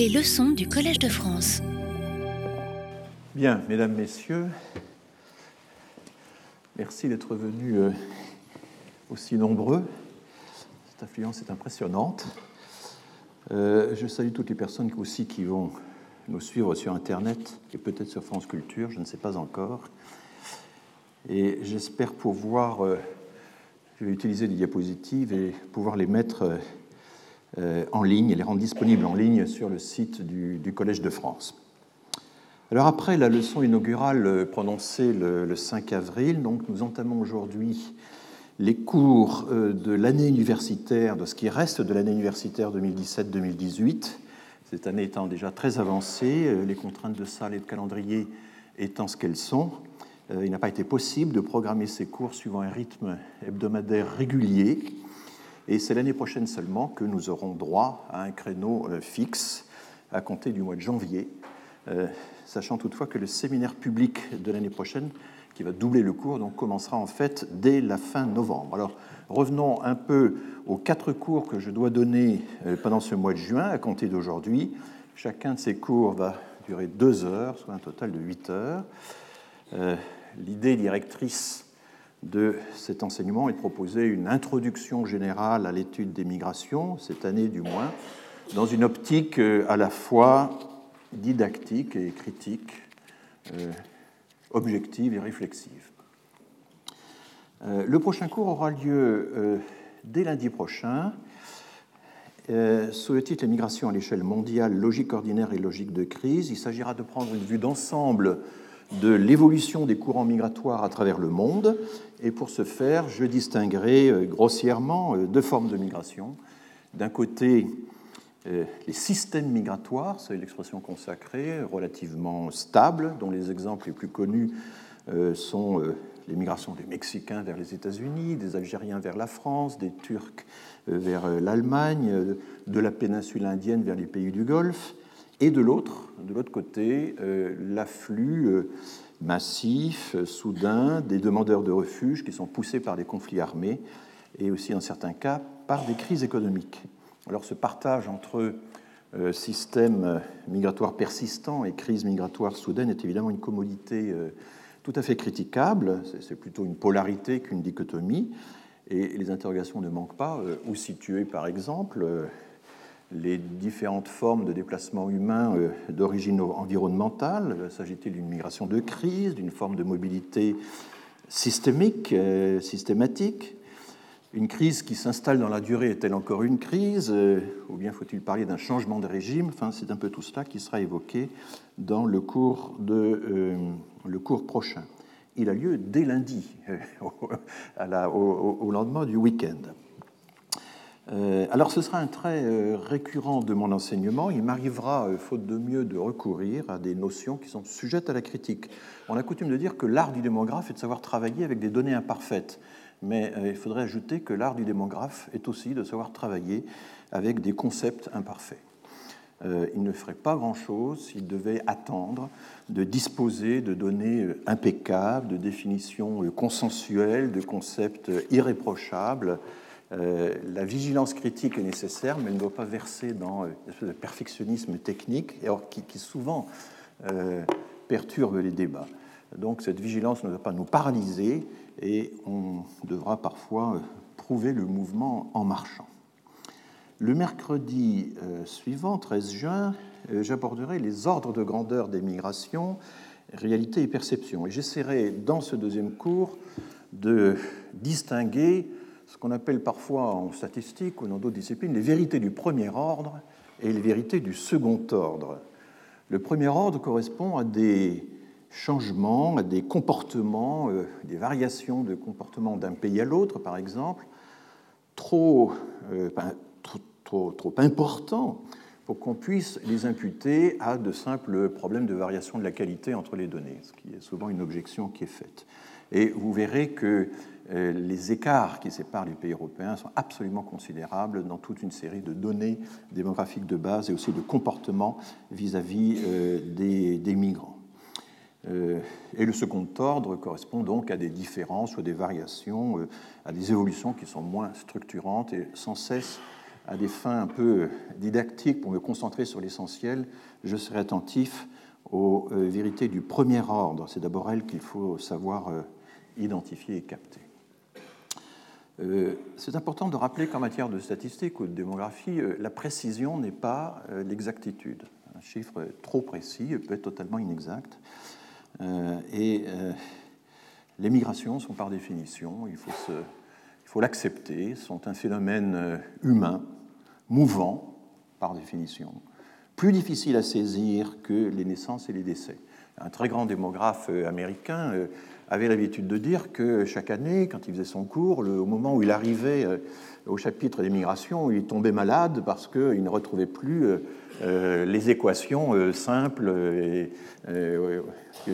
Les leçons du Collège de France. Bien, mesdames, messieurs, merci d'être venus euh, aussi nombreux. Cette affluence est impressionnante. Euh, je salue toutes les personnes aussi qui vont nous suivre sur Internet et peut-être sur France Culture, je ne sais pas encore. Et j'espère pouvoir, euh, je vais utiliser des diapositives et pouvoir les mettre en ligne et les rendre disponibles en ligne sur le site du, Collège de France. Alors après la leçon inaugurale prononcée le, 5 avril, donc nous entamons aujourd'hui les cours euh, de l'année universitaire, de ce qui reste de l'année universitaire 2017-2018, cette année étant déjà très avancée, euh, les contraintes de salle et de calendrier étant ce qu'elles sont. Il n'a pas été possible de programmer ces cours suivant un rythme hebdomadaire régulier. Et c'est l'année prochaine seulement que nous aurons droit à un créneau euh, fixe à compter du mois de janvier, euh, sachant toutefois que le séminaire public de l'année prochaine, qui va doubler le cours, donc commencera en fait dès la fin novembre. Alors revenons un peu aux quatre cours que je dois donner euh, pendant ce mois de juin à compter d'aujourd'hui. Chacun de ces cours va durer deux heures, soit un total de huit heures. L'idée directrice de cet enseignement et de proposer une introduction générale à l'étude des migrations, cette année du moins, dans une optique euh, à la fois didactique et critique, euh, objective et réflexive. Euh, le prochain cours aura lieu dès lundi prochain sous le titre Les migrations à l'échelle mondiale, logique ordinaire et logique de crise. Il s'agira de prendre une vue d'ensemble de l'évolution des courants migratoires à travers le monde. Et pour ce faire, je distinguerai euh, grossièrement euh, deux formes de migration. D'un côté, euh, les systèmes migratoires, c'est l'expression consacrée, relativement stables, dont les exemples les plus connus sont les migrations des Mexicains vers les États-Unis, des Algériens vers la France, des Turcs vers l'Allemagne, de la péninsule indienne vers les pays du Golfe, et de l'autre, de l'autre côté, euh, l'afflux euh, massif, euh, soudain, des demandeurs de refuge qui sont poussés par des conflits armés et aussi, dans certains cas, par des crises économiques. Alors ce partage entre système migratoire persistant et crise migratoire soudaine est évidemment une commodité tout à fait critiquable, c'est plutôt une polarité qu'une dichotomie, et les interrogations ne manquent pas. Où situer, par exemple, les différentes formes de déplacement humain euh, d'origine environnementale. S'agit-il d'une migration de crise, d'une forme de mobilité systémique, euh, systématique? Une crise qui s'installe dans la durée est-elle encore une crise? Euh, Ou bien faut-il parler d'un changement de régime? Enfin, c'est un peu tout cela qui sera évoqué dans le cours, de, le cours prochain. Il a lieu dès lundi, au lendemain du week-end. Euh, alors ce sera un trait euh, récurrent de mon enseignement. Il m'arrivera, euh, faute de mieux, de recourir à des notions qui sont sujettes à la critique. On a coutume de dire que l'art du démographe est de savoir travailler avec des données imparfaites. Mais il faudrait ajouter que l'art du démographe est aussi de savoir travailler avec des concepts imparfaits. il ne ferait pas grand-chose s'il devait attendre de disposer de données impeccables, de définitions consensuelles, de concepts irréprochables euh, la vigilance critique est nécessaire, mais elle ne doit pas verser dans euh, perfectionnisme technique, qui, souvent euh, perturbe les débats. Donc cette vigilance ne doit pas nous paralyser et on devra parfois prouver le mouvement en marchant. Le mercredi suivant, 13 juin, j'aborderai les ordres de grandeur des migrations, réalité et perception. Et j'essaierai dans ce deuxième cours de distinguer ce qu'on appelle parfois en statistique ou dans d'autres disciplines les vérités du premier ordre et les vérités du second ordre. Le premier ordre correspond à des changements, à des comportements, euh, des variations de comportement d'un pays à l'autre, par exemple, trop, euh, trop, trop, trop importants pour qu'on puisse les imputer à de simples problèmes de variation de la qualité entre les données, ce qui est souvent une objection qui est faite. Et vous verrez que les écarts qui séparent les pays européens sont absolument considérables dans toute une série de données démographiques de base et aussi de comportements vis-à-vis euh, des, migrants. Euh, et le second ordre correspond donc à des différences ou à des variations, à des évolutions qui sont moins structurantes et sans cesse à des fins un peu didactiques pour me concentrer sur l'essentiel, je serai attentif aux vérités du premier ordre. C'est d'abord elles qu'il faut savoir identifier et capter. C'est important de rappeler qu'en matière de statistique ou de démographie, la précision n'est pas l'exactitude. Un chiffre trop précis peut être totalement inexact. Et les migrations sont par définition, il faut, l'accepter, sont un phénomène euh, humain, mouvant par définition, plus difficile à saisir que les naissances et les décès. Un très grand démographe euh, américain euh, avait l'habitude de dire que chaque année, quand il faisait son cours, au moment où il arrivait au chapitre des migrations, il tombait malade parce qu'il ne retrouvait plus euh, les équations euh, simples euh,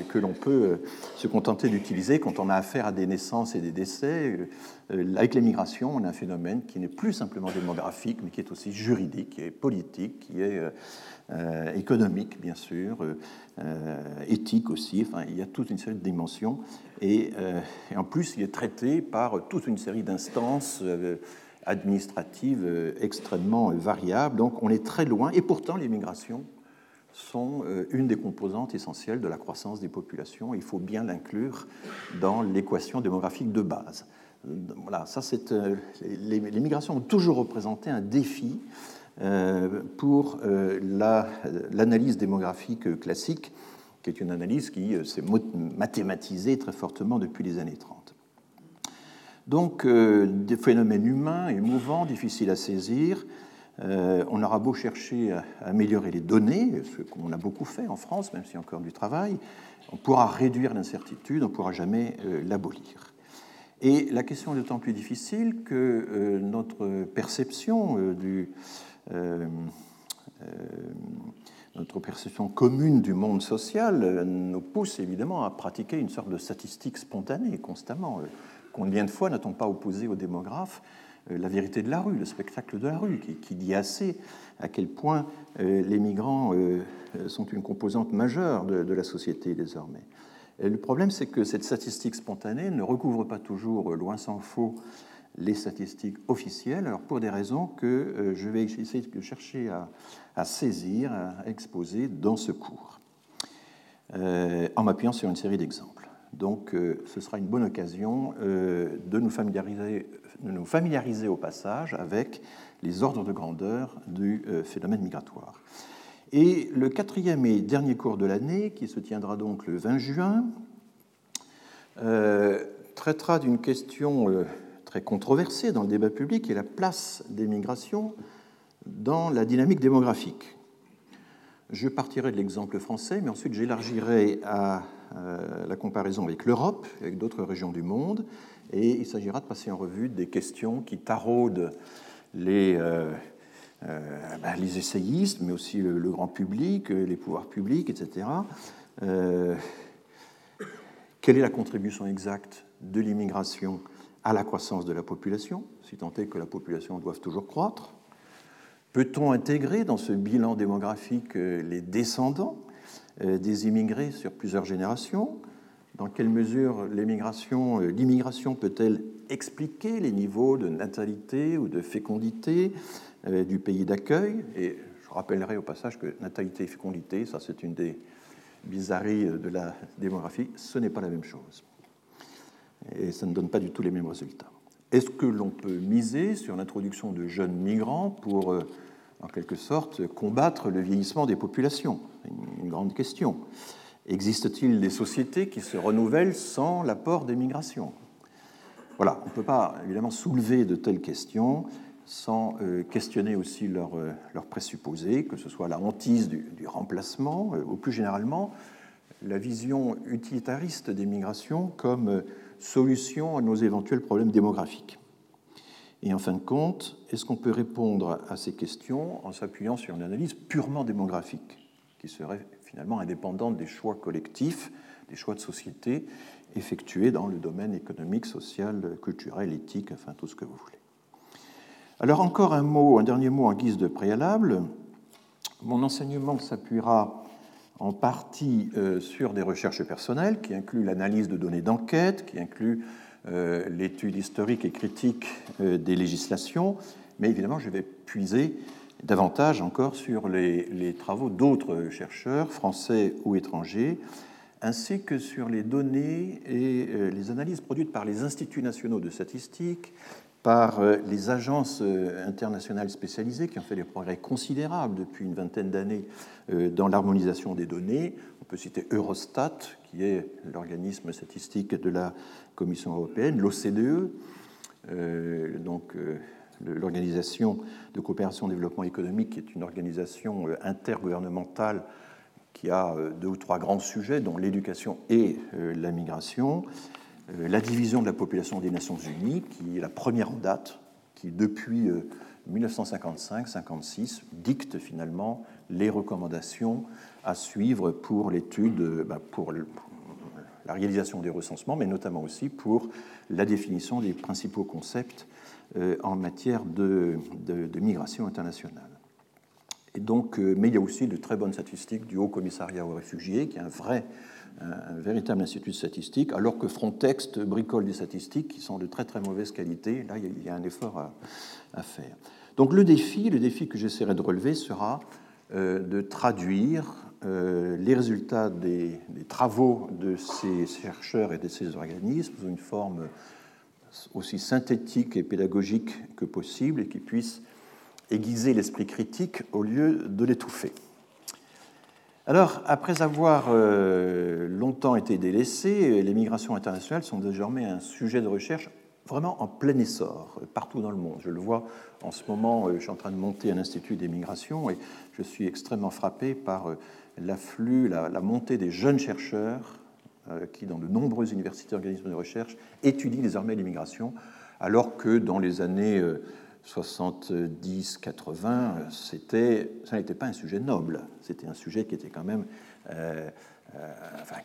que, l'on peut se contenter d'utiliser quand on a affaire à des naissances et des décès. avec les migrations, on a un phénomène qui n'est plus simplement démographique, mais qui est aussi juridique, qui est politique, qui est économique, bien sûr, éthique aussi. Enfin, il y a toute une série de dimensions. Et, en plus, il est traité par toute une série d'instances administrative euh, extrêmement variable. Donc on est très loin, et pourtant les migrations sont euh, une des composantes essentielles de la croissance des populations. Il faut bien l'inclure dans l'équation démographique de base. Voilà, ça c'est euh, les, migrations ont toujours représenté un défi pour l'analyse démographique classique, qui est une analyse qui s'est mathématisée très fortement depuis les années 30. Donc, euh, des phénomènes humains, émouvants, difficiles à saisir. Euh, on aura beau chercher à améliorer les données, ce qu'on a beaucoup fait en France, même s'il y a encore du travail, on pourra réduire l'incertitude, on ne pourra jamais euh, l'abolir. Et la question est d'autant plus difficile que notre perception notre perception commune du monde social nous pousse évidemment à pratiquer une sorte de statistique spontanée constamment. Combien de fois n'a-t-on pas opposé aux démographes euh, la vérité de la rue, le spectacle de la rue, qui, dit assez à quel point euh, les migrants euh, sont une composante majeure de, la société désormais. le problème, c'est que cette statistique spontanée ne recouvre pas toujours, loin s'en faut, les statistiques officielles, alors pour des raisons que je vais essayer de chercher à, saisir, à exposer dans ce cours, en m'appuyant sur une série d'exemples. Donc euh, ce sera une bonne occasion euh, de nous, familiariser, nous familiariser au passage avec les ordres de grandeur du euh, phénomène migratoire. Et le quatrième et dernier cours de l'année, qui se tiendra donc le 20 juin, traitera d'une question très controversée dans le débat public, qui est la place des migrations dans la dynamique démographique. Je partirai de l'exemple français, mais ensuite j'élargirai à la comparaison avec l'Europe, avec d'autres régions du monde, et il s'agira de passer en revue des questions qui taraudent les, euh, euh, bah, les essayistes, mais aussi le, grand public, les pouvoirs publics, etc. quelle est la contribution exacte de l'immigration à la croissance de la population, si tant est que la population doive toujours croître? Peut-on intégrer dans ce bilan démographique les descendants? euh, des immigrés sur plusieurs générations Dans quelle mesure euh, l'immigration peut-elle expliquer les niveaux de natalité ou de fécondité euh, du pays d'accueil? Et je rappellerai au passage que natalité et fécondité, ça c'est une des bizarreries de la démographie, ce n'est pas la même chose. Et ça ne donne pas du tout les mêmes résultats. Est-ce que l'on peut miser sur l'introduction de jeunes migrants pour en quelque sorte, combattre le vieillissement des populations Une grande question. Existe-t-il des sociétés qui se renouvellent sans l'apport des migrations? Voilà, on ne peut pas évidemment soulever de telles questions sans euh, questionner aussi leurs euh, présupposés, que ce soit la hantise du, remplacement, euh, ou plus généralement la vision utilitariste des migrations comme solution à nos éventuels problèmes démographiques. Et en fin de compte, est-ce qu'on peut répondre à ces questions en s'appuyant sur une analyse purement démographique, qui serait finalement indépendante des choix collectifs, des choix de société effectués dans le domaine économique, social, culturel, éthique, enfin tout ce que vous voulez. Alors encore un mot, un dernier mot en guise de préalable. Mon enseignement s'appuiera en partie euh, sur des recherches personnelles qui incluent l'analyse de données d'enquête, qui incluent l'étude historique et critique euh, des législations, mais évidemment, je vais puiser davantage encore sur les, travaux d'autres chercheurs, français ou étrangers, ainsi que sur les données et euh, les analyses produites par les instituts nationaux de statistique, par euh, les agences euh, internationales spécialisées qui ont fait des progrès considérables depuis une vingtaine d'années dans l'harmonisation des données. On peut citer Eurostat, qui est l'organisme statistique de la Commission européenne, l'OCDE, donc l'Organisation de coopération et développement économique, qui est une organisation euh, intergouvernementale qui a euh, deux ou trois grands sujets, dont l'éducation et euh, la migration, la division de la population des Nations Unies, qui est la première en date, qui depuis 1955-56 dicte finalement les recommandations à suivre pour l'étude, bah, pour la réalisation des recensements, mais notamment aussi pour la définition des principaux concepts euh, en matière de, migration internationale. Et donc, euh, mais il y a aussi de très bonnes statistiques du Haut Commissariat aux réfugiés, qui est un vrai, un, véritable institut de statistique, alors que Frontex bricole des statistiques qui sont de très très mauvaise qualité. Là, il y a un effort à, faire. Donc le défi, le défi que j'essaierai de relever sera euh, de traduire les résultats des, travaux de ces chercheurs et de ces organismes sous une forme aussi synthétique et pédagogique que possible et qui puisse aiguiser l'esprit critique au lieu de l'étouffer. Alors, après avoir euh, longtemps été délaissées, les migrations internationales sont désormais un sujet de recherche vraiment en plein essor partout dans le monde. Je le vois en ce moment, euh, je suis en train de monter un institut des migrations et je suis extrêmement frappé par euh, l'afflux, la, montée des jeunes chercheurs euh, qui, dans de nombreuses universités et organismes de recherche, étudient désormais l'immigration, alors que dans les années 70-80, euh, ça n'était pas un sujet noble, c'était un sujet qui était quand même, euh,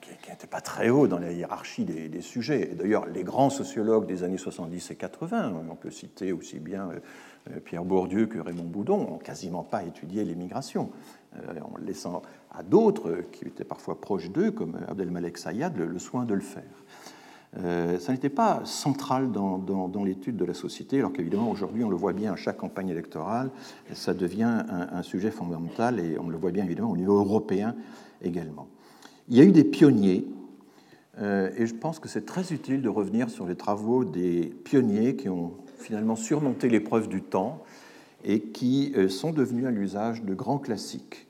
qui n'était pas très haut dans la hiérarchie des, des sujets. Et d'ailleurs, les grands sociologues des années 70 et 80, on peut citer aussi bien Pierre Bourdieu que Raymond Boudon, n'ont quasiment pas étudié l'immigration, en laissant à d'autres qui étaient parfois proches d'eux, comme Abdelmalek Sayad, le, soin de le faire. Euh, ça n'était pas central dans, dans, l'étude de la société, alors qu'évidemment aujourd'hui on le voit bien à chaque campagne électorale, ça devient un, sujet fondamental et on le voit bien évidemment au niveau européen également. Il y a eu des pionniers euh, et je pense que c'est très utile de revenir sur les travaux des pionniers qui ont finalement surmonté l'épreuve du temps et qui euh, sont devenus à l'usage de grands classiques.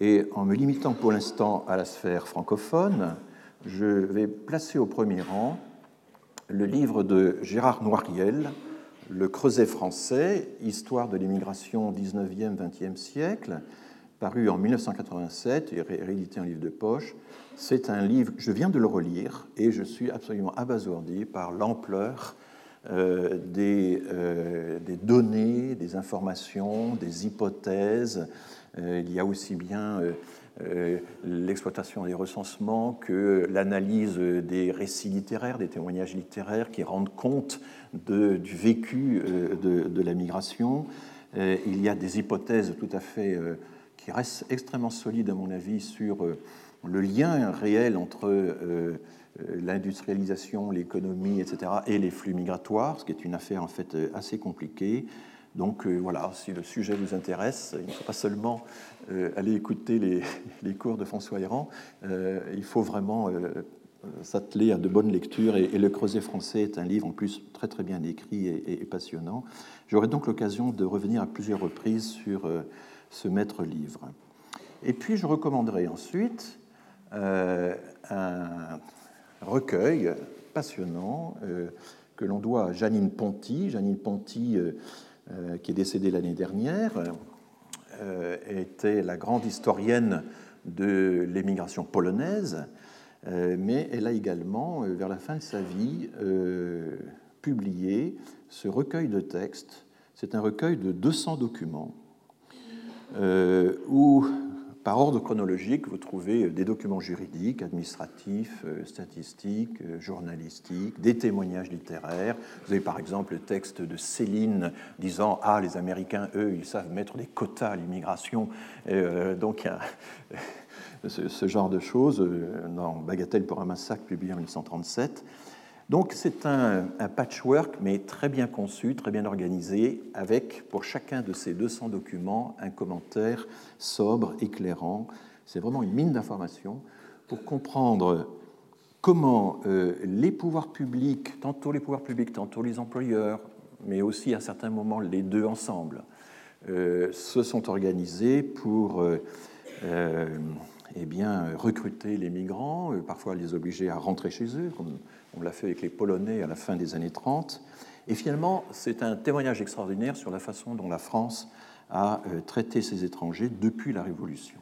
Et en me limitant pour l'instant à la sphère francophone, je vais placer au premier rang le livre de Gérard Noiriel, Le Creuset français, Histoire de l'immigration 19e-20e siècle, paru en 1987 et réédité en livre de poche. C'est un livre, je viens de le relire et je suis absolument abasourdi par l'ampleur euh, des, euh, des, données, des informations, des hypothèses, euh, il y a aussi bien l'exploitation des recensements que l'analyse des récits littéraires, des témoignages littéraires qui rendent compte du vécu de, la migration. Il y a des hypothèses tout à fait qui restent extrêmement solides, à mon avis, sur le lien réel entre l'industrialisation, l'économie, etc., et les flux migratoires, ce qui est une affaire en fait assez compliquée. Donc euh, voilà, si le sujet vous intéresse, il ne faut pas seulement euh, aller écouter les, cours de François Héran, euh, il faut vraiment s'atteler à de bonnes lectures. Et, Le Creuset français est un livre en plus très très bien écrit et, passionnant. J'aurai donc l'occasion de revenir à plusieurs reprises sur ce maître livre. Et puis je recommanderai ensuite un recueil passionnant que l'on doit à Janine Ponty. Janine Ponty euh, qui est décédée l'année dernière, euh, était la grande historienne de l'émigration polonaise, euh, mais elle a également, vers la fin de sa vie, publié ce recueil de textes. C'est un recueil de 200 documents où par ordre chronologique, vous trouvez des documents juridiques, administratifs, euh, statistiques, euh, journalistiques, des témoignages littéraires. Vous avez par exemple le texte de Céline disant Ah, les Américains, eux, ils savent mettre des quotas à l'immigration. Euh, donc, ce, genre de choses dans Bagatelle pour un massacre, publié en 1937. Donc c'est un, patchwork, mais très bien conçu, très bien organisé, avec pour chacun de ces 200 documents un commentaire sobre, éclairant. C'est vraiment une mine d'informations pour comprendre comment euh, les pouvoirs publics, tantôt les pouvoirs publics, tantôt les employeurs, mais aussi à certains moments les deux ensemble, euh, se sont organisés pour euh, eh bien, recruter les migrants, parfois les obliger à rentrer chez eux, on l'a fait avec les Polonais à la fin des années 30. Et finalement, c'est un témoignage extraordinaire sur la façon dont la France a traité ses étrangers depuis la Révolution.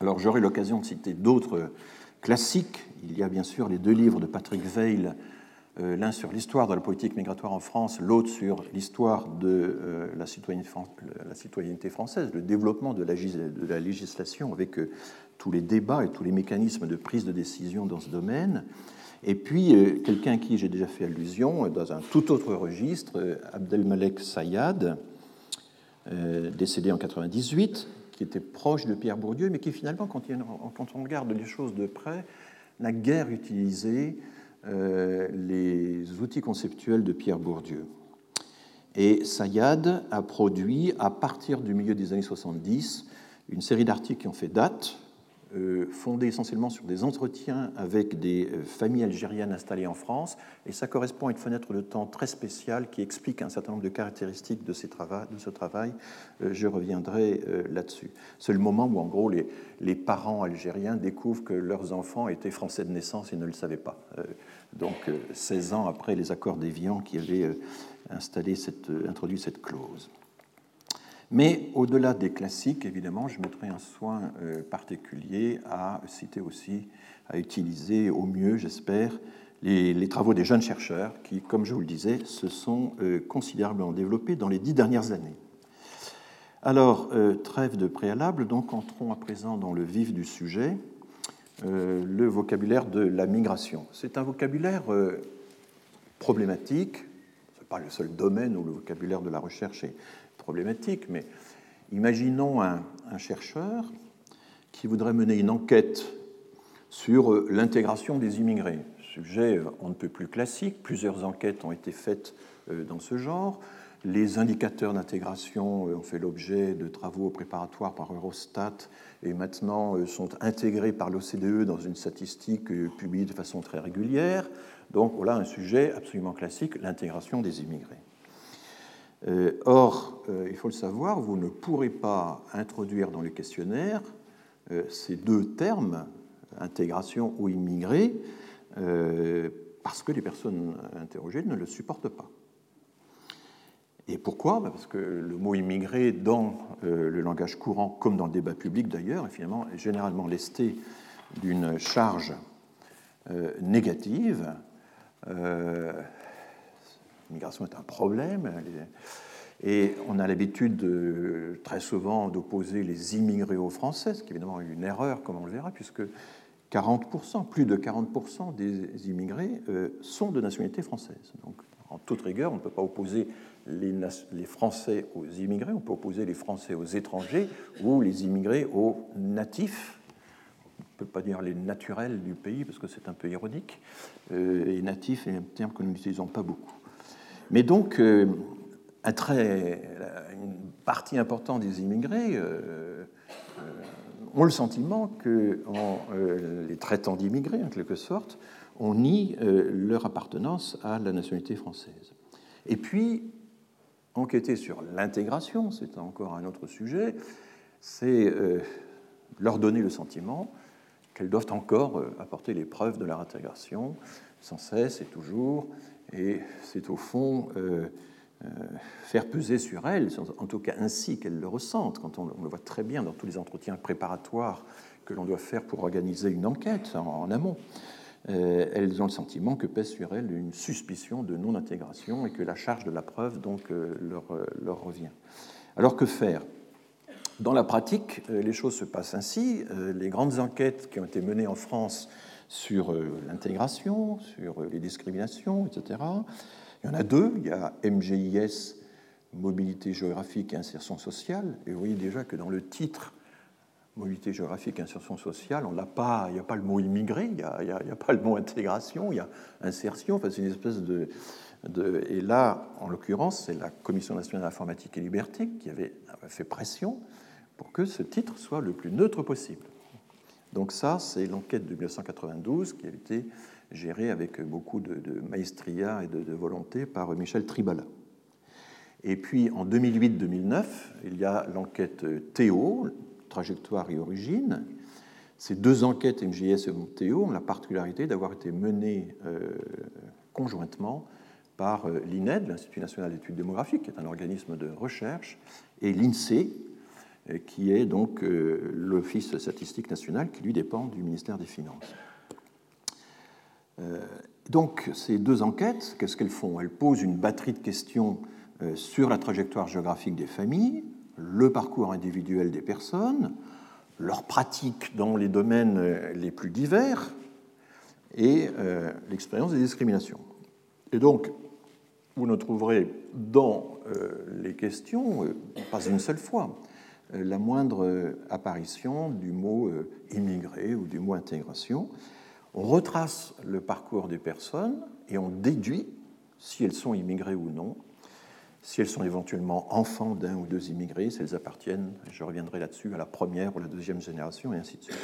Alors j'aurai l'occasion de citer d'autres classiques. Il y a bien sûr les deux livres de Patrick Veil, euh, l'un sur l'histoire de la politique migratoire en France, l'autre sur l'histoire de euh, la, citoyenneté française, le développement de la, législation avec euh, tous les débats et tous les mécanismes de prise de décision dans ce domaine. Et puis, quelqu'un à qui j'ai déjà fait allusion, dans un tout autre registre, Abdelmalek Sayad, décédé en 98, qui était proche de Pierre Bourdieu, mais qui finalement, quand, on regarde les choses de près, n'a guère utilisé euh, les outils conceptuels de Pierre Bourdieu. Et Sayad a produit, à partir du milieu des années 70, une série d'articles qui ont fait date, euh, fondé essentiellement sur des entretiens avec des euh, familles algériennes installées en France, et ça correspond à une fenêtre de temps très spéciale qui explique un certain nombre de caractéristiques de ce travail. Euh, je reviendrai là-dessus. C'est le moment où, en gros, les, les, parents algériens découvrent que leurs enfants étaient français de naissance et ne le savaient pas. donc, 16 ans après les accords d'Évian qui avaient installé cette, introduit cette clause. Mais au-delà des classiques, évidemment, je mettrai un soin euh, particulier à citer aussi, à utiliser au mieux, j'espère, les, travaux des jeunes chercheurs qui, comme je vous le disais, se sont euh, considérablement développés dans les dix dernières années. Alors, euh, trêve de préalable, donc entrons à présent dans le vif du sujet, le vocabulaire de la migration. C'est un vocabulaire problématique, ce n'est pas le seul domaine où le vocabulaire de la recherche est problématique, mais imaginons un, chercheur qui voudrait mener une enquête sur euh, l'intégration des immigrés. Sujet euh, on ne peut plus classique, plusieurs enquêtes ont été faites euh, dans ce genre. Les indicateurs d'intégration ont fait l'objet de travaux préparatoires par Eurostat et maintenant sont intégrés par l'OCDE dans une statistique publiée de façon très régulière. Donc voilà un sujet absolument classique, l'intégration des immigrés. Euh, or, euh, il faut le savoir, vous ne pourrez pas introduire dans le questionnaire euh, ces deux termes, intégration ou immigré, parce que les personnes interrogées ne le supportent pas. Et pourquoi? Bah, Parce que le mot immigré, dans le langage courant, comme dans le débat public d'ailleurs, est finalement généralement lesté d'une charge négative l'immigration est un problème. Et on a l'habitude très souvent d'opposer les immigrés aux Français, ce qui est évidemment une erreur, comme on le verra, puisque 40%, plus de 40% des immigrés euh, sont de nationalité française. Donc, en toute rigueur, on ne peut pas opposer les, Français aux immigrés, on peut opposer les Français aux étrangers ou les immigrés aux natifs. On ne peut pas dire les naturels du pays parce que c'est un peu ironique. Euh, et natifs est un terme que nous n'utilisons pas beaucoup. Mais donc, euh, très, une partie importante des immigrés euh, euh, ont le sentiment que, les traitant d'immigrés, en quelque sorte, on nie leur appartenance à la nationalité française. Et puis, enquêter sur l'intégration, c'est encore un autre sujet, c'est leur donner le sentiment qu'elles doivent encore apporter les preuves de leur intégration, sans cesse et toujours, et c'est au fond euh, euh, faire peser sur elle, en tout cas ainsi qu'elle le ressente, quand on, le voit très bien dans tous les entretiens préparatoires que l'on doit faire pour organiser une enquête en, amont. Euh, elles ont le sentiment que pèse sur elles une suspicion de non-intégration et que la charge de la preuve donc leur, leur revient. Alors que faire? Dans la pratique, les choses se passent ainsi. Les grandes enquêtes qui ont été menées en France sur euh, l'intégration, sur euh, les discriminations, etc. Il y en a deux. Il y a MGIS, Mobilité géographique et insertion sociale. Et vous voyez déjà que dans le titre mobilité géographique et insertion sociale, on n'a pas, il n'y a pas le mot immigré, il n'y a, pas le mot intégration, il y a insertion, enfin, c'est une espèce de, de, Et là, en l'occurrence, c'est la Commission nationale d'informatique et liberté qui avait fait pression pour que ce titre soit le plus neutre possible. Donc ça, c'est l'enquête de 1992 qui a été gérée avec beaucoup de, maestria et de, volonté par Michel Tribala. Et puis en 2008-2009, il y a l'enquête Théo, trajectoire et origine. Ces deux enquêtes, MJS et Théo, ont la particularité d'avoir été menées euh, conjointement par euh, l'INED, l'Institut national d'études démographiques, qui est un organisme de recherche, et l'INSEE, qui est donc l'Office statistique national qui lui dépend du ministère des Finances. Donc ces deux enquêtes, qu'est-ce qu'elles font? Elles posent une batterie de questions sur la trajectoire géographique des familles, le parcours individuel des personnes, leurs pratiques dans les domaines les plus divers et euh, l'expérience des discriminations. Et donc, vous ne trouverez dans euh, les questions, euh, pas une seule fois, la moindre apparition du mot immigré ou du mot intégration. On retrace le parcours des personnes et on déduit si elles sont immigrées ou non si elles sont éventuellement enfants d'un ou deux immigrés, si elles appartiennent, je reviendrai là-dessus, à la première ou la deuxième génération, et ainsi de suite.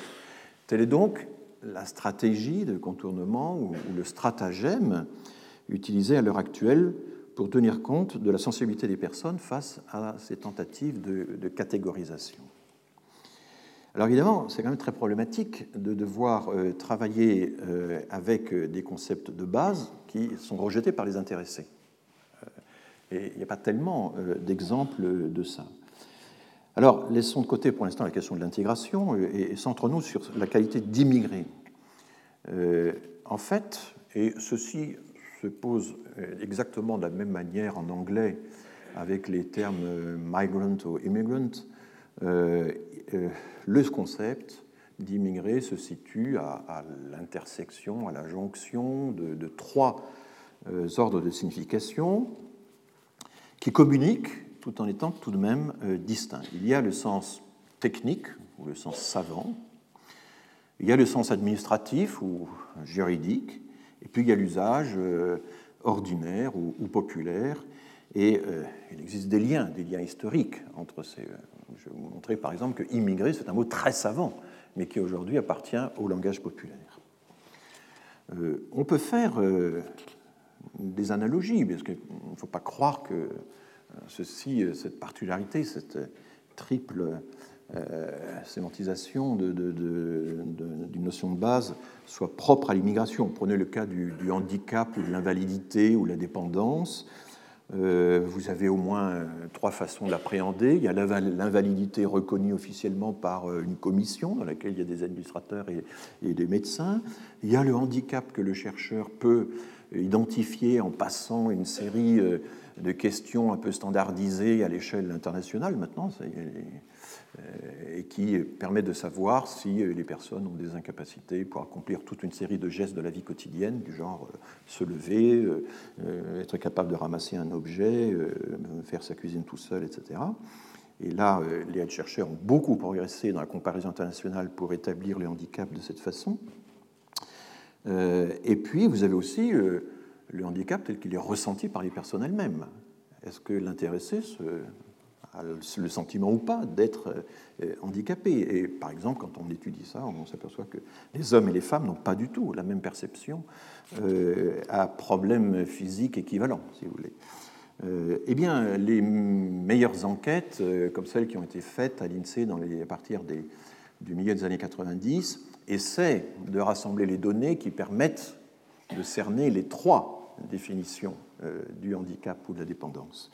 Telle est donc la stratégie de contournement ou le stratagème utilisé à l'heure actuelle pour tenir compte de la sensibilité des personnes face à ces tentatives de, catégorisation. Alors évidemment, c'est quand même très problématique de devoir euh, travailler euh, avec des concepts de base qui sont rejetés par les intéressés. Et il n'y a pas tellement euh, d'exemples de ça. Alors, laissons de côté pour l'instant la question de l'intégration euh, et centrons-nous sur la qualité d'immigré. Euh, en fait, et ceci se pose exactement de la même manière en anglais avec les termes migrant ou immigrant, le concept d'immigré se situe à, l'intersection, à la jonction de, trois ordres de signification qui communiquent tout en étant tout de même euh, distincts. Il y a le sens technique ou le sens savant, il y a le sens administratif ou juridique, et puis il y a l'usage euh, ordinaire ou, populaire, et euh, il existe des liens, des liens historiques entre ces. Je vais vous montrer par exemple que immigré, c'est un mot très savant, mais qui aujourd'hui appartient au langage populaire. on peut faire des analogies, parce qu'il ne faut pas croire que euh, ceci, euh, cette particularité, cette triple euh, sémantisation d'une notion de base soit propre à l'immigration. Prenez le cas du, handicap ou de l'invalidité ou la dépendance. vous avez au moins trois façons de l'appréhender. Il y a l'invalidité reconnue officiellement par une commission dans laquelle il y a des administrateurs et, des médecins. Il y a le handicap que le chercheur peut identifié en passant une série euh, de questions un peu standardisées à l'échelle internationale maintenant, euh, et qui permet de savoir si euh, les personnes ont des incapacités pour accomplir toute une série de gestes de la vie quotidienne, du genre se lever, être capable de ramasser un objet, faire sa cuisine tout seul, etc. Et là, les aides-chercheurs ont beaucoup progressé dans la comparaison internationale pour établir les handicaps de cette façon. Euh, et puis, vous avez aussi euh, le handicap tel qu'il est ressenti par les personnes elles-mêmes. Est-ce que l'intéressé le sentiment ou pas d'être euh, handicapé Et par exemple, quand on étudie ça, on s'aperçoit que les hommes et les femmes n'ont pas du tout la même perception à problème physique équivalent, si vous voulez. eh bien, les meilleures enquêtes, comme celles qui ont été faites à l'INSEE à partir du milieu des années 90, essaie de rassembler les données qui permettent de cerner les trois définitions euh, du handicap ou de la dépendance.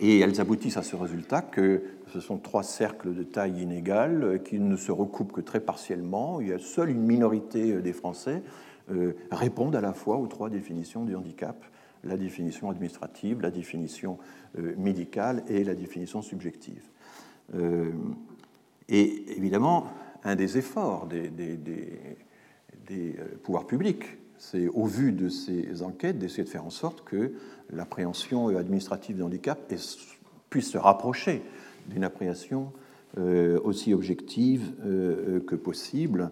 Et elles aboutissent à ce résultat que ce sont trois cercles de taille inégale euh, qui ne se recoupent que très partiellement. Il y a seule une minorité euh, des Français répondent à la fois aux trois définitions du handicap la définition administrative, la définition médicale et la définition subjective. et évidemment, un des efforts des, euh, pouvoirs publics. C'est au vu de ces enquêtes d'essayer de faire en sorte que l'appréhension administrative du handicap puisse se rapprocher d'une appréhension aussi objective que possible,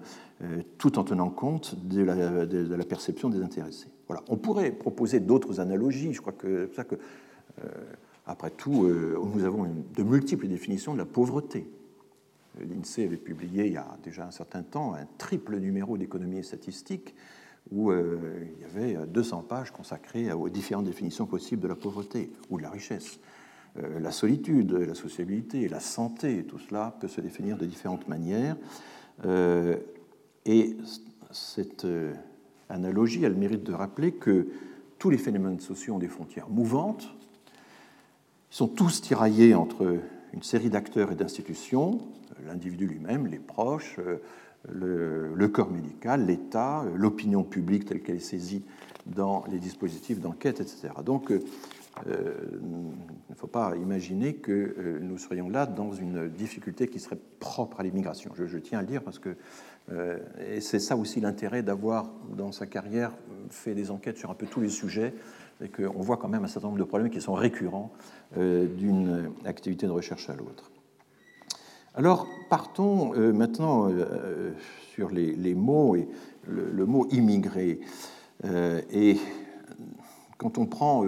tout en tenant compte de la, de perception des intéressés. On pourrait proposer d'autres analogies. Je crois que, après tout, nous avons de multiples définitions de la pauvreté. L'INSEE avait publié il y a déjà un certain temps un triple numéro d'économie et statistique où euh, il y avait 200 pages consacrées aux différentes définitions possibles de la pauvreté ou de la richesse. Euh, la solitude, la sociabilité, la santé, tout cela peut se définir de différentes manières. Euh, et cette analogie a le mérite de rappeler que tous les phénomènes sociaux ont des frontières mouvantes, sont tous tiraillés entre une série d'acteurs et d'institutions, l'individu lui-même, les proches, le, corps médical, l'État, l'opinion publique telle qu'elle est saisie dans les dispositifs d'enquête, etc. Donc, euh, il ne faut pas imaginer que euh, nous serions là dans une difficulté qui serait propre à l'immigration. Je, tiens à le dire parce que euh, c'est ça aussi l'intérêt d'avoir dans sa carrière fait des enquêtes sur un peu tous les sujets et qu'on voit quand même un certain nombre de problèmes qui sont récurrents d'une activité de recherche à l'autre. Alors, partons euh, maintenant euh, euh, sur les, mots et le, mot immigré. et quand on prend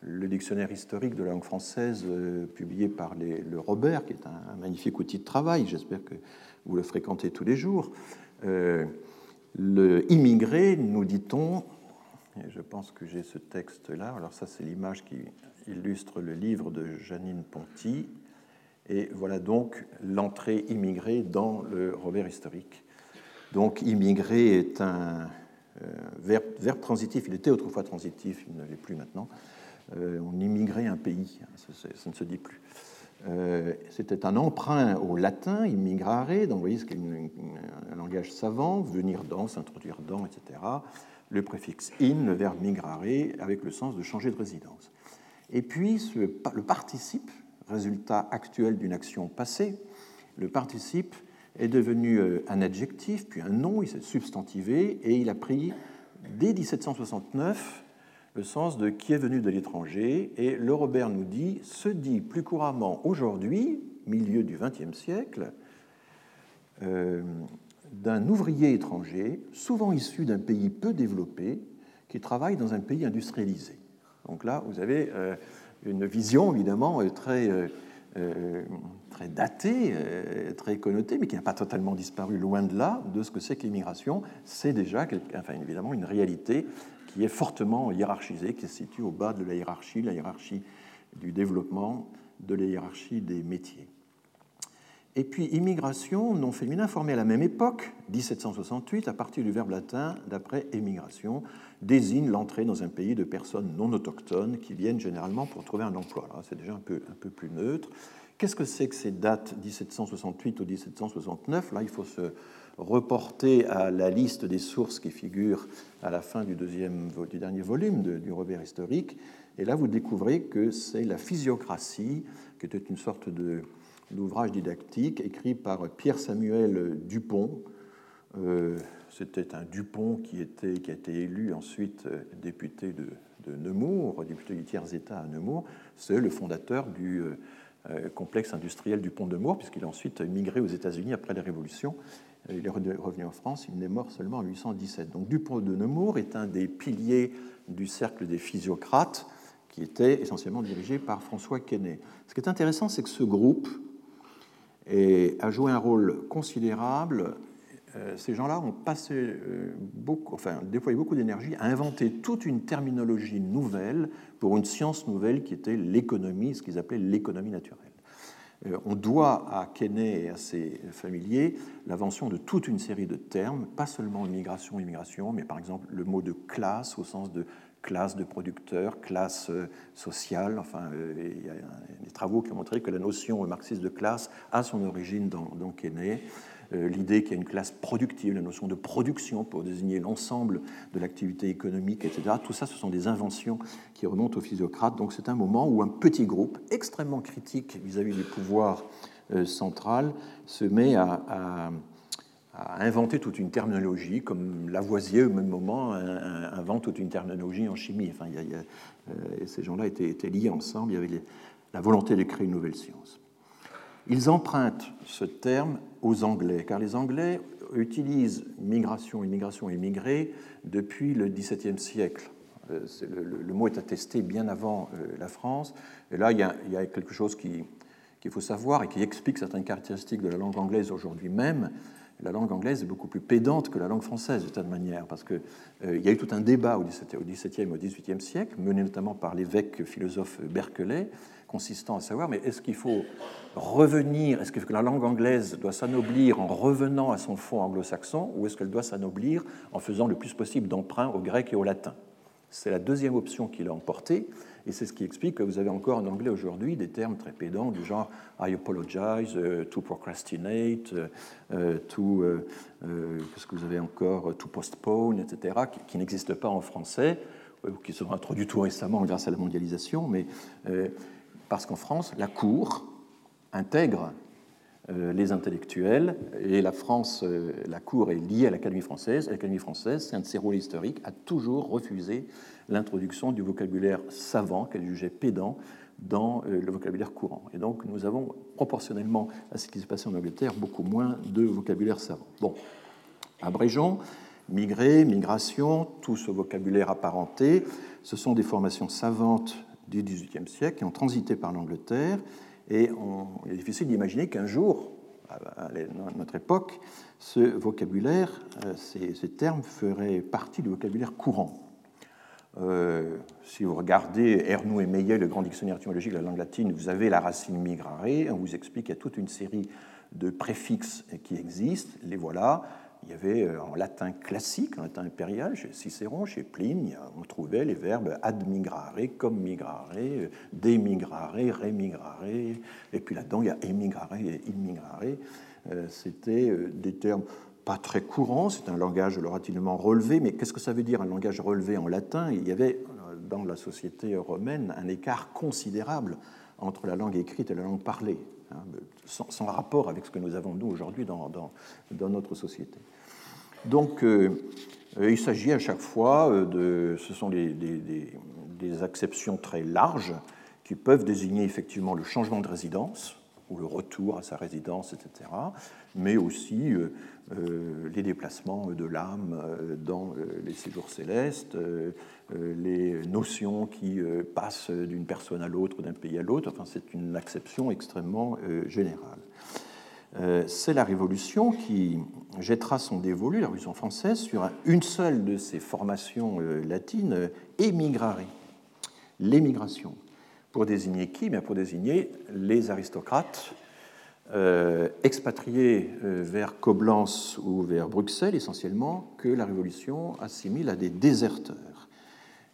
le dictionnaire historique de la langue française publié par le Robert, qui est un, magnifique outil de travail, j'espère que vous le fréquentez tous les jours, le immigré, nous dit-on, et je pense que j'ai ce texte-là, alors ça c'est l'image qui illustre le livre de Janine Ponty, et voilà donc l'entrée immigrée dans le Robert historique. Donc immigré est un euh, verbe, transitif, il était autrefois transitif, il ne l'est plus maintenant. Euh, on immigrait un pays, ça, ne se dit plus. Euh, c'était un emprunt au latin, immigrare, donc vous voyez, c'est un langage savant, venir dans, s'introduire dans, etc. Le préfixe in, le verbe migrare, avec le sens de changer de résidence. Et puis le participe résultat actuel d'une action passée, le participe est devenu euh, un adjectif, puis un nom, il s'est substantivé, et il a pris, dès 1769, le sens de qui est venu de l'étranger, et le Robert nous dit, se dit plus couramment aujourd'hui, milieu du XXe siècle, euh, d'un ouvrier étranger, souvent issu d'un pays peu développé, qui travaille dans un pays industrialisé. Donc là, vous avez euh, une vision évidemment euh, très, euh, euh, très datée, très connotée, mais qui n'a pas totalement disparu, loin de là, de ce que c'est que l'immigration. C'est déjà, évidemment, une réalité qui est fortement hiérarchisée, qui se situe au bas de la hiérarchie, la hiérarchie du développement, de la hiérarchie des métiers. Et puis immigration, nom féminin formé à la même époque, 1768, à partir du verbe latin d'après émigration, désigne l'entrée dans un pays de personnes non autochtones qui viennent généralement pour trouver un emploi. C'est déjà un peu, un peu plus neutre. Qu'est-ce que c'est que ces dates 1768 ou 1769 Là, il faut se reporter à la liste des sources qui figurent à la fin du, deuxième, du dernier volume du Robert historique. Et là, vous découvrez que c'est la physiocratie, qui était une sorte de l'ouvrage didactique écrit par Pierre-Samuel Dupont. Euh, c'était un Dupont qui, était, qui a été élu ensuite euh, député de, Nemours, député du tiers-État à Nemours. C'est le fondateur du euh, complexe industriel du pont de Nemours, puisqu'il a ensuite migré aux États-Unis après la Révolution. Il est revenu en France, il n'est mort seulement en 1817. Donc Dupont de Nemours est un des piliers du cercle des physiocrates, qui était essentiellement dirigé par François Quesnay. Ce qui est intéressant, c'est que ce groupe, et a joué un rôle considérable. Euh, ces gens-là ont passé euh, enfin, déployé beaucoup d'énergie à inventer toute une terminologie nouvelle pour une science nouvelle qui était l'économie, ce qu'ils appelaient l'économie naturelle. Euh, on doit à Kenney et à ses familiers l'invention de toute une série de termes, pas seulement immigration, immigration, mais par exemple le mot de classe au sens de classe de producteurs, classe euh, sociale. Enfin, euh, il y a des travaux qui ont montré que la notion marxiste de classe a son origine dans, dans Kenney. Euh, l'idée qu'il y a une classe productive, la notion de production pour désigner l'ensemble de l'activité économique, etc. Tout ça, ce sont des inventions qui remontent aux physiocrates. Donc c'est un moment où un petit groupe extrêmement critique vis-à-vis du pouvoir central se met à a inventé toute une terminologie, comme Lavoisier, au même moment, invente toute une terminologie en chimie. Enfin, euh, ces gens-là étaient, liés ensemble, il y avait la volonté de créer une nouvelle science. Ils empruntent ce terme aux Anglais, car les Anglais utilisent migration, immigration, immigré depuis le XVIIe siècle. Euh, le, mot est attesté bien avant euh, la France. Et là, il y a, quelque chose qu'il faut savoir et qui explique certaines caractéristiques de la langue anglaise aujourd'hui même la langue anglaise est beaucoup plus pédante que la langue française, de toute manière, parce qu'il euh, y a eu tout un débat au XVIIe et au XVIIIe siècle, mené notamment par l'évêque philosophe Berkeley, consistant à savoir, mais est-ce qu'il faut revenir, est-ce que la langue anglaise doit s'anoblir en revenant à son fond anglo-saxon, ou est-ce qu'elle doit s'anoblir en faisant le plus possible d'emprunt au grec et au latin? C'est la deuxième option qu'il a emportée. Et c'est ce qui explique que vous avez encore en anglais aujourd'hui des termes très pédants du genre I apologize, uh, to procrastinate, uh, uh, to. Qu'est-ce que vous avez encore To postpone, etc., qui, n'existent pas en français, ou qui sont introduits tout récemment grâce à la mondialisation, mais parce qu'en France, la Cour intègre les intellectuels, et la France, la Cour est liée à l'Académie française. L'Académie française, c'est un de ses rôles historiques, a toujours refusé l'introduction du vocabulaire savant qu'elle jugeait pédant dans euh, le vocabulaire courant. Et donc nous avons, proportionnellement à ce qui s'est passé en Angleterre, beaucoup moins de vocabulaire savant. Bon, abrégeons, migrer, migration, tout ce vocabulaire apparenté, ce sont des formations savantes du XVIIIe siècle qui ont transité par l'Angleterre, et il est difficile d'imaginer qu'un jour, à notre époque, ce vocabulaire, euh, ces termes feraient partie du vocabulaire courant. Euh, si vous regardez Ernoux et Meillet, le grand dictionnaire étymologique de la langue latine, vous avez la racine migrare. On vous explique qu'il y a toute une série de préfixes qui existent. Les voilà. Il y avait euh, en latin classique, en latin impérial, chez Cicéron, chez Pline, on trouvait les verbes ad migrare, comme migrare, démigrare, rémigrare, et puis là-dedans il y a émigrare et immigrare. Euh, c'était des termes pas très courant, c'est un langage relativement relevé, mais qu'est-ce que ça veut dire un langage relevé en latin? Il y avait euh, dans la société romaine un écart considérable entre la langue écrite et la langue parlée, hein, sans, rapport avec ce que nous avons nous aujourd'hui dans, notre société. Donc euh, euh, il s'agit à chaque fois de... Ce sont des, des, très larges qui peuvent désigner effectivement le changement de résidence ou le retour à sa résidence, etc., mais aussi euh, les déplacements de l'âme euh, dans euh, les séjours célestes, les notions qui passent d'une personne à l'autre, d'un pays à l'autre. Enfin, c'est une acception extrêmement générale. C'est la Révolution qui jettera son dévolu, la Révolution française, sur une seule de ces formations latines, émigrare, l'émigration. Pour désigner qui? Bien Pour désigner les aristocrates euh, expatriés euh, vers Coblence ou vers Bruxelles essentiellement, que la Révolution assimile à des déserteurs.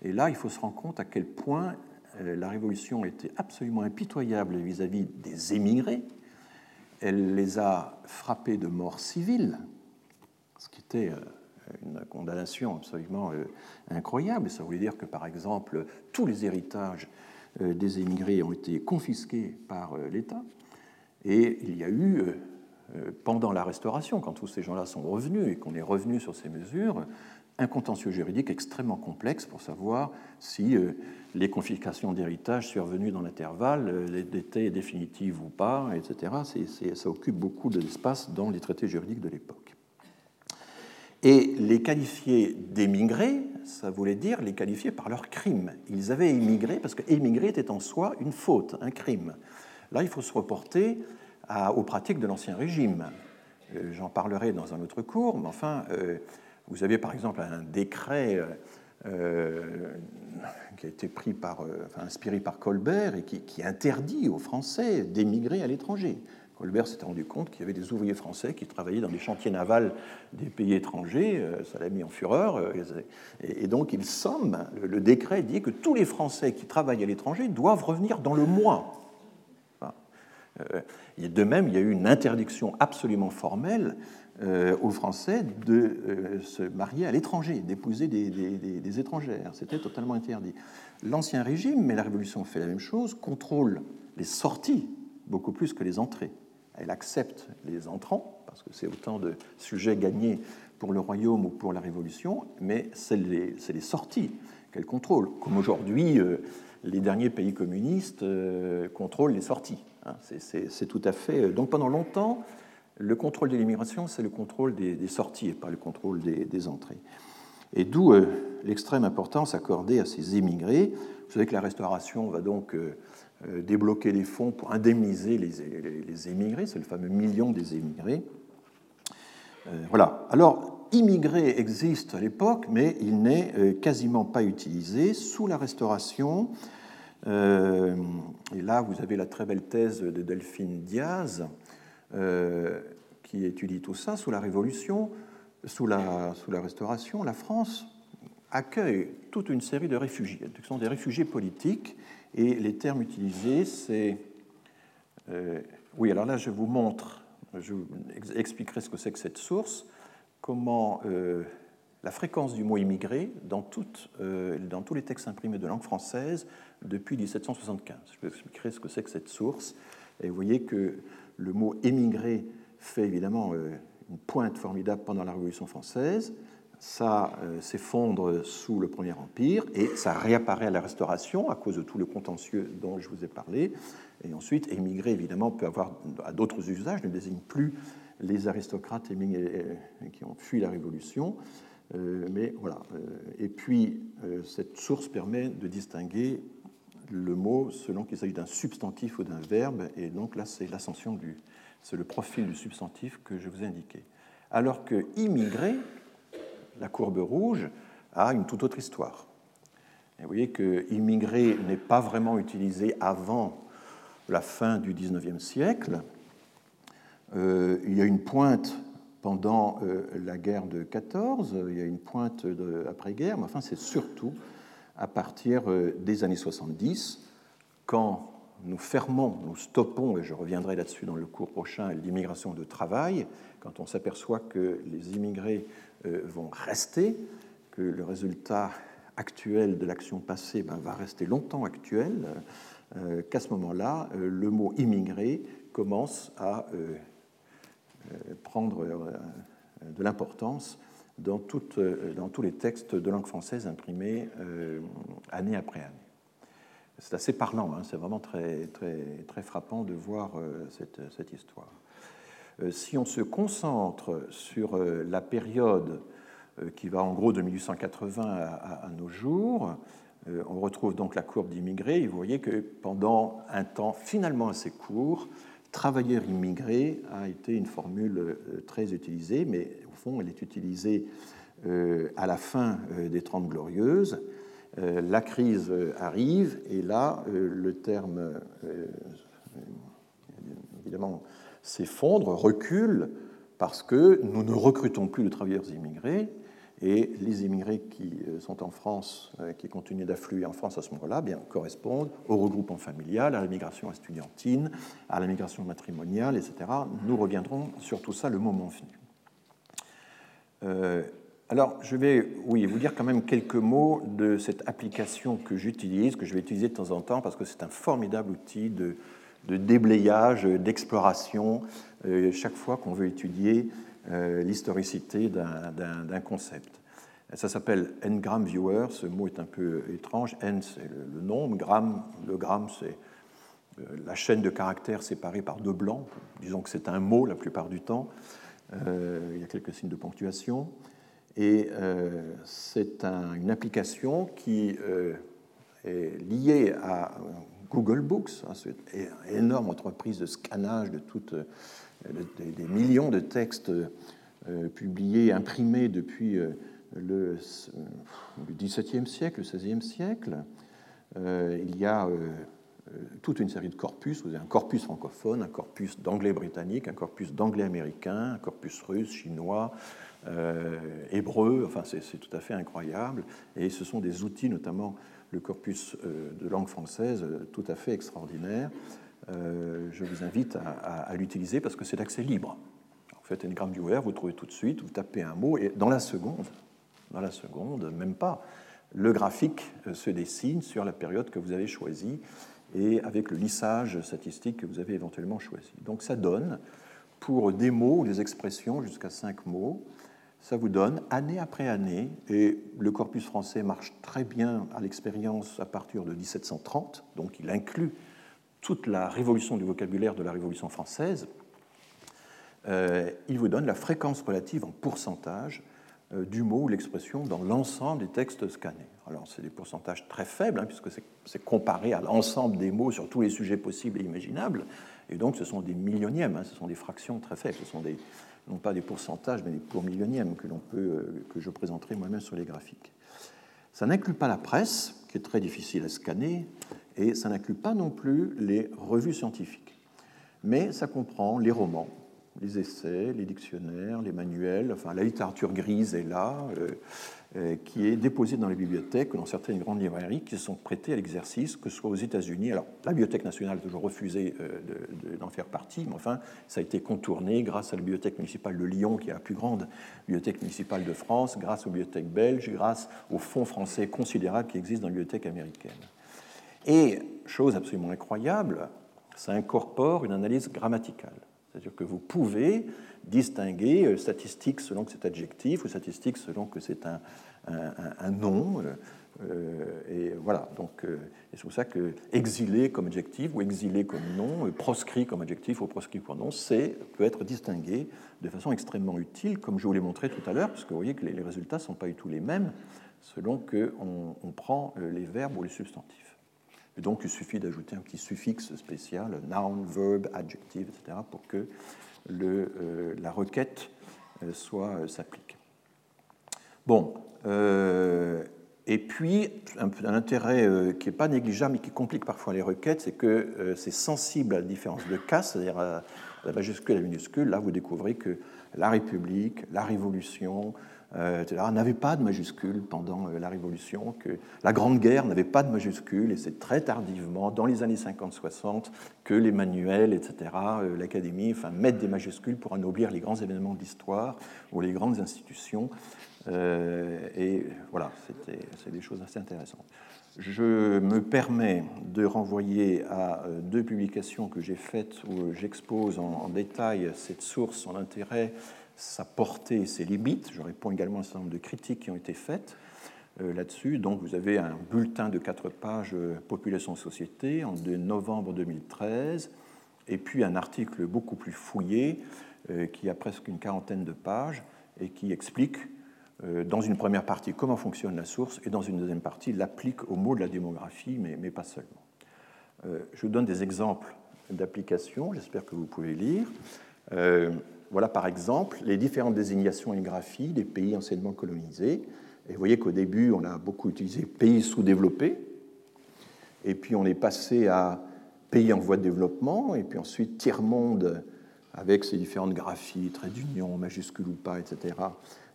Et là, il faut se rendre compte à quel point euh, la Révolution était absolument impitoyable vis-à-vis des émigrés. Elle les a frappés de mort civile, ce qui était une condamnation absolument incroyable. Ça voulait dire que, par exemple, tous les héritages des émigrés ont été confisqués par l'État. Et il y a eu, euh, euh, pendant la Restauration, quand tous ces gens-là sont revenus et qu'on est revenu sur ces mesures, un contentieux juridique extrêmement complexe pour savoir si euh, les confiscations d'héritage survenues dans l'intervalle étaient définitives ou pas, etc. ça occupe beaucoup d'espace dans les traités juridiques de l'époque. Et les qualifier d'émigrés, ça voulait dire les qualifier par leur crime. Ils avaient émigré parce que émigrer était en soi une faute, un crime. Là, il faut se reporter aux pratiques de l'Ancien Régime. Euh, j'en parlerai dans un autre cours, mais enfin, euh, vous avez par exemple un décret euh, qui a été pris par, inspiré par Colbert et qui, interdit aux Français d'émigrer à l'étranger. Colbert s'était rendu compte qu'il y avait des ouvriers français qui travaillaient dans les chantiers navals des pays étrangers, ça l'a mis en fureur, et donc il somme, le décret dit que tous les Français qui travaillent à l'étranger doivent revenir dans le mois euh, de même, il y a eu une interdiction absolument formelle euh, aux Français de euh, se marier à l'étranger, d'épouser des, étrangères. C'était totalement interdit. L'Ancien Régime, mais la Révolution fait la même chose, contrôle les sorties beaucoup plus que les entrées. Elle accepte les entrants, parce que c'est autant de sujets gagnés pour le royaume ou pour la Révolution, mais c'est les, sorties qu'elle contrôle. Comme aujourd'hui, les derniers pays communistes contrôlent les sorties. Hein. C'est tout à fait. Donc pendant longtemps, le contrôle de l'immigration, c'est le contrôle des, sorties et pas le contrôle des, entrées. Et d'où l'extrême importance accordée à ces émigrés. Vous savez que la restauration va donc débloquer des fonds pour indemniser les, les émigrés, c'est le fameux million des émigrés. voilà. Alors, immigré existe à l'époque, mais il n'est euh, quasiment pas utilisé. Sous la Restauration, euh, et là vous avez la très belle thèse de Delphine Diaz, euh, qui étudie tout ça, sous la Révolution, sous la, sous la Restauration, la France accueille toute une série de réfugiés. Ce sont des réfugiés politiques, et les termes utilisés, c'est... oui, alors là, je vous montre, je vous expliquerai ce que c'est que cette source comment euh, la fréquence du mot immigré dans, euh, dans, tous les textes imprimés de langue française depuis 1775. Je vais expliquer ce que c'est que cette source. Et vous voyez que le mot émigré fait évidemment euh, une pointe formidable pendant la Révolution française. Ça s'effondre sous le Premier Empire et ça réapparaît à la Restauration à cause de tout le contentieux dont je vous ai parlé. Et ensuite, émigré, évidemment, peut avoir à d'autres usages, ne désigne plus les aristocrates qui ont fui la Révolution. Euh, mais voilà. Euh, et puis, euh, cette source permet de distinguer le mot selon qu'il s'agit d'un substantif ou d'un verbe. Et donc là, c'est l'ascension du. C'est le profil du substantif que je vous ai indiqué. Alors que immigré, la courbe rouge, a une toute autre histoire. Vous voyez que immigré n'est pas vraiment utilisé avant la fin du XIXe siècle. Euh, il y a une pointe pendant euh, la guerre de 14, il y a une pointe après-guerre, mais enfin c'est surtout à partir euh, des années 70, quand nous fermons, nous stoppons, et je reviendrai là-dessus dans le cours prochain, l'immigration de travail, quand on s'aperçoit que les immigrés vont rester, que le résultat actuel de l'action passée ben, va rester longtemps actuel, qu'à ce moment-là, le mot immigré commence à euh, prendre euh, de l'importance dans, euh, dans, tous les textes de langue française imprimés année après année. C'est assez parlant, hein, c'est vraiment très, très, très frappant de voir cette, cette histoire. Si on se concentre sur la période qui va en gros de 1880 à, à nos jours, on retrouve donc la courbe d'immigrés et vous voyez que pendant un temps finalement assez court, travailleur immigré a été une formule euh, très utilisée, mais fond, elle est utilisée euh, à la fin euh, des Trente Glorieuses. La crise arrive et là, le terme, évidemment, s'effondre, recule, parce que nous ne recrutons plus de travailleurs immigrés, et les immigrés qui euh, sont en France, euh, qui continuent d'affluer en France à ce moment-là, bien, correspondent au regroupement familial, à la migration estudiantine, à la migration matrimoniale, etc. Nous reviendrons sur tout ça le moment venu. Euh, alors, je vais oui, vous dire quand même quelques mots de cette application que j'utilise, que je vais utiliser de temps en temps, parce que c'est un formidable outil de, déblayage, d'exploration, chaque fois qu'on veut étudier euh, l'historicité d'un concept. Ça s'appelle N-gram viewer, ce mot est un peu étrange. N, c'est le nombre, gram, le gramme, c'est euh, la chaîne de caractères séparée par deux blancs. Disons que c'est un mot la plupart du temps. Euh, il y a quelques signes de ponctuation. Et c'est une application qui est liée à Google Books, hein, cette énorme entreprise de scannage de toutes des millions de textes euh, publiés, imprimés depuis euh, le XVIIe siècle, le XVIe siècle. Euh, il y a toute une série de corpus. Vous avez un corpus francophone, un corpus d'anglais britannique, un corpus d'anglais américain, un corpus russe, chinois, hébreu. Enfin, c'est tout à fait incroyable. Et ce sont des outils, notamment le corpus de langue française, tout à fait extraordinaire. Euh, je vous invite à, l'utiliser parce que c'est d'accès libre. En fait, Ngram Viewer, vous trouvez tout de suite, vous tapez un mot et dans la seconde, dans la seconde, même pas, le graphique euh, se dessine sur la période que vous avez choisie et avec le lissage statistique que vous avez éventuellement choisi. Donc ça donne, pour des mots ou des expressions jusqu'à cinq mots, ça vous donne année après année, et le corpus français marche très bien à l'expérience à partir de 1730, donc il inclut toute la révolution du vocabulaire de la Révolution française, euh, il vous donne la fréquence relative en pourcentage euh, du mot ou l'expression dans l'ensemble des textes scannés. Alors c'est des pourcentages très faibles, hein, puisque c'est comparé à l'ensemble des mots sur tous les sujets possibles et imaginables, et donc ce sont des millionièmes, hein, ce sont des fractions très faibles, ce sont des, non pas des pourcentages, mais des pour millionièmes que, peut, euh, que je présenterai moi-même sur les graphiques. Ça n'inclut pas la presse, qui est très difficile à scanner, et ça n'inclut pas non plus les revues scientifiques. Mais ça comprend les romans, les essais, les dictionnaires, les manuels, enfin la littérature grise est là, euh, euh, qui est déposée dans les bibliothèques, dans certaines grandes librairies qui sont prêtées à l'exercice, que ce soit aux États-Unis. Alors la Bibliothèque nationale a toujours refusé euh, d'en faire partie, mais enfin ça a été contourné grâce à la Bibliothèque municipale de Lyon, qui est la plus grande bibliothèque municipale de France, grâce aux bibliothèques belges, grâce aux fonds français considérables qui existent dans les bibliothèques américaines. Et, chose absolument incroyable, ça incorpore une analyse grammaticale. C'est-à-dire que vous pouvez distinguer euh, statistique selon que c'est adjectif ou statistique selon que c'est un, un, nom. Euh, euh, et voilà, donc c'est pour ça que exilé comme adjectif ou exilé comme nom, proscrit comme adjectif ou proscrit comme nom, c'est peut être distingué de façon extrêmement utile, comme je vous l'ai montré tout à l'heure, parce que vous voyez que les, résultats ne sont pas du tout les mêmes selon qu'on on prend les verbes ou les substantifs. Et donc, il suffit d'ajouter un petit suffixe spécial, noun, verb, adjective, etc., pour que euh, la requête euh, soit euh, s'applique. Bon, et puis, un, un intérêt qui n'est pas négligeable, mais qui complique parfois les requêtes, c'est que c'est sensible à la différence de cas, c'est-à-dire à la majuscule et la minuscule. Là, vous découvrez que la République, la Révolution, n'avait pas de majuscule pendant euh, la Révolution, que la Grande Guerre n'avait pas de majuscule, et c'est très tardivement, dans les années 50-60, que les manuels, etc., euh, l'Académie, enfin, mettent des majuscules pour anoblir les grands événements de l'histoire ou les grandes institutions. et voilà, c'est des choses assez intéressantes. Je me permets de renvoyer à deux publications que j'ai faites où j'expose en, détail cette source, son intérêt sa portée et ses limites. Je réponds également à un certain nombre de critiques qui ont été faites euh, là-dessus. Donc vous avez un bulletin de quatre pages euh, Population Société en novembre 2013, et puis un article beaucoup plus fouillé euh, qui a presque une quarantaine de pages et qui explique dans une première partie comment fonctionne la source et dans une deuxième partie l'applique au mot de la démographie, mais, mais pas seulement. je vous donne des exemples d'applications, j'espère que vous pouvez lire. Voilà par exemple les différentes désignations et graphies des pays anciennement colonisés. Et vous voyez qu'au début, on a beaucoup utilisé pays sous-développés, et puis on est passé à pays en voie de développement, et puis ensuite tiers-monde avec ses différentes graphies, traits d'union, majuscules ou pas, etc.,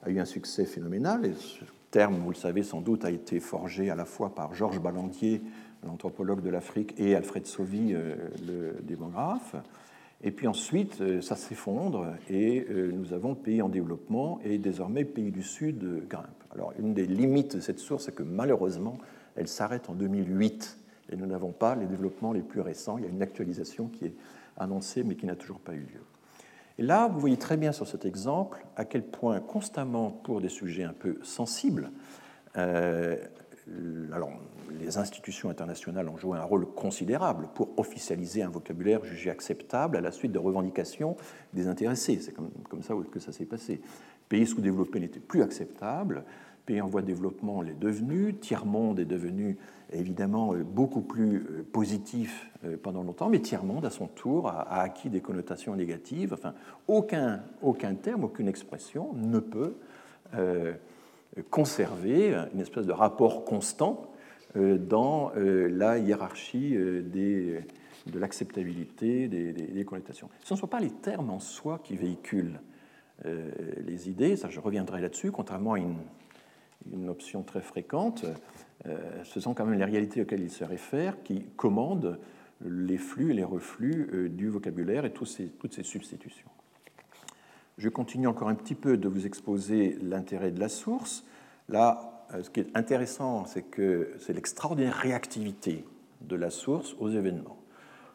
a eu un succès phénoménal. Et ce terme, vous le savez sans doute, a été forgé à la fois par Georges Ballandier, l'anthropologue de l'Afrique, et Alfred Sauvy, euh, le démographe. Et puis ensuite, euh, ça s'effondre et euh, nous avons pays en développement et désormais pays du Sud euh, grimpe. Alors une des limites de cette source, c'est que malheureusement, elle s'arrête en 2008 et nous n'avons pas les développements les plus récents. Il y a une actualisation qui est annoncée mais qui n'a toujours pas eu lieu. Et là, vous voyez très bien sur cet exemple à quel point constamment pour des sujets un peu sensibles, alors, les institutions internationales ont joué un rôle considérable pour officialiser un vocabulaire jugé acceptable à la suite de revendications des intéressés. C'est comme, comme, ça que ça s'est passé. Pays sous-développés n'étaient plus acceptables, pays en voie de développement l'est devenu, tiers-monde est devenu évidemment beaucoup plus euh, positif euh, pendant longtemps, mais tiers-monde à son tour a, acquis des connotations négatives. Enfin, aucun, aucun terme, aucune expression ne peut euh, conserver une espèce de rapport constant euh, dans euh, la hiérarchie euh, de l'acceptabilité des, des, connotations. Ce ne sont pas les termes en soi qui véhiculent les idées, ça je reviendrai là-dessus, contrairement à une, option très fréquente, ce sont quand même les réalités auxquelles ils se réfèrent qui commandent les flux et les reflux du vocabulaire et toutes ces substitutions. Je continue encore un petit peu de vous exposer l'intérêt de la source. Là, euh, ce qui est intéressant, c'est que c'est l'extraordinaire réactivité de la source aux événements.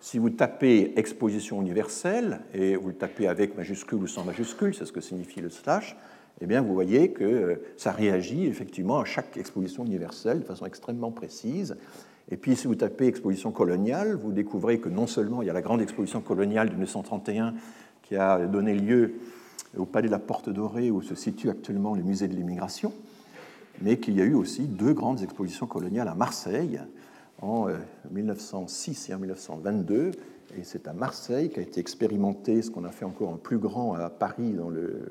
Si vous tapez exposition universelle et vous le tapez avec majuscule ou sans majuscule, c'est ce que signifie le slash, eh bien, vous voyez que ça réagit effectivement à chaque exposition universelle de façon extrêmement précise. Et puis, si vous tapez exposition coloniale, vous découvrez que non seulement il y a la grande exposition coloniale de 1931 qui a donné lieu au palais de la Porte Dorée où se situe actuellement le musée de l'immigration, mais qu'il y a eu aussi deux grandes expositions coloniales à Marseille en 1906 euh, et en 1922. Et c'est à Marseille qu'a été expérimenté ce qu'on a fait encore en plus grand à Paris dans le,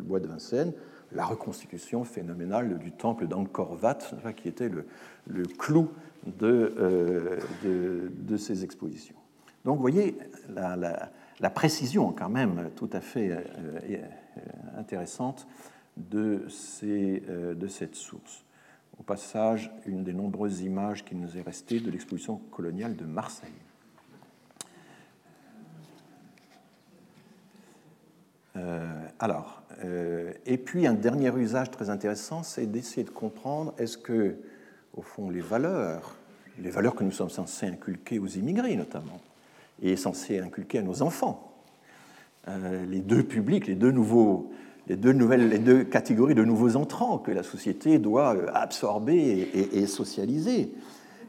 bois de Vincennes, la reconstitution phénoménale du temple d'Angkor Wat, qui était le, clou de, euh, de, ces expositions. Donc vous voyez la, précision quand même tout à fait euh, intéressante de, ces, euh, de cette source. Au passage, une des nombreuses images qui nous est restée de l'exposition coloniale de Marseille. alors, et puis un dernier usage très intéressant, c'est d'essayer de comprendre est-ce que au fond, les valeurs, les valeurs que nous sommes censés inculquer aux immigrés notamment, et censés inculquer à nos enfants. Euh, les deux publics, les deux, nouveaux, les, deux nouvelles, les deux catégories de nouveaux entrants que la société doit euh, absorber et, socialiser.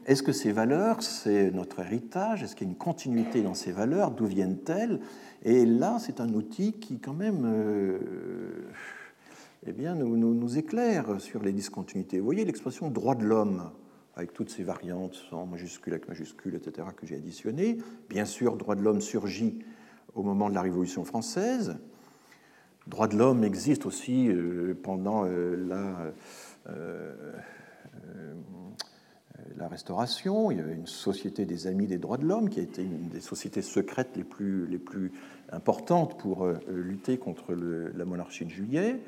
Est-ce que ces valeurs, c'est notre héritage? Est-ce qu'il y a une continuité dans ces valeurs? D'où viennent-elles? Et là, c'est un outil qui, quand même, euh, eh bien, nous, nous, éclaire sur les discontinuités. Vous voyez l'expression droit de l'homme, avec toutes ces variantes, en majuscule, avec majuscule, etc., que j'ai additionnées. Bien sûr, droit de l'homme surgit au moment de la Révolution française. Droit de l'homme existe aussi euh, pendant euh, la, euh, la Restauration. Il y avait une société des Amis des droits de l'homme qui a été une des sociétés secrètes les plus importantes pour lutter contre la monarchie de Juillet.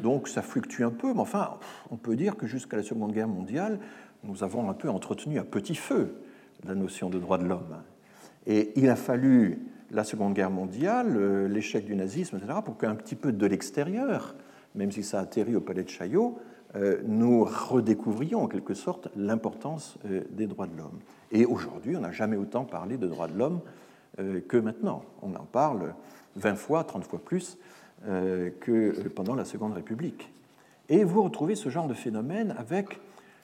Donc ça fluctue un peu, mais enfin, on peut dire que jusqu'à la Seconde Guerre mondiale, nous avons un peu entretenu à petit feu la notion de droit de l'homme. Et il a fallu la Seconde Guerre mondiale, euh, l'échec du nazisme, etc., pour qu'un petit peu de l'extérieur, même si ça a atterri au palais de Chaillot, euh, nous redécouvrions en quelque sorte l'importance euh, des droits de l'homme. Et aujourd'hui, on n'a jamais autant parlé de droits de l'homme que maintenant. On en parle 20 fois, 30 fois plus que pendant la Seconde République. Et vous retrouvez ce genre de phénomène avec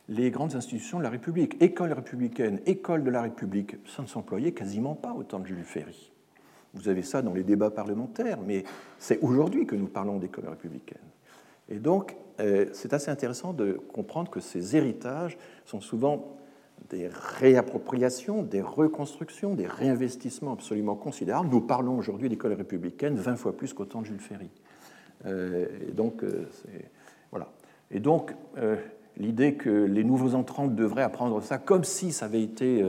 les grandes institutions de la République. École républicaine, école de la République, ça ne s'employait quasiment pas au temps de Jules Ferry. Vous avez ça dans les débats parlementaires, mais c'est aujourd'hui que nous parlons d'école républicaine. Et donc, euh, c'est assez intéressant de comprendre que ces héritages sont souvent des réappropriations, des reconstructions, des réinvestissements absolument considérables. Nous parlons aujourd'hui d'école républicaine 20 fois plus qu'au temps de Jules Ferry. Euh, et donc, euh, voilà. Et donc, l'idée que les nouveaux entrants devraient apprendre ça comme si ça avait été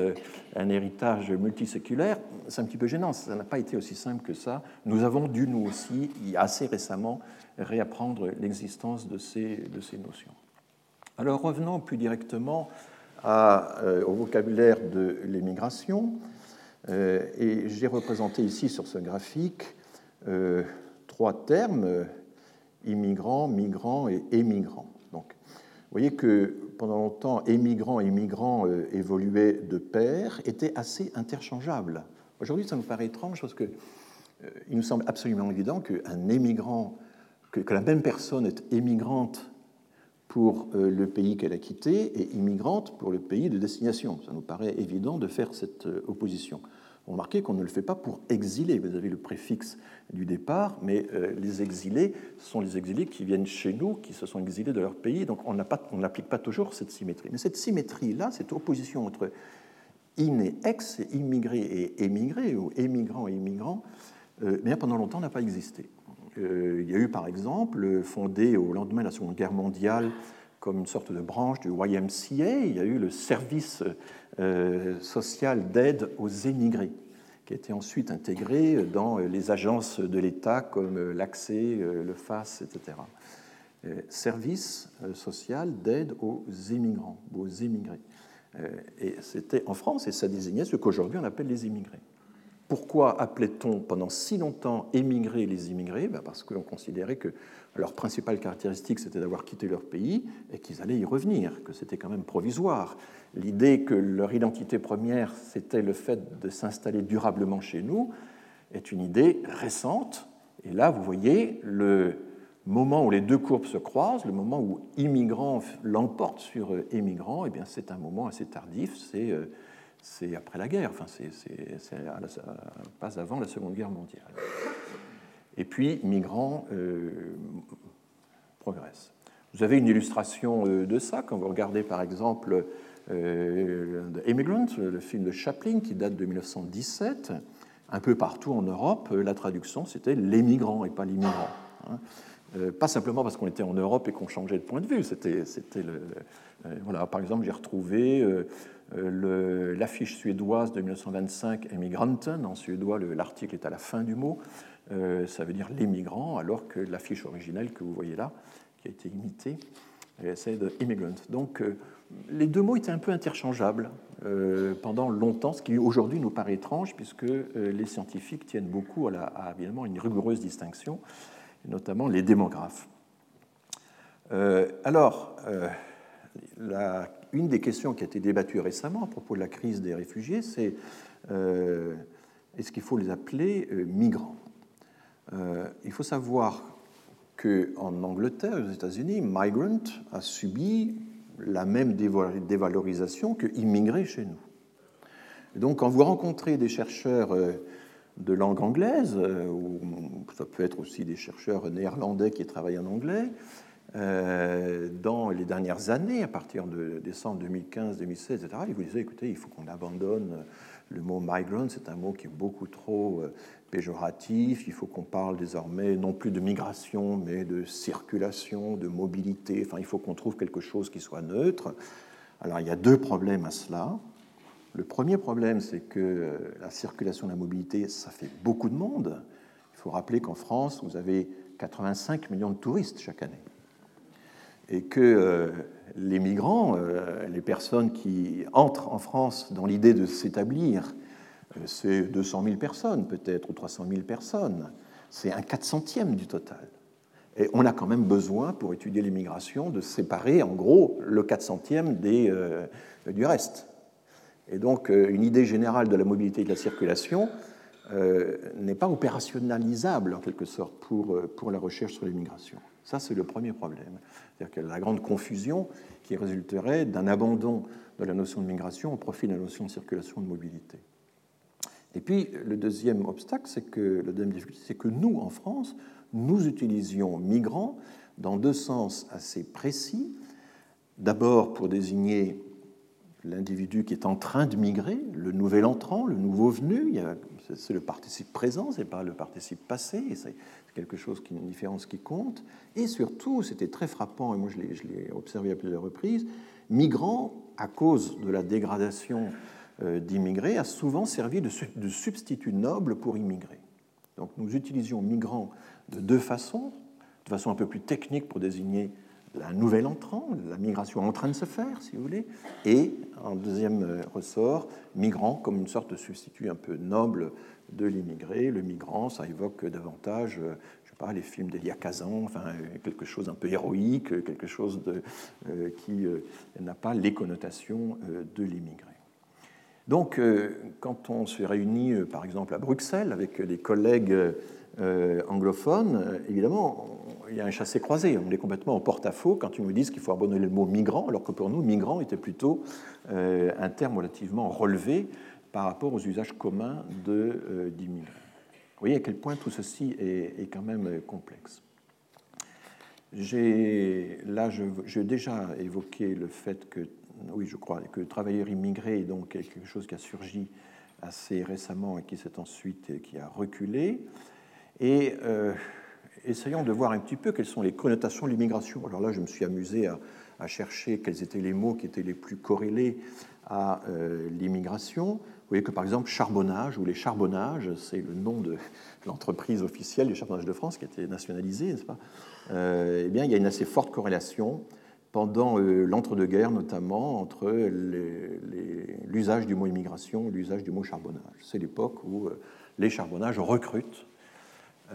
un héritage multiséculaire, c'est un petit peu gênant. Ça n'a pas été aussi simple que ça. Nous avons dû, nous aussi, assez récemment, réapprendre l'existence de ces, notions. Alors, revenons plus directement euh, au vocabulaire de l'émigration. Euh, et j'ai représenté ici sur ce graphique euh, trois termes, immigrants, migrants et émigrants. Vous voyez que pendant longtemps, émigrants et migrants évoluaient de pair, étaient assez interchangeables. Aujourd'hui, ça nous paraît étrange parce qu'il nous semble absolument évident qu'un émigrant, que, que, la même personne est émigrante pour euh, le pays qu'elle a quitté et immigrante pour le pays de destination. Ça nous paraît évident de faire cette euh, opposition. Remarquez qu'on ne le fait pas pour exiler. Vous avez le préfixe du départ, mais euh, les exilés sont les exilés qui viennent chez nous, qui se sont exilés de leur pays. Donc on n'applique pas, toujours cette symétrie. Mais cette symétrie-là, cette opposition entre in et ex, immigré et émigré, ou émigrant et immigrant, bien pendant longtemps n'a pas existé. Euh, il y a eu par exemple, fondé au lendemain de la Seconde Guerre mondiale comme une sorte de branche du YMCA, il y a eu le service euh, social d'aide aux émigrés, qui a été ensuite intégré dans les agences de l'État comme l'ACCE, le FAS, etc. Service euh, social d'aide aux émigrants, aux émigrés. Et c'était en France, et ça désignait ce qu'aujourd'hui on appelle les immigrés. Pourquoi appelait-on pendant si longtemps émigrer les immigrés? Ben Parce qu'on considérait que leur principale caractéristique, c'était d'avoir quitté leur pays et qu'ils allaient y revenir, que c'était quand même provisoire. L'idée que leur identité première, c'était le fait de s'installer durablement chez nous, est une idée récente. Et là, vous voyez le, moment où les deux courbes se croisent, le moment où immigrants l'emportent sur émigrants, eh bien c'est un moment assez tardif, c'est c'est après la guerre, enfin, c'est, pas avant la Seconde Guerre mondiale. Et puis, migrants euh, progressent. Vous avez une illustration euh, de ça quand vous regardez par exemple euh, The Immigrant, le film de Chaplin qui date de 1917. Un peu partout en Europe, la traduction c'était les migrants et pas l'immigrant. Hein. pas simplement parce qu'on était en Europe et qu'on changeait de point de vue. C'était, voilà, par exemple, j'ai retrouvé l'affiche suédoise de 1925, Emigranten, en suédois l'article est à la fin du mot, ça veut dire les migrants, alors que l'affiche originelle que vous voyez là, qui a été imitée, euh, c'est de immigrant. Donc les deux mots étaient un peu interchangeables pendant longtemps, ce qui aujourd'hui nous paraît étrange, puisque les scientifiques tiennent beaucoup à, la, évidemment une rigoureuse distinction, notamment les démographes. alors, une des questions qui a été débattue récemment à propos de la crise des réfugiés, c'est euh, est-ce qu'il faut les appeler euh, migrants? euh, Il faut savoir qu'en Angleterre, aux États-Unis, migrant a subi la même dévalorisation que immigré chez nous. donc, quand vous rencontrez des chercheurs de langue anglaise, ou ça peut être aussi des chercheurs néerlandais qui travaillent en anglais, euh, dans les dernières années, à partir de décembre 2015, 2016, etc., il vous disait, écoutez, il faut qu'on abandonne le mot migrant, c'est un mot qui est beaucoup trop euh, péjoratif, il faut qu'on parle désormais non plus de migration, mais de circulation, de mobilité, enfin, il faut qu'on trouve quelque chose qui soit neutre. Alors, il y a deux problèmes à cela. Le premier problème, c'est que euh, la circulation la mobilité, ça fait beaucoup de monde. Il faut rappeler qu'en France, vous avez 85 millions de touristes chaque année et que euh, les migrants, euh, les personnes qui entrent en France dans l'idée de s'établir, euh, c'est 200 000 personnes peut-être, ou 300 000 personnes. C'est un 400e du total. Et on a quand même besoin, pour étudier l'immigration, de séparer en gros le 400e des, du reste. Et donc une idée générale de la mobilité et de la circulation n'est pas opérationnalisable en quelque sorte pour, pour la recherche sur l'immigration. Ça, c'est le premier problème. C'est-à-dire que la grande confusion qui résulterait d'un abandon de la notion de migration au profit de la notion de circulation de mobilité. Et puis, le deuxième obstacle, c'est que, la deuxième difficulté, c'est que nous, en France, nous utilisions migrants dans deux sens assez précis. D'abord pour désigner l'individu qui est en train de migrer, le nouvel entrant, le nouveau venu, c'est le participe présent, c'est pas le participe passé, c'est quelque chose qui une différence qui compte. Et surtout, c'était très frappant, et moi je l'ai observé à plusieurs reprises, migrant, à cause de la dégradation euh, d'immigrés, a souvent servi de, substitut noble pour immigrés. Donc nous utilisions migrants de deux façons, de façon un peu plus technique pour désigner un nouvel entrant, la migration en train de se faire, si vous voulez, et en deuxième euh, ressort, migrant comme une sorte de substitut un peu noble de l'immigré. Le migrant, ça évoque davantage, euh, je sais pas, les films d'Elia Kazan, enfin, quelque chose un peu héroïque, quelque chose de, euh, qui n'a pas les connotations de l'immigré. Donc, quand on se réunit, par exemple, à Bruxelles, avec des collègues anglophones, évidemment, il y a un chassé-croisé. On est complètement en porte-à-faux quand ils nous disent qu'il faut abandonner le mot migrant, alors que pour nous, migrant était plutôt euh, un terme relativement relevé par rapport aux usages communs euh, d'immigrés. Vous voyez à quel point tout ceci est, quand même complexe. Là, j'ai déjà évoqué le fait que, oui, je crois que travailleur immigré est donc quelque chose qui a surgi assez récemment et qui s'est ensuite qui a reculé. Et euh, essayons de voir un petit peu quelles sont les connotations de l'immigration. Alors là, je me suis amusé à, chercher quels étaient les mots qui étaient les plus corrélés à euh, l'immigration. Vous voyez que par exemple charbonnage ou les charbonnages, c'est le nom de l'entreprise officielle du charbonnage de France qui a été nationalisée, n'est-ce pas? Euh, Eh bien, il y a une assez forte corrélation pendant l'entre-deux-guerres notamment entre l'usage du mot immigration et l'usage du mot charbonnage. C'est l'époque où les charbonnages recrutent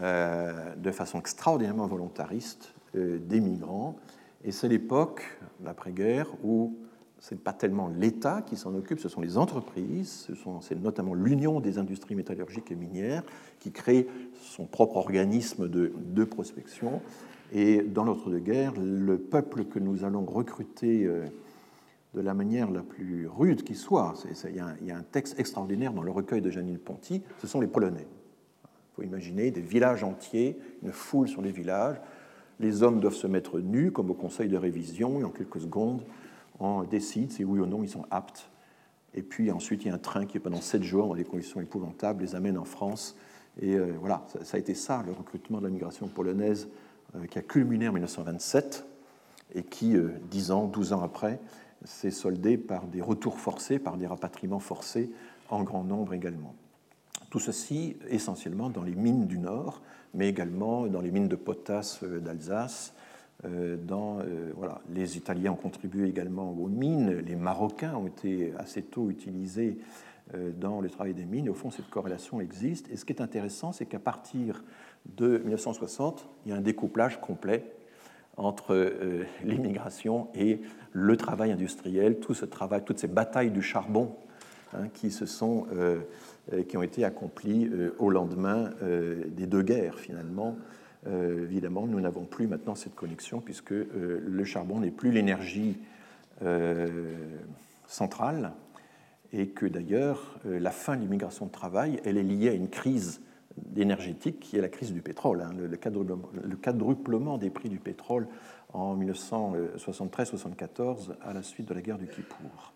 de façon extraordinairement volontariste euh, des migrants. Et c'est l'époque, l'après-guerre, où ce n'est pas tellement l'État qui s'en occupe, ce sont les entreprises, c'est notamment l'Union des industries métallurgiques et minières qui crée son propre organisme de, de prospection Et dans l'entre-deux-guerres, le peuple que nous allons recruter euh, de la manière la plus rude qui soit, il y, a un texte extraordinaire dans le recueil de Janine Ponty, ce sont les Polonais. Il faut imaginer des villages entiers, une foule sur les villages. Les hommes doivent se mettre nus, comme au conseil de révision, et en quelques secondes, on décide si oui ou non ils sont aptes. Et puis ensuite, il y a un train qui, pendant sept jours, dans des conditions épouvantables, les amène en France. Et euh, voilà, ça, a été ça, le recrutement de la migration polonaise euh, qui a culminé en 1927 et qui, euh, dix ans, douze ans après, s'est soldé par des retours forcés, par des rapatriements forcés en grand nombre également. Tout ceci essentiellement dans les mines du Nord, mais également dans les mines de potasse d'Alsace, euh, dans, euh, voilà, les Italiens ont contribué également aux mines, les Marocains ont été assez tôt utilisés euh, dans le travail des mines. au fond, cette corrélation existe. Et ce qui est intéressant, c'est qu'à partir de 1960, il y a un découplage complet entre l'immigration et le travail industriel, tout ce travail, toutes ces batailles du charbon hein, qui, se sont, qui ont été accomplies au lendemain des deux guerres, finalement, euh, évidemment, nous n'avons plus maintenant cette connexion puisque euh, le charbon n'est plus l'énergie euh, centrale et que d'ailleurs la fin de l'immigration de travail, elle est liée à une crise énergétique qui est la crise du pétrole, hein, le, quadruplement, des prix du pétrole en 1973-74 à la suite de la guerre du Kippour.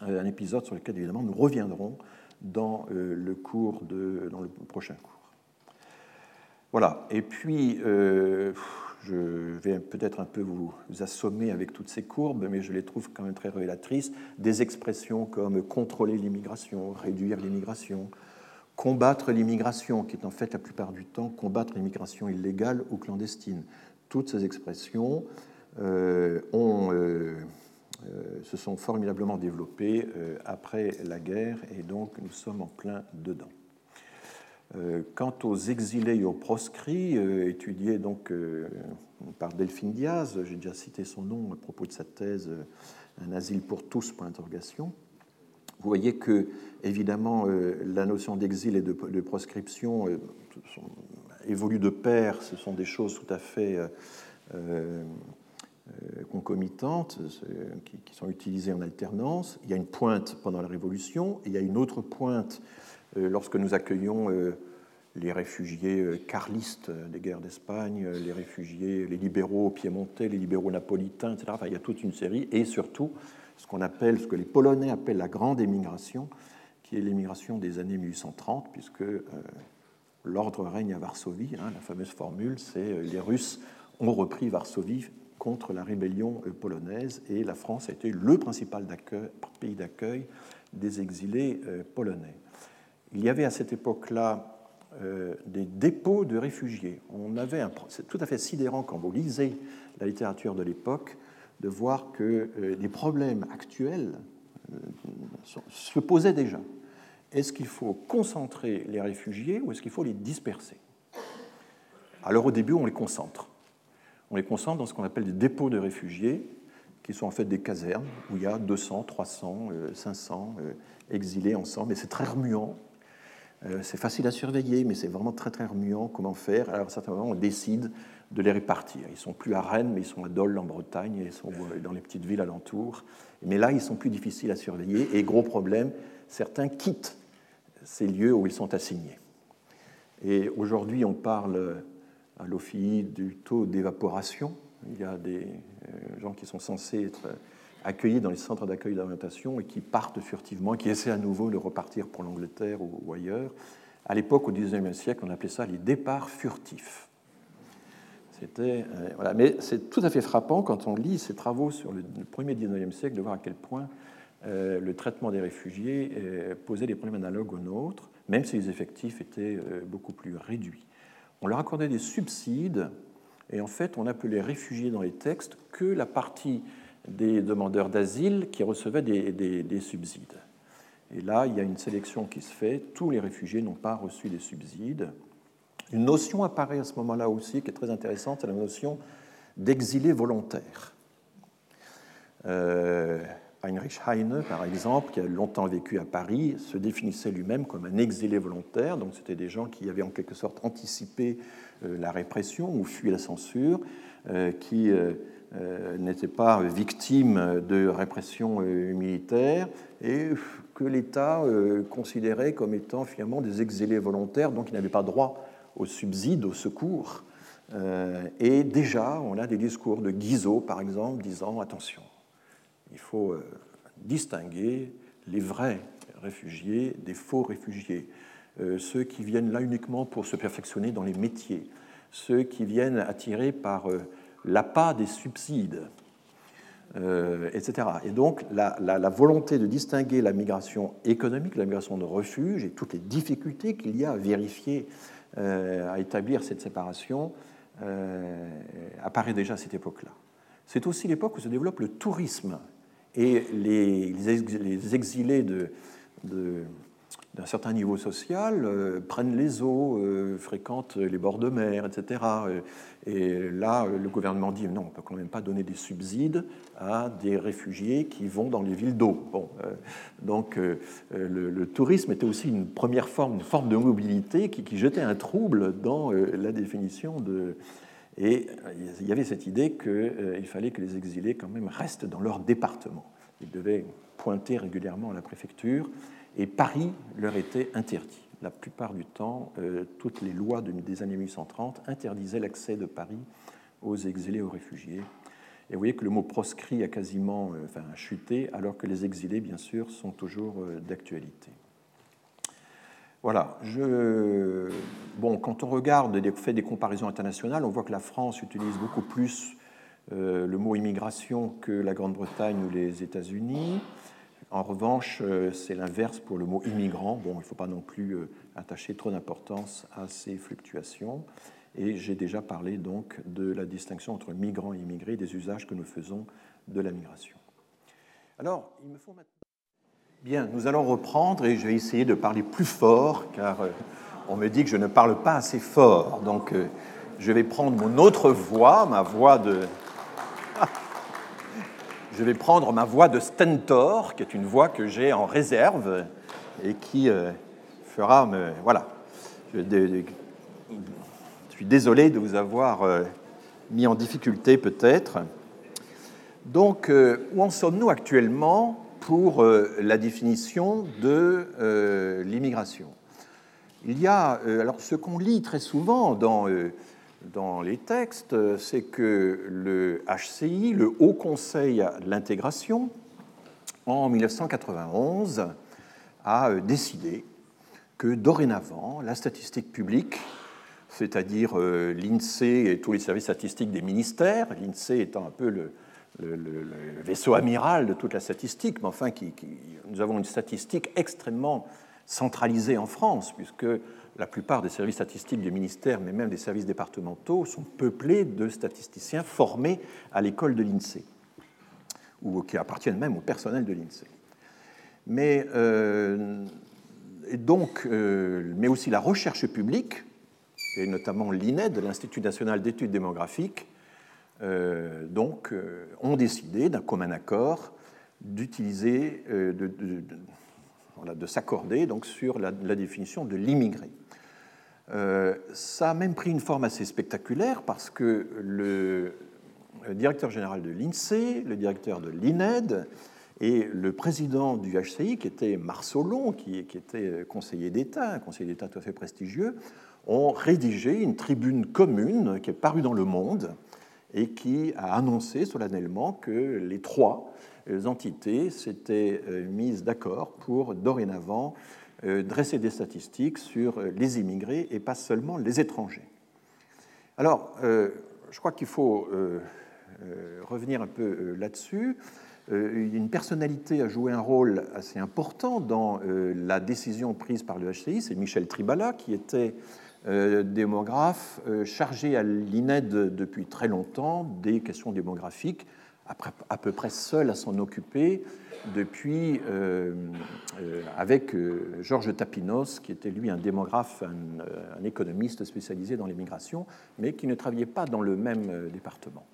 Un épisode sur lequel évidemment nous reviendrons dans le cours de, dans le prochain cours. Voilà, et puis euh, je vais peut-être un peu vous assommer avec toutes ces courbes, mais je les trouve quand même très révélatrices. Des expressions comme contrôler l'immigration, réduire l'immigration, combattre l'immigration, qui est en fait la plupart du temps combattre l'immigration illégale ou clandestine. Toutes ces expressions euh, euh, se sont formidablement développées après la guerre, et donc nous sommes en plein dedans. Euh, quant aux exilés et aux proscrits, euh, étudiés donc euh, par Delphine Diaz, j'ai déjà cité son nom à propos de sa thèse Un asile pour tous, pour l'interrogation. Vous voyez que, évidemment, la notion d'exil et de, proscription évolue de pair, ce sont des choses tout à fait concomitantes qui, qui, sont utilisées en alternance. Il y a une pointe pendant la Révolution, et il y a une autre pointe euh, lorsque nous accueillons euh, les réfugiés euh, carlistes des guerres d'Espagne, les réfugiés, les libéraux piémontais, les libéraux napolitains, etc. Enfin, il y a toute une série, et surtout ce qu'on appelle, ce que les Polonais appellent la grande émigration, qui est l'émigration des années 1830, puisque l'ordre règne à Varsovie. Hein, la fameuse formule, c'est les Russes ont repris Varsovie contre la rébellion polonaise, et la France a été le principal pays d'accueil des exilés polonais il y avait à cette époque-là euh, des dépôts de réfugiés. On avait c'est tout à fait sidérant quand vous lisez la littérature de l'époque de voir que euh, les problèmes actuels euh, se posaient déjà. Est-ce qu'il faut concentrer les réfugiés ou est-ce qu'il faut les disperser? Alors au début, on les concentre. On les concentre dans ce qu'on appelle des dépôts de réfugiés, qui sont en fait des casernes où il y a 200, 300, 500 exilés ensemble. Et c'est très remuant euh, c'est facile à surveiller, mais c'est vraiment très très remuant comment faire. Alors à certains moments, on décide de les répartir. Ils sont plus à Rennes, mais ils sont à Dole en Bretagne, ils sont euh, dans les petites villes alentours. Mais là, ils sont plus difficiles à surveiller. Et gros problème, certains quittent ces lieux où ils sont assignés. Et aujourd'hui, on parle à l'OFI du taux d'évaporation. Il y a des euh, gens qui sont censés être accueillis dans les centres d'accueil d'orientation et qui partent furtivement, qui essaient à nouveau de repartir pour l'Angleterre ou, ailleurs. À l'époque, au XIXe siècle, on appelait ça les départs furtifs. C'était, euh, voilà. Mais c'est tout à fait frappant quand on lit ces travaux sur le, premier XIXe siècle de voir à quel point euh, le traitement des réfugiés posait des problèmes analogues aux nôtres, même si les effectifs étaient beaucoup plus réduits. On leur accordait des subsides, et en fait, on appelait réfugiés dans les textes que la partie des demandeurs d'asile qui recevaient des, subsides. Et là, il y a une sélection qui se fait. Tous les réfugiés n'ont pas reçu des subsides. Une notion apparaît à ce moment-là aussi qui est très intéressante, c'est la notion d'exilé volontaire. Euh, Heinrich Heine, par exemple, qui a longtemps vécu à Paris, se définissait lui-même comme un exilé volontaire. Donc, c'était des gens qui avaient en quelque sorte anticipé la répression ou fui la censure, qui n'étaient pas victimes de répression militaire et que l'État considérait comme étant finalement des exilés volontaires, donc ils n'avaient pas droit au subside, au secours. Et déjà, on a des discours de Guizot, par exemple, disant attention, il faut euh, distinguer les vrais réfugiés des faux réfugiés, euh, ceux qui viennent là uniquement pour se perfectionner dans les métiers, ceux qui viennent attirés par euh, l'appât des subsides, etc. Et donc la, volonté de distinguer la migration économique, la migration de refuge et toutes les difficultés qu'il y a à vérifier, à établir cette séparation, apparaît déjà à cette époque-là. C'est aussi l'époque où se développe le tourisme et les, exilés d'un certain niveau social euh, prennent les eaux, euh, fréquentent les bords de mer, etc. Et là, le gouvernement dit non, on ne peut quand même pas donner des subsides à des réfugiés qui vont dans les villes d'eau. Bon, euh, donc le, tourisme était aussi une première forme, une forme de mobilité qui jetait un trouble dans la définition de, et il y avait cette idée qu'il euh, fallait que les exilés quand même restent dans leur département. Ils devaient pointer régulièrement à la préfecture et Paris leur était interdit. La plupart du temps, euh, toutes les lois des années 1830 interdisaient l'accès de Paris aux exilés, aux réfugiés. Et vous voyez que le mot proscrit a quasiment euh, chuté, alors que les exilés, bien sûr, sont toujours d'actualité. Voilà. Je... Bon, quand on regarde, des, fait des comparaisons internationales, on voit que la France utilise beaucoup plus euh, le mot immigration que la Grande-Bretagne ou les États-Unis. En revanche, euh, c'est l'inverse pour le mot immigrant. Bon, il ne faut pas non plus euh, attacher trop d'importance à ces fluctuations. Et j'ai déjà parlé donc de la distinction entre migrants et immigrés, des usages que nous faisons de la migration. Alors, il me faut maintenant. Bien, nous allons reprendre et je vais essayer de parler plus fort car euh, on me dit que je ne parle pas assez fort. Donc euh, je vais prendre mon autre voix, ma voix de... je vais prendre ma voix de stentor, qui est une voix que j'ai en réserve et qui euh, fera me... Voilà. Je, suis désolé de vous avoir mis en difficulté peut-être. Donc, où en sommes-nous actuellement pour euh, la définition de euh, l'immigration. Il y a, euh, alors ce qu'on lit très souvent dans, dans les textes, c'est que le HCI, le Haut Conseil à l'intégration, en 1991, a décidé que dorénavant, la statistique publique, c'est-à-dire l'INSEE et tous les services statistiques des ministères, l'INSEE étant un peu le, le, vaisseau amiral de toute la statistique, mais enfin, nous avons une statistique extrêmement centralisée en France, puisque la plupart des services statistiques des ministères, mais même des services départementaux, sont peuplés de statisticiens formés à l'école de l'INSEE, ou qui appartiennent même au personnel de l'INSEE. Mais, euh, euh, mais aussi la recherche publique, et notamment l'INED, l'Institut national d'études démographiques, donc, euh, ont décidé d'un commun accord d'utiliser, euh, de, de, s'accorder donc sur la, définition de l'immigré. ça a même pris une forme assez spectaculaire parce que le, directeur général de l'INSEE, le directeur de l'INED et le président du HCI, qui était Marsolon, qui, qui était conseiller d'État, un conseiller d'État tout à fait prestigieux, ont rédigé une tribune commune qui est parue dans Le Monde et qui a annoncé solennellement que les trois entités s'étaient euh, mises d'accord pour dorénavant euh, dresser des statistiques sur les immigrés et pas seulement les étrangers. Alors, euh, je crois qu'il faut revenir un peu là-dessus. Une personnalité a joué un rôle assez important dans la décision prise par le HCI, c'est Michel Tribala, qui était euh, démographe euh, chargé à l'INED depuis très longtemps des questions démographiques, à peu près seul à s'en occuper depuis, euh, avec Georges Tapinos, qui était lui un démographe, un, économiste spécialisé dans l'immigration, mais qui ne travaillait pas dans le même département.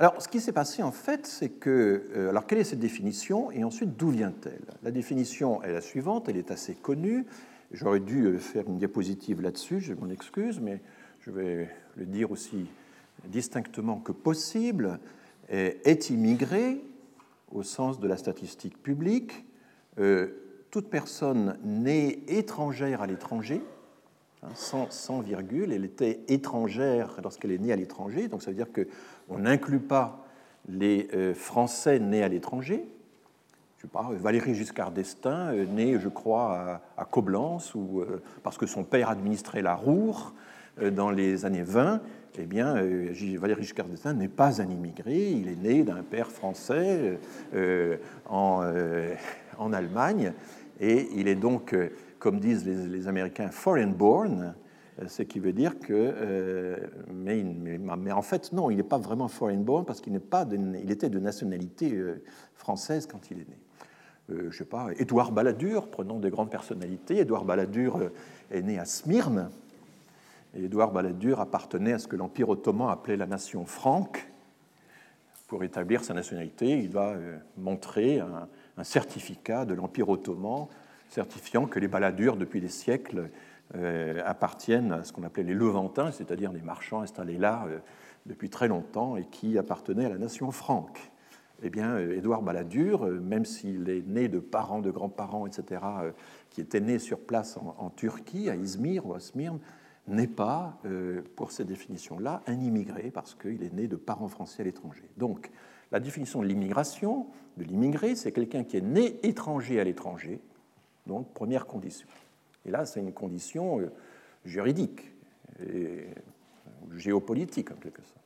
Alors, ce qui s'est passé en fait, c'est que. Euh, alors, quelle est cette définition et ensuite d'où vient-elle? La définition est la suivante, elle est assez connue. J'aurais dû euh, faire une diapositive là-dessus, je m'en excuse, mais je vais le dire aussi distinctement que possible. Est immigré, au sens de la statistique publique, euh, toute personne née étrangère à l'étranger, hein, sans, virgule, elle était étrangère lorsqu'elle est née à l'étranger, donc ça veut dire qu'on n'inclut pas les euh, Français nés à l'étranger. Je sais pas, Valérie Giscard d'Estaing, euh, née, je crois, à, Coblence, ou, parce que son père administrait la Roure dans les années 20, eh bien, Valéry Giscard d'Estaing n'est pas un immigré, il est né d'un père français en, Allemagne, et il est donc, euh, comme disent les, Américains, foreign born, euh, ce qui veut dire que, euh, mais, en fait, non, il n'est pas vraiment foreign born parce qu'il pas il était de nationalité française quand il est né. Je ne sais pas, Édouard Balladur, prenons des grandes personnalités. Édouard Balladur est né à Smyrne. Et Édouard Balladur appartenait à ce que l'Empire ottoman appelait la nation franque. Pour établir sa nationalité, il doit montrer un, certificat de l'Empire ottoman certifiant que les baladures, depuis des siècles, euh, appartiennent à ce qu'on appelait les Levantins, c'est-à-dire des marchands installés là euh, depuis très longtemps et qui appartenaient à la nation franque. Eh bien, euh, Édouard Balladur, même s'il est né de parents, de grands-parents, etc., qui étaient nés sur place en, Turquie, à Izmir ou à Smyrne, n'est pas, pour cette définition-là, un immigré parce qu'il est né de parents français à l'étranger. Donc, la définition de l'immigration, de l'immigré, c'est quelqu'un qui est né étranger à l'étranger, donc première condition. Et là, c'est une condition euh, juridique et géopolitique en quelque sorte.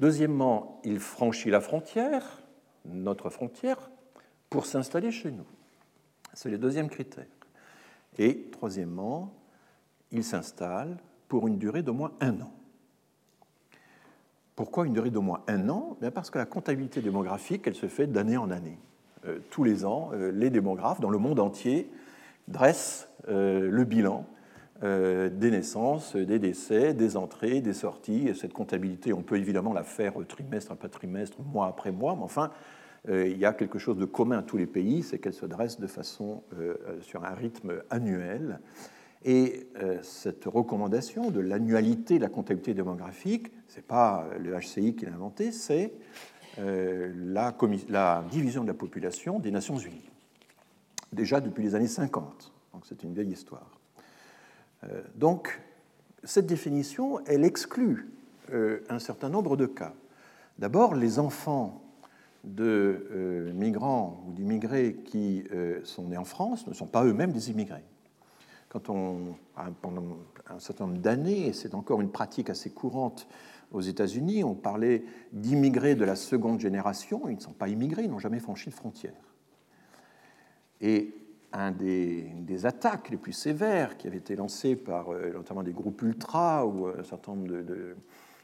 Deuxièmement, il franchit la frontière, notre frontière, pour s'installer chez nous. C'est le deuxième critère. Et troisièmement, il s'installe pour une durée d'au moins un an. Pourquoi une durée d'au moins un an? Parce que la comptabilité démographique, elle se fait d'année en année. Euh, tous les ans, euh, les démographes dans le monde entier dressent euh, le bilan des naissances, des décès, des entrées, des sorties. Et cette comptabilité, on peut évidemment la faire trimestre après trimestre, mois après mois, mais enfin, il y a quelque chose de commun à tous les pays, c'est qu'elle se dresse de façon sur un rythme annuel. Et euh, cette recommandation de l'annualité de la comptabilité démographique, ce n'est pas le HCI qui l'a inventé, c'est euh, la, division de la population des Nations Unies, déjà depuis les années 50. Donc c'est une vieille histoire. Euh, donc cette définition, elle exclut un certain nombre de cas. D'abord, les enfants de migrants ou d'immigrés qui sont nés en France ne sont pas eux-mêmes des immigrés quand on, pendant un certain nombre d'années, et c'est encore une pratique assez courante aux États-Unis, on parlait d'immigrés de la seconde génération. Ils ne sont pas immigrés, ils n'ont jamais franchi de frontière. Et un des, attaques les plus sévères qui avait été lancées par euh, notamment des groupes ultra ou euh, un certain nombre de,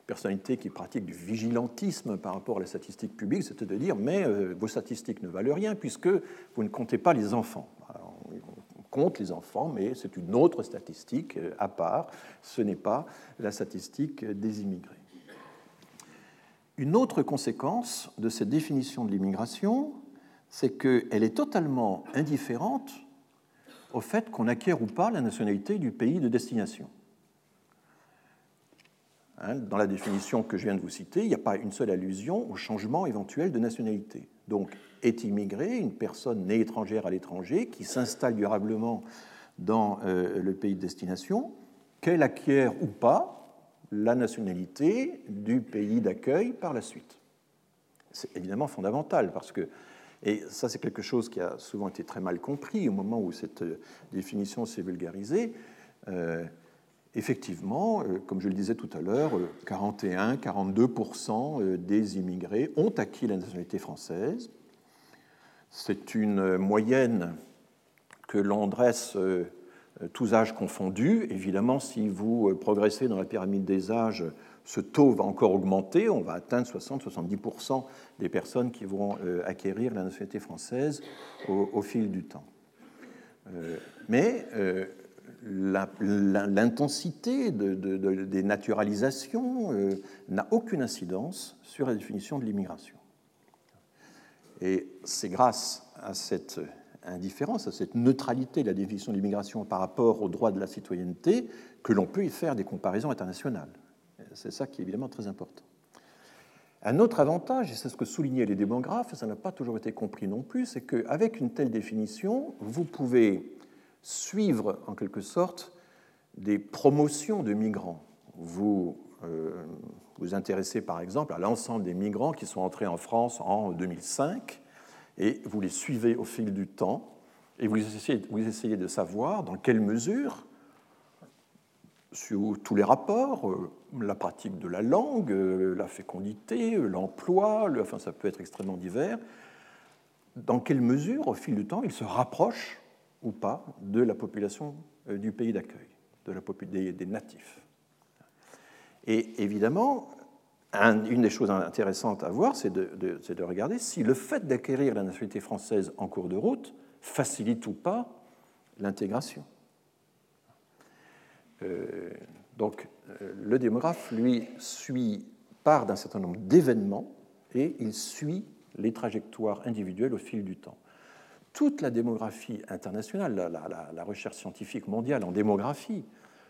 personnalités qui pratiquent du vigilantisme par rapport à la statistique publique, c'était de dire mais euh, vos statistiques ne valent rien puisque vous ne comptez pas les enfants compte les enfants, mais c'est une autre statistique à part. Ce n'est pas la statistique des immigrés. Une autre conséquence de cette définition de l'immigration, c'est qu'elle est totalement indifférente au fait qu'on acquiert ou pas la nationalité du pays de destination. Hein, dans la définition que je viens de vous citer, il n'y a pas une seule allusion au changement éventuel de nationalité. Donc, est immigré, une personne née étrangère à l'étranger, qui s'installe durablement dans euh, le pays de destination, qu'elle acquiert ou pas la nationalité du pays d'accueil par la suite. C'est évidemment fondamental parce que, et ça c'est quelque chose qui a souvent été très mal compris au moment où cette euh, définition s'est vulgarisée, euh, effectivement, comme je le disais tout à l'heure, 41-42% des immigrés ont acquis la nationalité française, c'est une moyenne que l'on dresse euh, tous âges confondus. Évidemment, si vous euh, progressez dans la pyramide des âges, ce taux va encore augmenter. On va atteindre 60-70% des personnes qui vont euh, acquérir la nationalité française au, fil du temps. Mais l'intensité des naturalisations euh, n'a aucune incidence sur la définition de l'immigration. Et c'est grâce à cette indifférence, à cette neutralité de la définition de l'immigration par rapport aux droits de la citoyenneté que l'on peut y faire des comparaisons internationales. C'est ça qui est évidemment très important. Un autre avantage, et c'est ce que soulignaient les démographes, ça n'a pas toujours été compris non plus, c'est qu'avec une telle définition, vous pouvez suivre en quelque sorte des promotions de migrants. Vous euh, vous intéressez par exemple à l'ensemble des migrants qui sont entrés en France en 2005 et vous les suivez au fil du temps et vous essayez, vous essayez de savoir dans quelle mesure, sur tous les rapports, euh, la pratique de la langue, euh, la fécondité, l'emploi, enfin ça peut être extrêmement divers, dans quelle mesure, au fil du temps, ils se rapprochent ou pas de la population euh, du pays d'accueil, de la des, des natifs? Et évidemment, une des choses intéressantes à voir, c'est de, de, regarder si le fait d'acquérir la nationalité française en cours de route facilite ou pas l'intégration. Euh, donc, euh, le démographe, lui, suit, part d'un certain nombre d'événements et il suit les trajectoires individuelles au fil du temps. Toute la démographie internationale, la, recherche scientifique mondiale en démographie,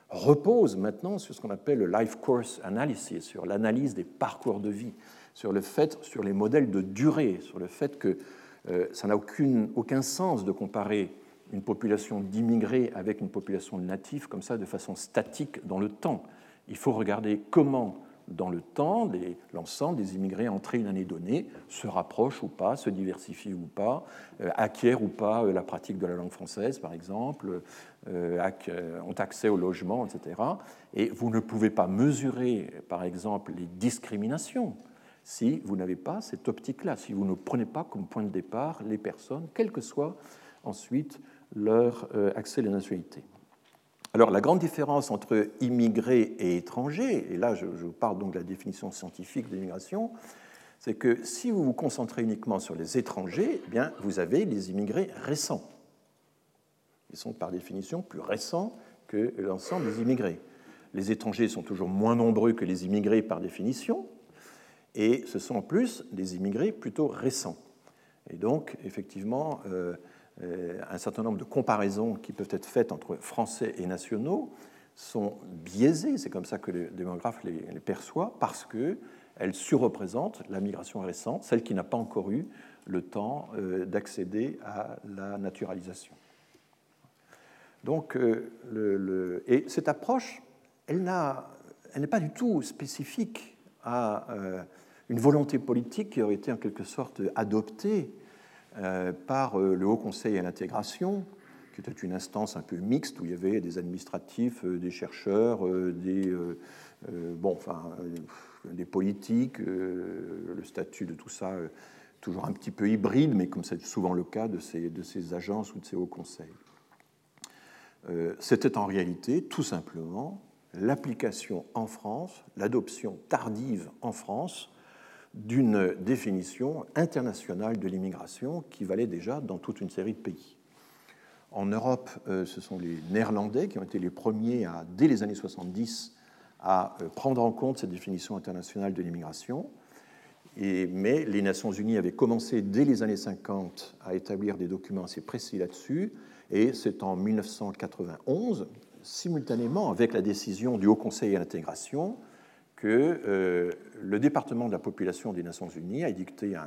repose maintenant sur ce qu'on appelle le life course analysis, sur l'analyse des parcours de vie, sur le fait, sur les modèles de durée, sur le fait que euh, ça n'a aucun sens de comparer une population d'immigrés avec une population de natifs comme ça de façon statique dans le temps. Il faut regarder comment dans le temps, l'ensemble des immigrés entrés une année donnée se rapprochent ou pas, se diversifient ou pas, euh, acquièrent ou pas euh, la pratique de la langue française, par exemple, euh, ont accès au logement, etc. Et vous ne pouvez pas mesurer, par exemple, les discriminations si vous n'avez pas cette optique-là, si vous ne prenez pas comme point de départ les personnes, quel que soit ensuite leur accès à la nationalité. Alors la grande différence entre immigrés et étrangers, et là je, parle donc de la définition scientifique de l'immigration, c'est que si vous vous concentrez uniquement sur les étrangers, eh bien, vous avez les immigrés récents. Ils sont par définition plus récents que l'ensemble des immigrés. Les étrangers sont toujours moins nombreux que les immigrés par définition, et ce sont en plus des immigrés plutôt récents. Et donc, effectivement, euh, euh, un certain nombre de comparaisons qui peuvent être faites entre français et nationaux sont biaisées, c'est comme ça que le démographe les, perçoit, parce qu'elles surreprésentent la migration récente, celle qui n'a pas encore eu le temps euh, d'accéder à la naturalisation. Donc, euh, et cette approche, elle n'est pas du tout spécifique à une volonté politique qui aurait été en quelque sorte adoptée euh, par euh, le Haut Conseil à l'intégration, qui était une instance un peu mixte où il y avait des administratifs, euh, des chercheurs, des, bon, enfin, des politiques, le statut de tout ça toujours un petit peu hybride, mais comme c'est souvent le cas de ces, de ces agences ou de ces hauts conseils. C'était en réalité tout simplement l'application en France, l'adoption tardive en France d'une définition internationale de l'immigration qui valait déjà dans toute une série de pays. En Europe, euh, ce sont les Néerlandais qui ont été les premiers, à, dès les années 70, à euh, prendre en compte cette définition internationale de l'immigration. mais les Nations Unies avaient commencé dès les années 50 à établir des documents assez précis là-dessus, et c'est en 1991, simultanément avec la décision du Haut Conseil à l'intégration, que euh, le département de la population des Nations Unies a édicté un,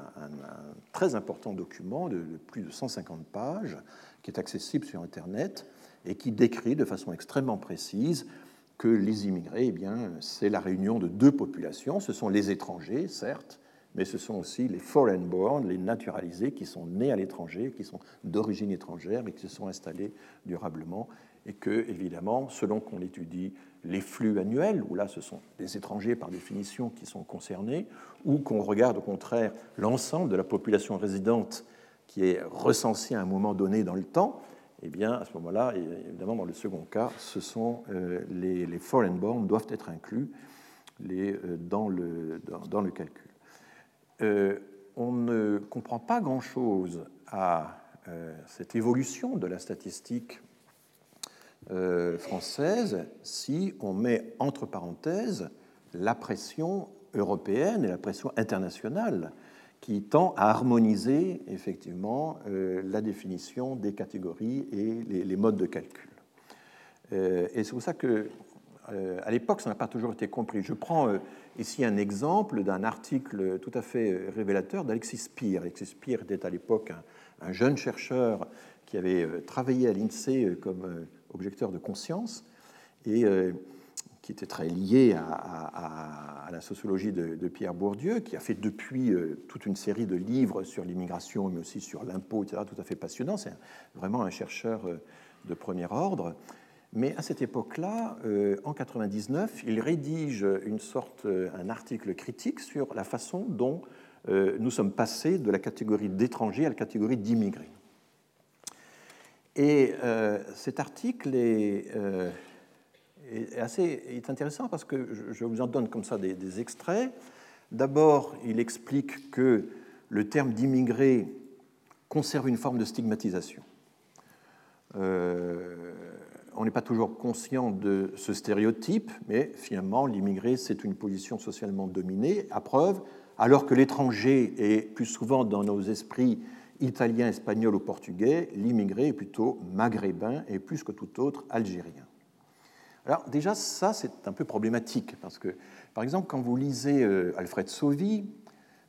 très important document de, plus de 150 pages qui est accessible sur Internet et qui décrit de façon extrêmement précise que les immigrés, eh c'est la réunion de deux populations. Ce sont les étrangers, certes, mais ce sont aussi les foreign born, les naturalisés qui sont nés à l'étranger, qui sont d'origine étrangère et qui se sont installés durablement et que, évidemment, selon qu'on étudie les flux annuels, où là ce sont des étrangers par définition qui sont concernés, ou qu'on regarde au contraire l'ensemble de la population résidente qui est recensée à un moment donné dans le temps, eh bien à ce moment-là, évidemment dans le second cas, ce sont euh, les, foreign born doivent être inclus euh, dans, le, dans, le calcul. Euh, on ne comprend pas grand-chose à cette évolution de la statistique française si on met entre parenthèses la pression européenne et la pression internationale qui tend à harmoniser effectivement la définition des catégories et les, modes de calcul. et c'est pour ça que à l'époque, ça n'a pas toujours été compris. Je prends ici un exemple d'un article tout à fait révélateur d'Alexis Speer. Alexis Speer était à l'époque un, jeune chercheur qui avait euh, travaillé à l'INSEE euh, comme euh, objecteur de conscience et qui était très lié à, la sociologie de, Pierre Bourdieu, qui a fait depuis toute une série de livres sur l'immigration, mais aussi sur l'impôt, etc., tout à fait passionnant. C'est vraiment un chercheur de premier ordre. Mais à cette époque-là, euh, en 99, il rédige une sorte, euh, un article critique sur la façon dont euh, nous sommes passés de la catégorie d'étrangers à la catégorie d'immigrés. Et cet article est, assez est intéressant parce que je, vous en donne comme ça des, des extraits. D'abord, il explique que le terme d'immigré conserve une forme de stigmatisation. Euh, on n'est pas toujours conscient de ce stéréotype, mais finalement, l'immigré, c'est une position socialement dominée, à preuve, alors que l'étranger est plus souvent dans nos esprits italien, espagnol ou portugais, l'immigré est plutôt maghrébin et plus que tout autre algérien. Alors déjà, ça, c'est un peu problématique, parce que, par exemple, quand vous lisez euh, Alfred Sauvy,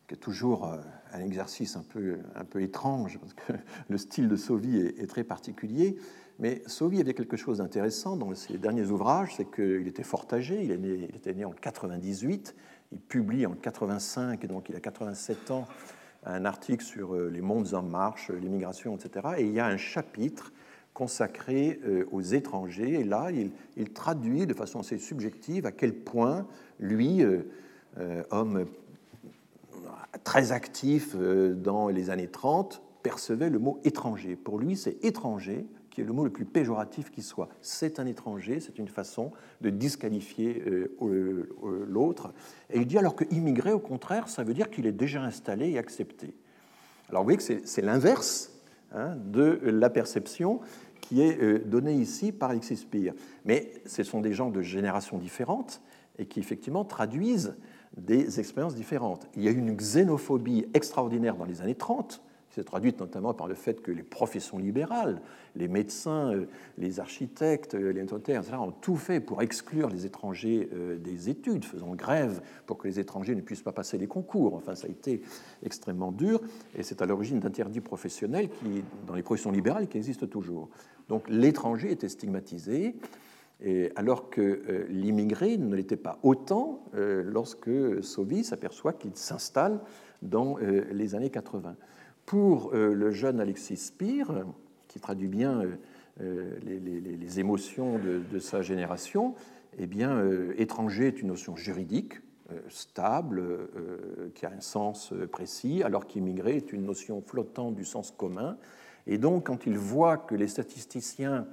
qui est toujours euh, un exercice un peu, un peu étrange, parce que le style de Sauvy est très particulier, mais Sauvy avait quelque chose d'intéressant dans ses derniers ouvrages, c'est qu'il était fort âgé, il, il, était né en 98, il publie en 85, et donc il a 87 ans, un article sur euh, les mondes en marche, l'immigration, etc. Et il y a un chapitre consacré euh, aux étrangers, et là, il, traduit de façon assez subjective à quel point lui, euh, homme très actif dans les années 30, percevait le mot étranger. Pour lui, c'est étranger qui est le mot le plus péjoratif qui soit. C'est un étranger, c'est une façon de disqualifier euh, euh, l'autre. Et il dit alors que immigré, au contraire, ça veut dire qu'il est déjà installé et accepté. Alors vous voyez que c'est l'inverse hein, de la perception qui est euh, donnée ici par Alexis. Mais ce sont des gens de générations différentes et qui effectivement traduisent des expériences différentes. Il y a eu une xénophobie extraordinaire dans les années 30 s'est traduite notamment par le fait que les professions libérales, les médecins, euh, les architectes, euh, les notaires, etc., ont tout fait pour exclure les étrangers euh, des études, faisant grève pour que les étrangers ne puissent pas passer les concours. Enfin, ça a été extrêmement dur, et c'est à l'origine d'interdits professionnels qui, dans les professions libérales qui existent toujours. Donc l'étranger était stigmatisé, et alors que l'immigré ne l'était pas autant lorsque Sauvy s'aperçoit qu'il s'installe dans les années 80 pour euh, le jeune Alexis Spire, qui traduit bien euh, euh, les, émotions de, sa génération, eh bien, étranger est une notion juridique, stable, qui a un sens précis, alors qu'immigré est une notion flottante du sens commun. Et donc, quand il voit que les statisticiens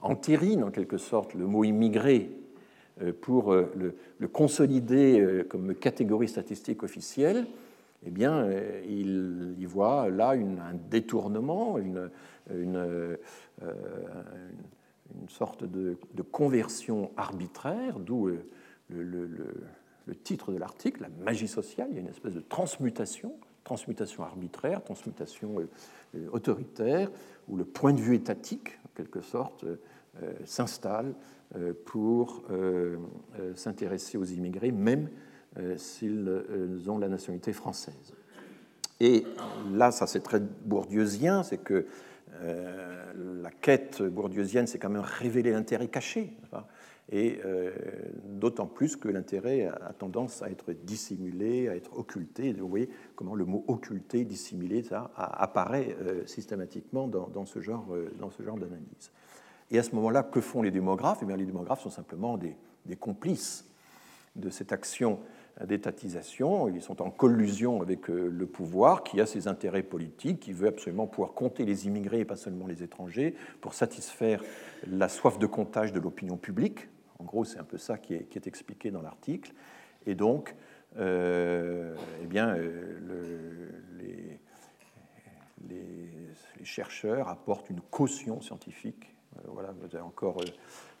entérinent en quelque sorte le mot immigré pour le, le consolider comme catégorie statistique officielle, eh bien, euh, il y voit là un détournement, une, euh, sorte de, conversion arbitraire, d'où euh, le, titre de l'article, la magie sociale. Il y a une espèce de transmutation, transmutation arbitraire, transmutation autoritaire, où le point de vue étatique, en quelque sorte, s'installe pour s'intéresser aux immigrés, même s'ils euh, ont la nationalité française. Et là, ça c'est très bourdieusien, c'est que euh, la quête bourdieusienne, c'est quand même révéler l'intérêt caché. Et d'autant plus que l'intérêt a tendance à être dissimulé, à être occulté. Vous voyez comment le mot occulté, dissimulé, ça apparaît systématiquement dans, ce genre, d'analyse. Et à ce moment-là, que font les démographes? Eh bien, Les démographes sont simplement des complices de cette action d'étatisation. Ils sont en collusion avec euh, le pouvoir qui a ses intérêts politiques, qui veut absolument pouvoir compter les immigrés et pas seulement les étrangers pour satisfaire la soif de comptage de l'opinion publique. En gros, c'est un peu ça qui est, expliqué dans l'article. Et donc, euh, eh bien, euh, les, chercheurs apportent une caution scientifique voilà, vous avez encore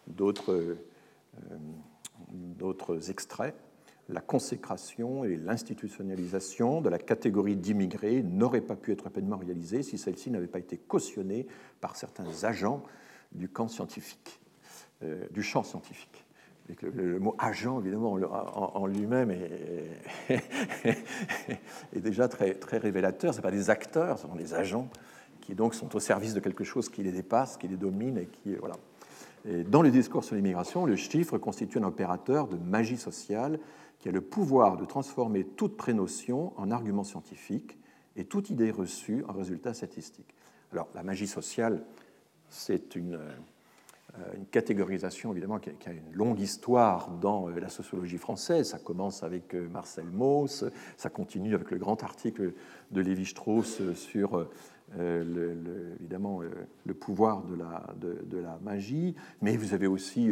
d'autres extraits. La consécration et l'institutionnalisation de la catégorie d'immigrés n'auraient pas pu être pleinement réalisées si celle-ci n'avait pas été cautionnée par certains agents du camp scientifique, du champ scientifique le, mot agent, évidemment, en, lui-même est, déjà très, révélateur. Ce pas des acteurs, ce sont des agents qui donc sont au service de quelque chose qui les dépasse, qui les domine et qui. Dans le discours sur l'immigration, le chiffre constitue un opérateur de magie sociale qui a le pouvoir de transformer toute prénotion en argument scientifique et toute idée reçue en résultat statistique. Alors, la magie sociale, c'est une euh, une catégorisation évidemment qui a, une longue histoire dans euh, la sociologie française. Ça commence avec euh, Marcel Mauss, ça continue avec le grand article de Lévi-Strauss sur évidemment le pouvoir de la, magie, mais vous avez aussi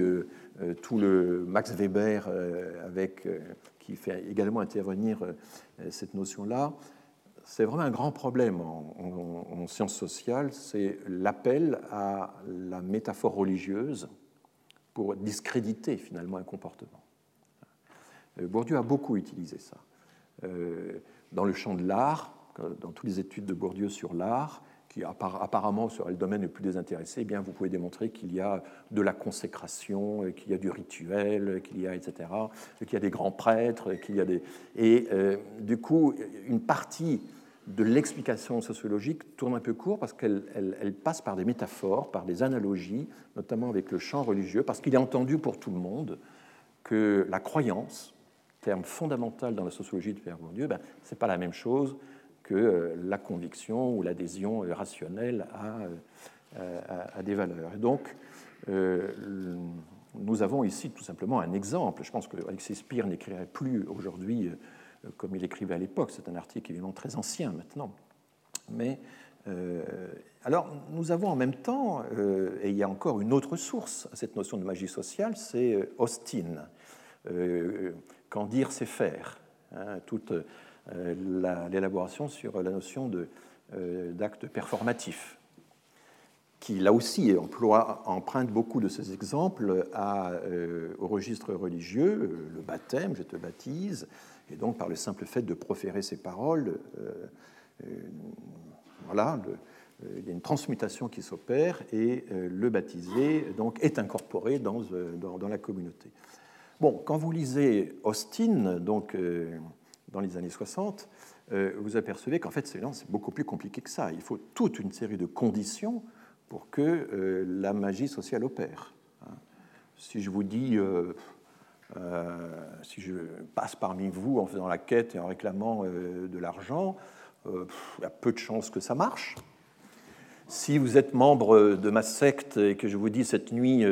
tout le Max Weber avec, qui fait également intervenir cette notion-là c'est vraiment un grand problème en, sciences sociales, c'est l'appel à la métaphore religieuse pour discréditer finalement un comportement. Euh, Bourdieu a beaucoup utilisé ça. Euh, dans le champ de l'art, dans toutes les études de Bourdieu sur l'art, qui apparemment serait le domaine le plus désintéressé, eh bien vous pouvez démontrer qu'il y a de la consécration, euh, qu'il y a du rituel, qu'il y a etc., qu'il y a des grands prêtres, qu'il y a des et du coup une partie de l'explication sociologique tourne un peu court parce qu'elle passe par des métaphores, par des analogies, notamment avec le champ religieux, parce qu'il est entendu pour tout le monde que la croyance, terme fondamental dans la sociologie de Pierre Bourdieu, ben, ce n'est pas la même chose que euh, la conviction ou l'adhésion euh, rationnelle euh, à, à, des valeurs. Et donc, nous avons ici tout simplement un exemple. Je pense que Alexis Spire n'écrirait plus aujourd'hui comme il écrivait à l'époque. C'est un article évidemment très ancien maintenant. Mais euh, alors, nous avons en même temps, euh, et il y a encore une autre source à cette notion de magie sociale, c'est euh, Austin. Qu'en dire, c'est faire. Hein, toute l'élaboration sur la notion d'acte performatif, qui là aussi emprunte beaucoup de ces exemples à, au registre religieux, le baptême, je te baptise, et donc, par le simple fait de proférer ces paroles, euh, euh, voilà, euh, il y a une transmutation qui s'opère et le baptisé donc, est incorporé dans, dans, la communauté. Bon, quand vous lisez Austin, donc, dans les années 60, vous apercevez qu'en fait, c'est beaucoup plus compliqué que ça. Il faut toute une série de conditions pour que la magie sociale opère. Hein. Si je vous dis euh, si je passe parmi vous en faisant la quête et en réclamant euh, de l'argent, euh, il y a peu de chances que ça marche. Si vous êtes membre de ma secte et que je vous dis cette nuit,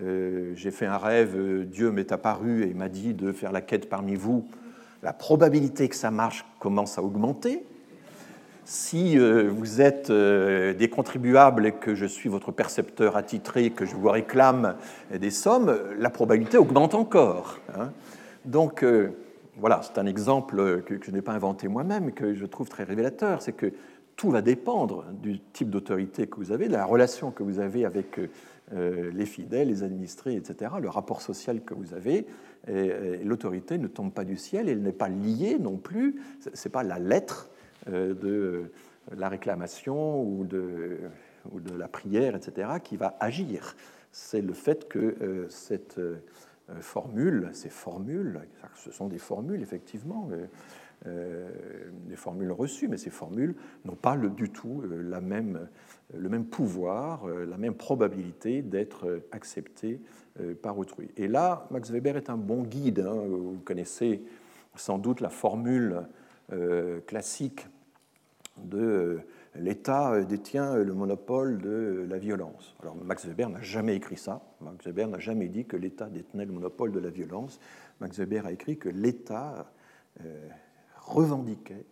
j'ai fait un rêve, Dieu m'est apparu et m'a dit de faire la quête parmi vous, la probabilité que ça marche commence à augmenter. Si euh, vous êtes euh, des contribuables et que je suis votre percepteur attitré, que je vous réclame des sommes, la probabilité augmente encore. Hein. Donc, euh, voilà, c'est un exemple que, je n'ai pas inventé moi-même, que je trouve très révélateur. C'est que tout va dépendre du type d'autorité que vous avez, de la relation que vous avez avec les fidèles, les administrés, etc., le rapport social que vous avez. L'autorité ne tombe pas du ciel, elle n'est pas liée non plus, ce n'est pas la lettre euh, de la réclamation ou de, ou de la prière, etc., qui va agir. C'est le fait que euh, cette euh, formule, ces formules, ce sont des formules effectivement, des formules reçues, mais ces formules n'ont pas le, du tout la même, le même pouvoir, la même probabilité d'être acceptées par autrui. Et là, Max Weber est un bon guide. Hein. Vous connaissez sans doute la formule classique de euh, l'État euh, détient le monopole de la violence. Alors Max Weber n'a jamais écrit ça. Max Weber n'a jamais dit que l'État détenait le monopole de la violence. Max Weber a écrit que l'État euh, revendiquait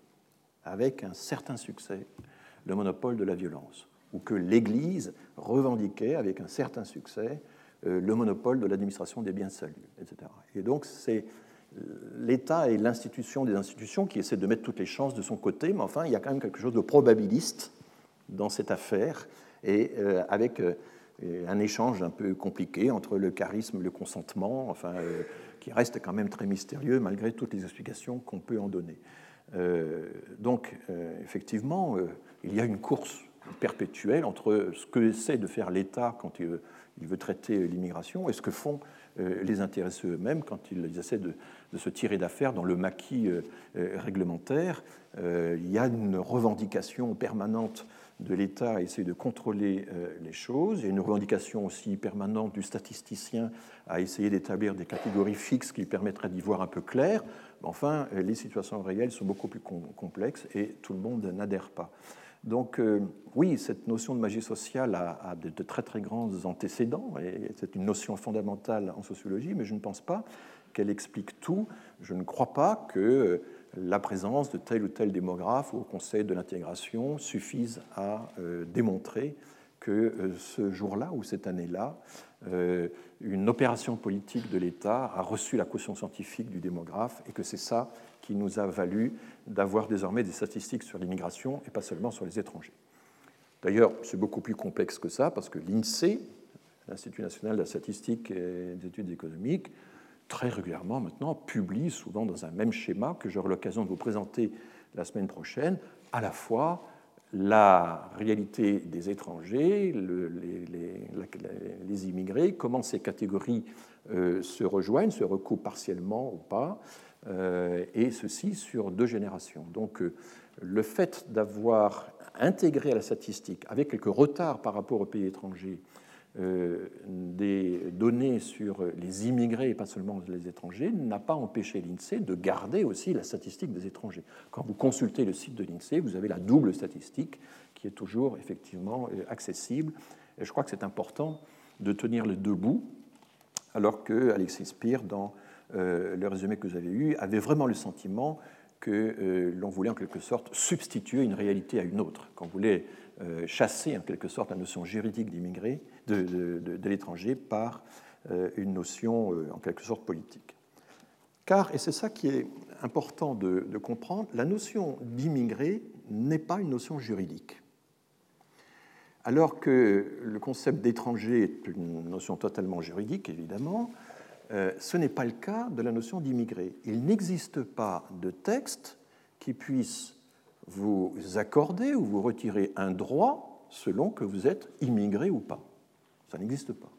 avec un certain succès le monopole de la violence, ou que l'Église revendiquait avec un certain succès le monopole de l'administration des biens de salut, etc. Et donc c'est l'État est l'institution des institutions qui essaie de mettre toutes les chances de son côté, mais enfin, il y a quand même quelque chose de probabiliste dans cette affaire, et euh, avec euh, un échange un peu compliqué entre le charisme et le consentement, enfin, qui reste quand même très mystérieux malgré toutes les explications qu'on peut en donner. donc, effectivement, il y a une course perpétuelle entre ce que essaie de faire l'État quand il, veut traiter l'immigration et ce que font les intéressés eux-mêmes quand ils essaient de, de se tirer d'affaire dans le maquis réglementaire. Il y a une revendication permanente de l'État à essayer de contrôler euh, les choses. Il y a une revendication aussi permanente du statisticien à essayer d'établir des catégories fixes qui permettraient d'y voir un peu clair. Enfin, euh, les situations réelles sont beaucoup plus complexes et tout le monde n'adhère pas. Donc euh, oui, cette notion de magie sociale a, de, très très grands antécédents, et c'est une notion fondamentale en sociologie, mais je ne pense pas qu'elle explique tout. Je ne crois pas que la présence de tel ou tel démographe au Conseil de l'intégration suffise à euh, démontrer que euh, ce jour-là ou cette année-là, euh, une opération politique de l'État a reçu la caution scientifique du démographe et que c'est ça qui nous a valu d'avoir désormais des statistiques sur l'immigration et pas seulement sur les étrangers. D'ailleurs, c'est beaucoup plus complexe que ça parce que l'INSEE, l'Institut national de la statistique et des études économiques, très régulièrement maintenant publie, souvent dans un même schéma que j'aurai l'occasion de vous présenter la semaine prochaine, à la fois la réalité des étrangers, les, immigrés, comment ces catégories euh, se rejoignent, se recoupent partiellement ou pas, euh, et ceci sur deux générations. Donc euh, le fait d'avoir intégré à la statistique, avec quelques retards par rapport aux pays étrangers, des données sur les immigrés et pas seulement les étrangers n'a pas empêché l'INSEE de garder aussi la statistique des étrangers. Quand vous consultez le site de l'INSEE, vous avez la double statistique qui est toujours effectivement euh, accessible. Et je crois que c'est important de tenir les deux bouts, alors que Alexis Spire, dans euh, le résumé que vous avez eu, avait vraiment le sentiment que l'on voulait en quelque sorte substituer une réalité à une autre, qu'on voulait chasser en quelque sorte la notion juridique d'immigré de, l'étranger par euh, une notion euh, en quelque sorte politique. Car, et c'est ça qui est important de, comprendre, la notion d'immigré n'est pas une notion juridique. Alors que le concept d'étranger est une notion totalement juridique, évidemment, euh, ce n'est pas le cas de la notion d'immigré. Il n'existe pas de texte qui puisse vous accorder ou vous retirer un droit selon que vous êtes immigré ou pas. Ça n'existe pas.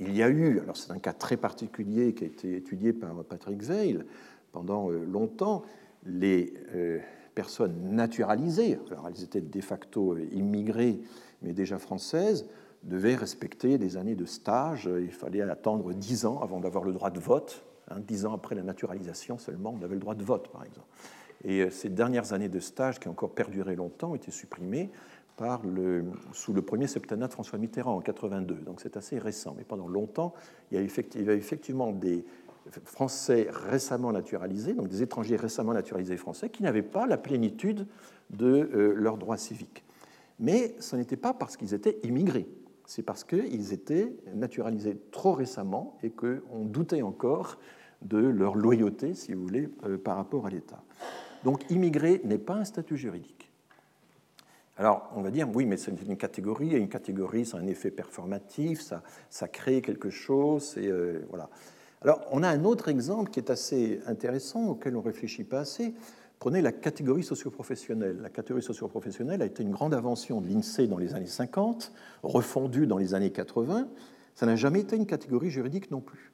Il y a eu, alors c'est un cas très particulier qui a été étudié par Patrick Veil pendant euh, longtemps, les euh, personnes naturalisées, alors elles étaient de facto euh, immigrées, mais déjà françaises, devaient respecter des années de stage. Il fallait attendre dix ans avant d'avoir le droit de vote. Hein, dix ans après la naturalisation seulement, on avait le droit de vote, par exemple. Et ces dernières années de stage, qui ont encore perduré longtemps, ont été sous le premier septennat de François Mitterrand en 82. Donc c'est assez récent. Mais pendant longtemps, il y a effectivement des Français récemment naturalisés, donc des étrangers récemment naturalisés français, qui n'avaient pas la plénitude de euh, leurs droits civiques. Mais ce n'était pas parce qu'ils étaient immigrés, c'est parce qu'ils étaient naturalisés trop récemment et qu'on doutait encore de leur loyauté, si vous voulez, euh, par rapport à l'État. Donc immigré n'est pas un statut juridique. Alors, on va dire, oui, mais c'est une catégorie, et une catégorie, c'est un effet performatif, ça, ça crée quelque chose, euh, voilà. Alors, on a un autre exemple qui est assez intéressant, auquel on ne réfléchit pas assez. Prenez la catégorie socioprofessionnelle. La catégorie socioprofessionnelle a été une grande invention de l'INSEE dans les années 50, refondue dans les années 80. Ça n'a jamais été une catégorie juridique non plus.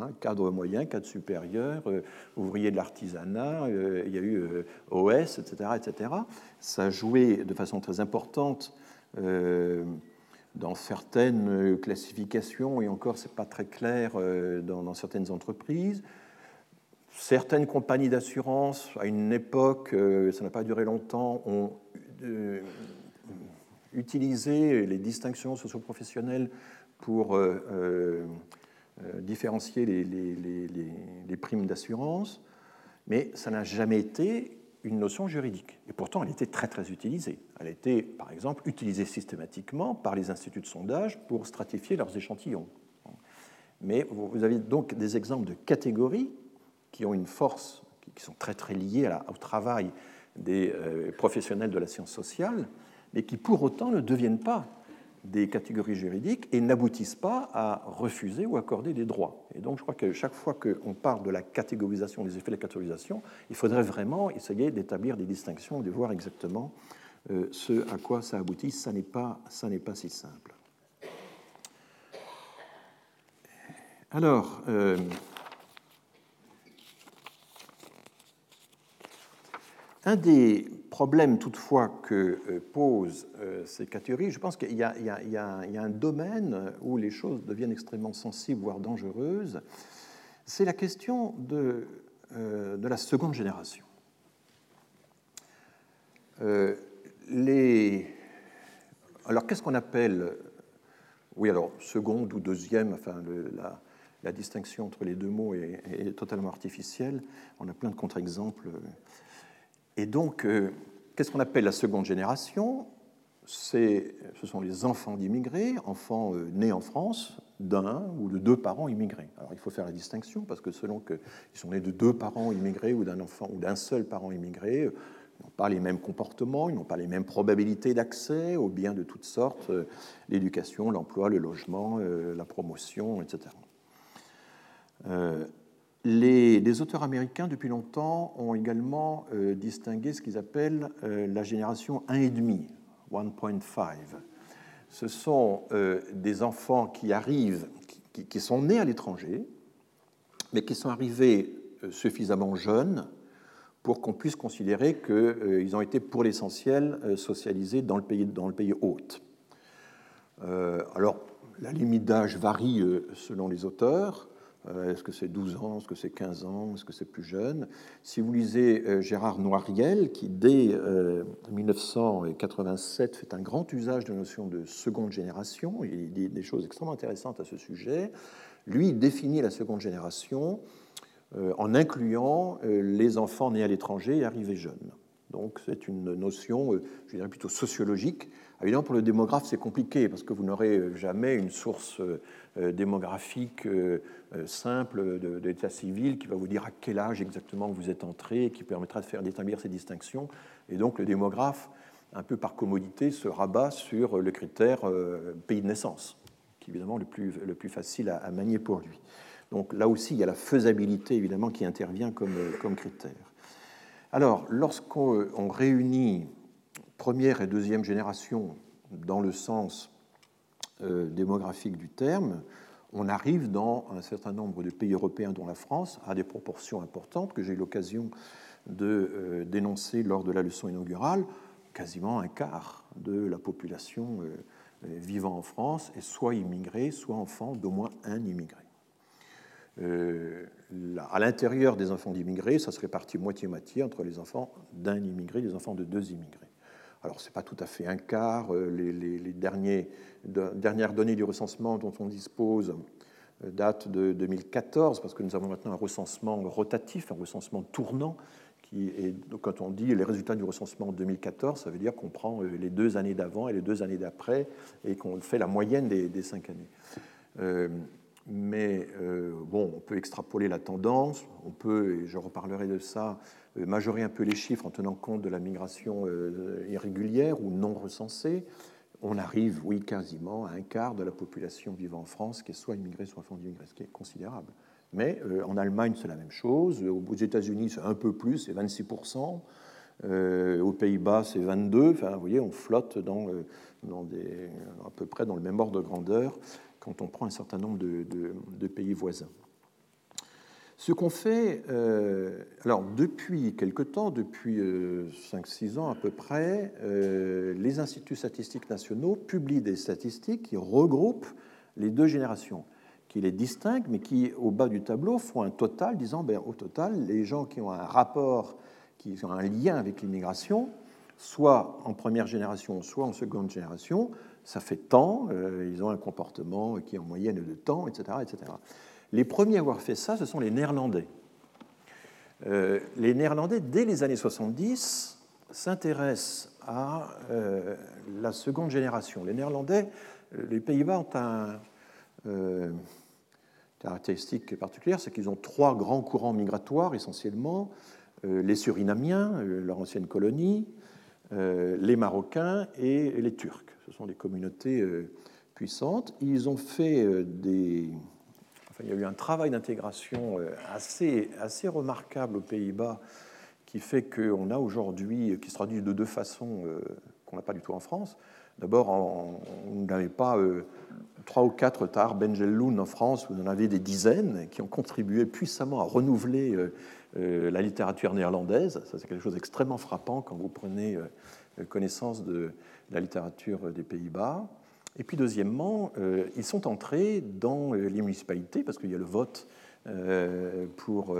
Hein, cadre moyen, cadre supérieur, euh, ouvrier de l'artisanat, euh, il y a eu euh, OS, etc., etc. Ça a joué de façon très importante dans certaines classifications, et encore, ce n'est pas très clair dans, certaines entreprises. Certaines compagnies d'assurance, à une époque, ça n'a pas duré longtemps, ont utilisé les distinctions socioprofessionnelles pour euh, différencier les, primes d'assurance, mais ça n'a jamais été une notion juridique. Et pourtant, elle était très très utilisée. Elle été, par exemple, utilisée systématiquement par les instituts de sondage pour stratifier leurs échantillons. Mais vous avez donc des exemples de catégories qui ont une force, qui sont très très liées au travail des euh, professionnels de la science sociale, mais qui pour autant ne deviennent pas des catégories juridiques et n'aboutissent pas à refuser ou accorder des droits. Et donc je crois que chaque fois qu'on parle de la catégorisation, des effets de la catégorisation, il faudrait vraiment essayer d'établir des distinctions, de voir exactement euh, ce à quoi ça aboutit. Ça n'est pas, pas si simple. Alors, euh, un des problème toutefois que euh, posent euh, ces catégories, je pense qu'il y, a un domaine où les choses deviennent extrêmement sensibles, voire dangereuses, c'est la question de, euh, la seconde génération. Alors qu'est-ce qu'on appelle, oui alors seconde ou deuxième, enfin la, distinction entre les deux mots est totalement artificielle, on a plein de contre-exemples et donc, euh, qu'est-ce qu'on appelle la seconde génération? Ce sont les enfants d'immigrés, enfants euh, nés en France d'un ou de deux parents immigrés. Alors il faut faire la distinction parce que selon qu'ils sont nés de deux parents immigrés ou d'un enfant ou d'un seul parent immigré, euh, ils n'ont pas les mêmes comportements, ils n'ont pas les mêmes probabilités d'accès aux biens de toutes sortes, l'éducation, l'emploi, le logement, la promotion, etc. Les, auteurs américains, depuis longtemps, ont également euh, distingué ce qu'ils appellent euh, la génération 1,5, 1.5. Ce sont euh, des enfants qui arrivent, qui, sont nés à l'étranger, mais qui sont arrivés suffisamment jeunes pour qu'on puisse considérer qu'ils ont été pour l'essentiel socialisés dans le pays, dans le pays hôte. alors, la limite d'âge varie selon les auteurs. Euh, est-ce que c'est 12 ans Est-ce que c'est 15 ans Est-ce que c'est plus jeune? Si vous lisez euh, Gérard Noiriel, qui dès 1987 euh, fait un grand usage de la notion de seconde génération, il dit des choses extrêmement intéressantes à ce sujet, lui définit la seconde génération en incluant les enfants nés à l'étranger et arrivés jeunes. Donc c'est une notion, je dirais plutôt sociologique. Évidemment, pour le démographe, c'est compliqué parce que vous n'aurez jamais une source démographique euh, simple d'état civil qui va vous dire à quel âge exactement vous êtes entré qui permettra de faire d'établir ces distinctions. Et donc le démographe, un peu par commodité, se rabat sur le critère euh, pays de naissance, qui est évidemment le plus, le plus facile à, manier pour lui. Donc là aussi, il y a la faisabilité évidemment qui intervient comme critère. Alors, lorsqu'on réunit première et deuxième génération dans le sens euh, démographique du terme, on arrive dans un certain nombre de pays européens, dont la France, à des proportions importantes que j'ai eu l'occasion de euh, dénoncer lors de la leçon inaugurale. Quasiment un quart de la population euh, vivant en France est soit immigrée, soit enfant d'au moins un immigré. À l'intérieur des enfants d'immigrés, ça se répartit moitié-moitié entre les enfants d'un immigré et les enfants de deux immigrés. Alors, ce n'est pas tout à fait un quart. Euh, les, dernières données du recensement dont on dispose euh, datent de 2014, parce que nous avons maintenant un recensement rotatif, un recensement tournant. Qui est, quand on dit les résultats du recensement en 2014, ça veut dire qu'on prend euh, les deux années d'avant et les deux années d'après et qu'on fait la moyenne des, cinq années. Mais bon, on peut extrapoler la tendance, on peut, et je reparlerai de ça, euh, majorer un peu les chiffres en tenant compte de la migration euh, irrégulière ou non recensée, on arrive, oui, quasiment à un quart de la population vivant en France qui est soit immigrée, soit enfant d'immigrés, ce qui est considérable. Mais euh, en Allemagne, c'est la même chose. Aux États-Unis, c'est un peu plus, c'est 26%. aux Pays-Bas, c'est 22. Enfin, vous voyez, on flotte à peu près dans le même ordre de grandeur quand on prend un certain nombre de pays voisins. Ce qu'on fait, euh, alors depuis quelque temps, depuis 5-6 euh, ans à peu près, euh, les instituts statistiques nationaux publient des statistiques qui regroupent les deux générations, qui les distinguent, mais qui, au bas du tableau, font un total, disant, ben, au total, les gens qui ont un rapport, qui ont un lien avec l'immigration, soit en première génération, soit en seconde génération, ça fait tant, ils ont un comportement qui est en moyenne de temps, etc. etc. Les premiers à avoir fait ça, ce sont les Néerlandais. Euh, les Néerlandais, dès les années 70, s'intéressent à euh, la seconde génération. Les Néerlandais, euh, les Pays-Bas ont un caractéristique particulière, c'est qu'ils ont trois grands courants migratoires essentiellement les Surinamiens, leur ancienne colonie, les Marocains et les Turcs. Ce sont des communautés puissantes. Ils ont fait des. Enfin, il y a eu un travail d'intégration assez, assez remarquable aux Pays-Bas qui fait qu'on a aujourd'hui, qui se traduit de deux façons qu'on n'a pas du tout en France. D'abord, on n'avait pas trois ou quatre Tahar Benjelloun en France, vous en avez des dizaines qui ont contribué puissamment à renouveler euh, euh, la littérature néerlandaise. Ça, c'est quelque chose d'extrêmement frappant quand vous prenez euh, connaissance de la littérature des Pays-Bas. Et puis, deuxièmement, ils sont entrés dans les municipalités, parce qu'il y a le vote pour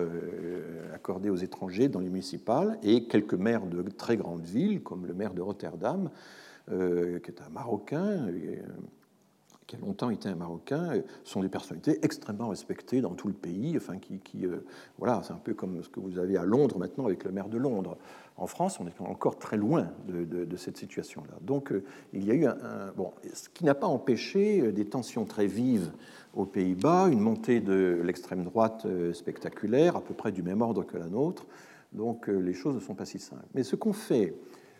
accorder aux étrangers dans les municipales, et quelques maires de très grandes villes, comme le maire de Rotterdam, qui est un Marocain, qui a longtemps été un Marocain, euh, sont des personnalités extrêmement respectées dans tout le pays. Enfin, qui, euh, voilà, c'est un peu comme ce que vous avez à Londres maintenant avec le maire de Londres. En France, on est encore très loin de, cette situation-là. Donc, euh, il y a eu bon, ce qui n'a pas empêché des tensions très vives aux Pays-Bas, une montée de l'extrême droite spectaculaire, à peu près du même ordre que la nôtre. Donc, les choses ne sont pas si simples. Mais ce qu'ont fait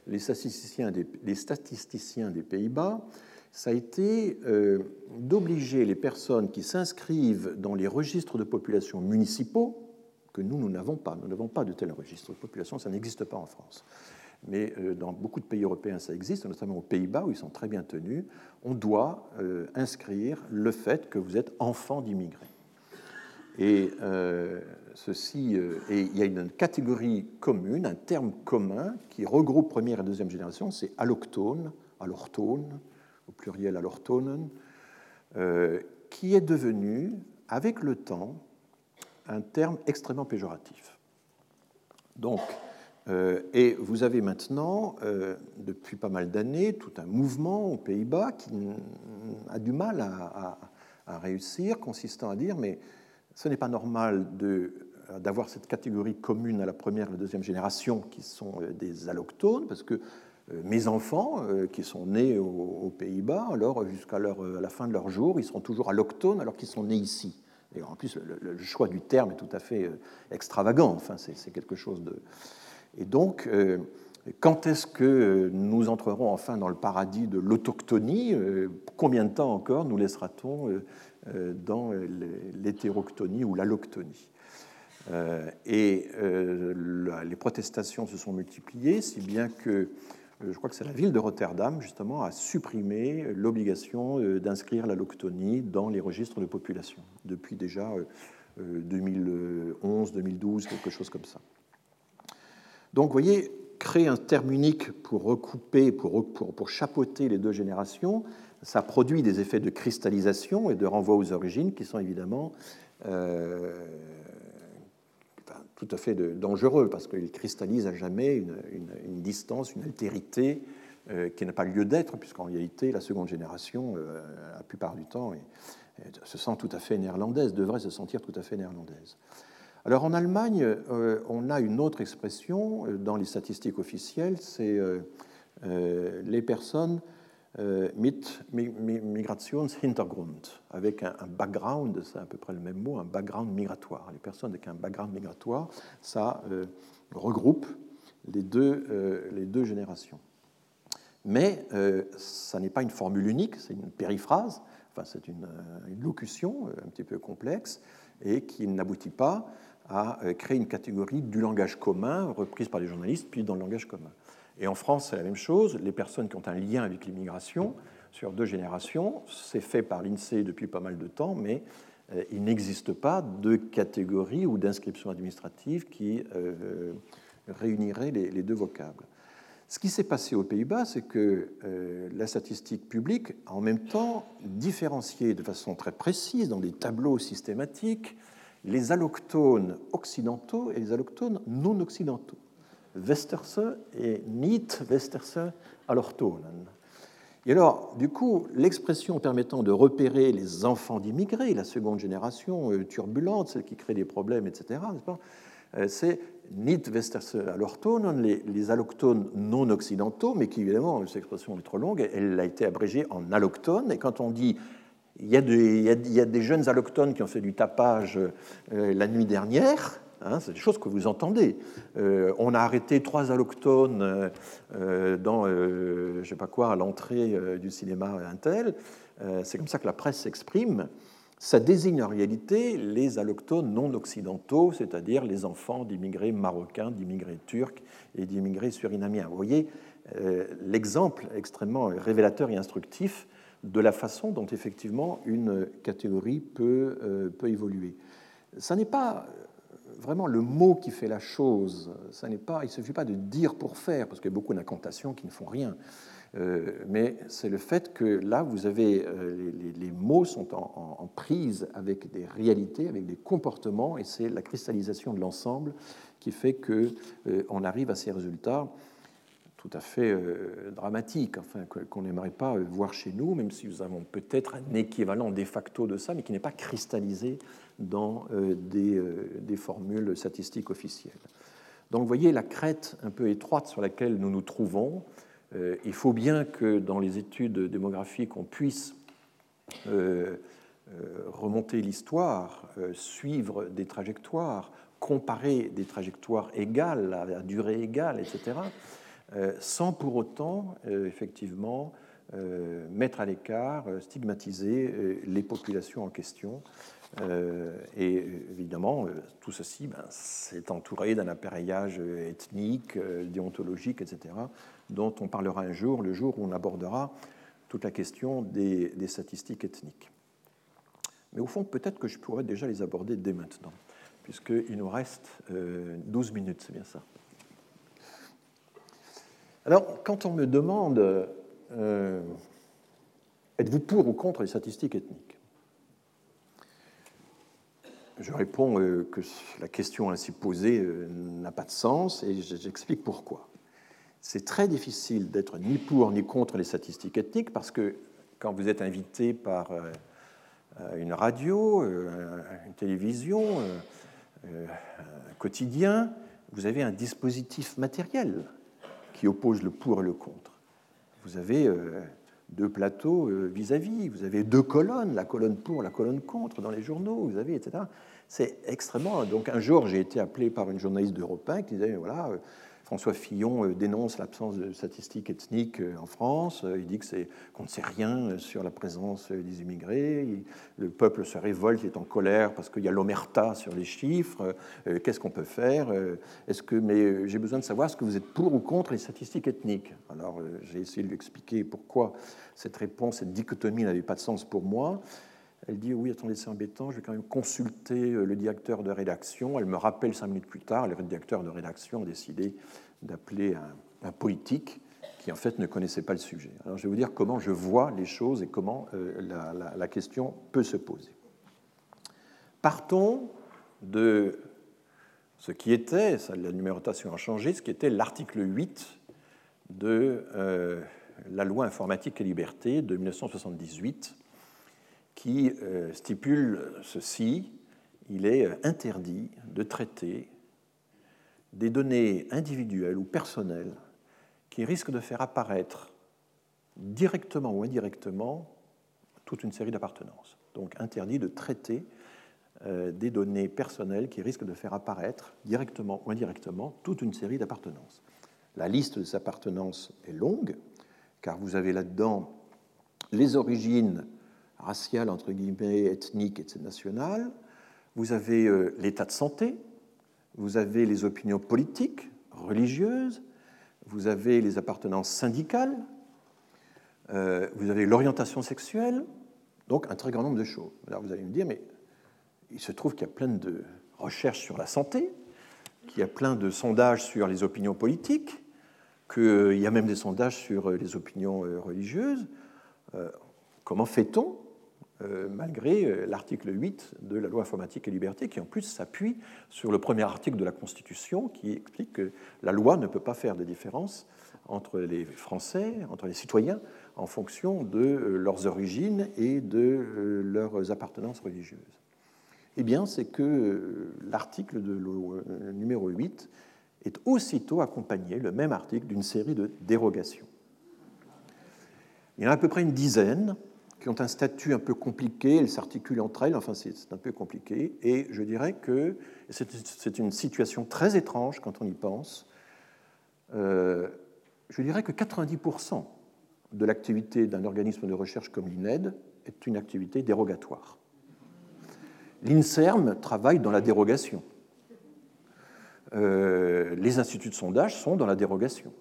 les statisticiens des Pays-Bas, ça a été euh, d'obliger les personnes qui s'inscrivent dans les registres de population municipaux, que nous, nous n'avons pas. Nous n'avons pas de tel registre de population, ça n'existe pas en France. Mais euh, dans beaucoup de pays européens, ça existe, notamment aux Pays-Bas, où ils sont très bien tenus. On doit euh, inscrire le fait que vous êtes enfant d'immigrés. Et et il y a une catégorie commune, un terme commun qui regroupe première et deuxième génération, c'est allochtone, allortone, au pluriel allortonen, euh, qui est devenu, avec le temps, un terme extrêmement péjoratif. Donc, euh, et vous avez maintenant, euh, depuis pas mal d'années, tout un mouvement aux Pays-Bas qui a du mal à, à, réussir, consistant à dire, mais ce n'est pas normal d'avoir cette catégorie commune à la première et la deuxième génération qui sont des allochtones, parce que euh, mes enfants euh, qui sont nés aux, Pays-Bas, alors jusqu'à la fin de leur jour, ils seront toujours allochtones alors qu'ils sont nés ici. Et en plus, le, choix du terme est tout à fait euh, extravagant. Enfin, c'est quelque chose de. Et donc, quand est-ce que nous entrerons enfin dans le paradis de l'autochtonie Combien de temps encore nous laissera-t-on dans l'hétéroctonie ou l'alloctonie? Et les protestations se sont multipliées, si bien que euh, je crois que c'est la ville de Rotterdam, justement, a supprimé l'obligation euh, d'inscrire la loctonie dans les registres de population, depuis déjà 2011, euh, 2012, quelque chose comme ça. Donc, vous voyez, créer un terme unique pour recouper, pour, pour, pour chapeauter les deux générations, ça produit des effets de cristallisation et de renvoi aux origines qui sont évidemment tout à fait dangereux parce qu'il cristallise à jamais une, distance, une altérité euh, qui n'a pas lieu d'être, puisqu'en réalité, la seconde génération, euh, la plupart du temps, se sent tout à fait néerlandaise, devrait se sentir tout à fait néerlandaise. Alors en Allemagne, euh, on a une autre expression dans les statistiques officielles, c'est les personnes mit Migrationshintergrund, avec un, background, c'est à peu près le même mot, un background migratoire. Les personnes avec un background migratoire, ça euh, regroupe les deux, euh, les deux générations. Mais ça n'est pas une formule unique, c'est une périphrase, enfin, c'est une, locution un petit peu complexe et qui n'aboutit pas à créer une catégorie du langage commun reprise par les journalistes, puis dans le langage commun. Et en France, c'est la même chose. Les personnes qui ont un lien avec l'immigration sur deux générations, c'est fait par l'INSEE depuis pas mal de temps, mais euh, il n'existe pas de catégorie ou d'inscription administrative qui euh, réunirait les, deux vocables. Ce qui s'est passé aux Pays-Bas, c'est que euh, la statistique publique a en même temps différencié de façon très précise dans des tableaux systématiques les allochtones occidentaux et les allochtones non occidentaux. Westerse et Niet Westerse allochtonen. Et alors, du coup, l'expression permettant de repérer les enfants d'immigrés, la seconde génération euh, turbulente, celle qui crée des problèmes, etc., euh, c'est Niet Westerse allochtonen, les, les allochtones non occidentaux, mais qui, évidemment, cette expression est trop longue, elle a été abrégée en allochtones, et quand on dit il y, a des, y a, des, jeunes allochtones qui ont fait du tapage euh, la nuit dernière, Hein, c'est des choses que vous entendez. Euh, on a arrêté trois allochtones euh, dans, je sais pas quoi, à l'entrée du cinéma Intel. c'est comme ça que la presse s'exprime. Ça désigne en réalité les allochtones non occidentaux, c'est-à-dire les enfants d'immigrés marocains, d'immigrés turcs et d'immigrés surinamiens. Vous voyez l'exemple extrêmement révélateur et instructif de la façon dont effectivement une catégorie peut, peut évoluer. Ça n'est pas vraiment le mot qui fait la chose. Ça n'est pas, il ne suffit pas de dire pour faire, parce qu'il y a beaucoup d'incantations qui ne font rien. Euh, mais c'est le fait que là, vous avez euh, les, mots sont en, prise avec des réalités, avec des comportements, et c'est la cristallisation de l'ensemble qui fait que euh, on arrive à ces résultats tout à fait dramatiques, enfin qu'on n'aimerait pas voir chez nous, même si nous avons peut-être un équivalent de facto de ça, mais qui n'est pas cristallisé dans euh, euh, des, formules statistiques officielles. Donc vous voyez la crête un peu étroite sur laquelle nous nous trouvons. Euh, il faut bien que dans les études démographiques, on puisse remonter l'histoire, suivre des trajectoires, comparer des trajectoires égales, à durée égale, etc., sans pour autant, effectivement, mettre à l'écart, stigmatiser les populations en question. Euh, et évidemment, euh, tout ceci, ben, c'est entouré d'un appareillage ethnique, euh, déontologique, etc., dont on parlera un jour, le jour où on abordera toute la question des, statistiques ethniques. Mais au fond, peut-être que je pourrais déjà les aborder dès maintenant, puisqu'il nous reste 12 minutes, c'est bien ça. Alors, quand on me demande, êtes-vous pour ou contre les statistiques ethniques? Je réponds euh, que la question ainsi posée euh, n'a pas de sens et j'explique pourquoi. C'est très difficile d'être ni pour ni contre les statistiques ethniques parce que quand vous êtes invité par euh, une radio, une télévision, un quotidien, vous avez un dispositif matériel qui oppose le pour et le contre. Vous avez deux plateaux euh, vis-à-vis, vous avez deux colonnes, la colonne pour, la colonne contre dans les journaux, vous avez, etc. C'est extrêmement. Donc un jour, j'ai été appelé par une journaliste d'Europe 1 qui disait voilà, euh, François Fillon euh, dénonce l'absence de statistiques ethniques euh, en France. Euh, il dit qu'on ne sait rien sur la présence des immigrés. Le peuple se révolte, il est en colère parce qu'il y a l'omerta sur les chiffres. Qu'est-ce qu'on peut faire Est-ce que, mais j'ai besoin de savoir est-ce que vous êtes pour ou contre les statistiques ethniques. Alors j'ai essayé de lui expliquer pourquoi cette réponse, cette dichotomie n'avait pas de sens pour moi. Elle dit oui, attendez, c'est embêtant, je vais quand même consulter euh, le directeur de rédaction. Elle me rappelle cinq minutes plus tard, le directeur de rédaction a décidé d'appeler un, politique qui en fait ne connaissait pas le sujet. Alors je vais vous dire comment je vois les choses et comment euh, la, question peut se poser. Partons de ce qui était, la numérotation a changé, ce qui était l'article 8 de euh, la loi informatique et liberté de 1978 qui euh, stipule ceci, il est euh, interdit de traiter des données individuelles ou personnelles qui risquent de faire apparaître directement ou indirectement toute une série d'appartenances. Donc interdit de traiter euh, des données personnelles qui risquent de faire apparaître directement ou indirectement toute une série d'appartenances. La liste de ces appartenances est longue, car vous avez là-dedans les origines raciale, entre guillemets, ethnique et nationale, vous avez euh, l'état de santé, vous avez les opinions politiques, religieuses, vous avez les appartenances syndicales, euh, vous avez l'orientation sexuelle, donc un très grand nombre de choses. Alors vous allez me dire, mais il se trouve qu'il y a plein de recherches sur la santé, qu'il y a plein de sondages sur les opinions politiques, qu'il y a même des sondages sur les opinions euh, religieuses. comment fait-on euh, malgré euh, l'article 8 de la loi informatique et liberté, qui en plus s'appuie sur le premier article de la Constitution, qui explique que la loi ne peut pas faire de différence entre les Français, entre les citoyens, en fonction de euh, leurs origines et de leurs appartenances religieuses. Eh bien, c'est que l'article de numéro 8 est aussitôt accompagné, le même article, d'une série de dérogations. Il y en a à peu près une dizaine qui ont un statut un peu compliqué, elles s'articulent entre elles, enfin c'est un peu compliqué, et je dirais que c'est une situation très étrange quand on y pense. Euh, je dirais que 90% de l'activité d'un organisme de recherche comme l'INED est une activité dérogatoire. L'INSERM travaille dans la dérogation. Euh, les instituts de sondage sont dans la dérogation.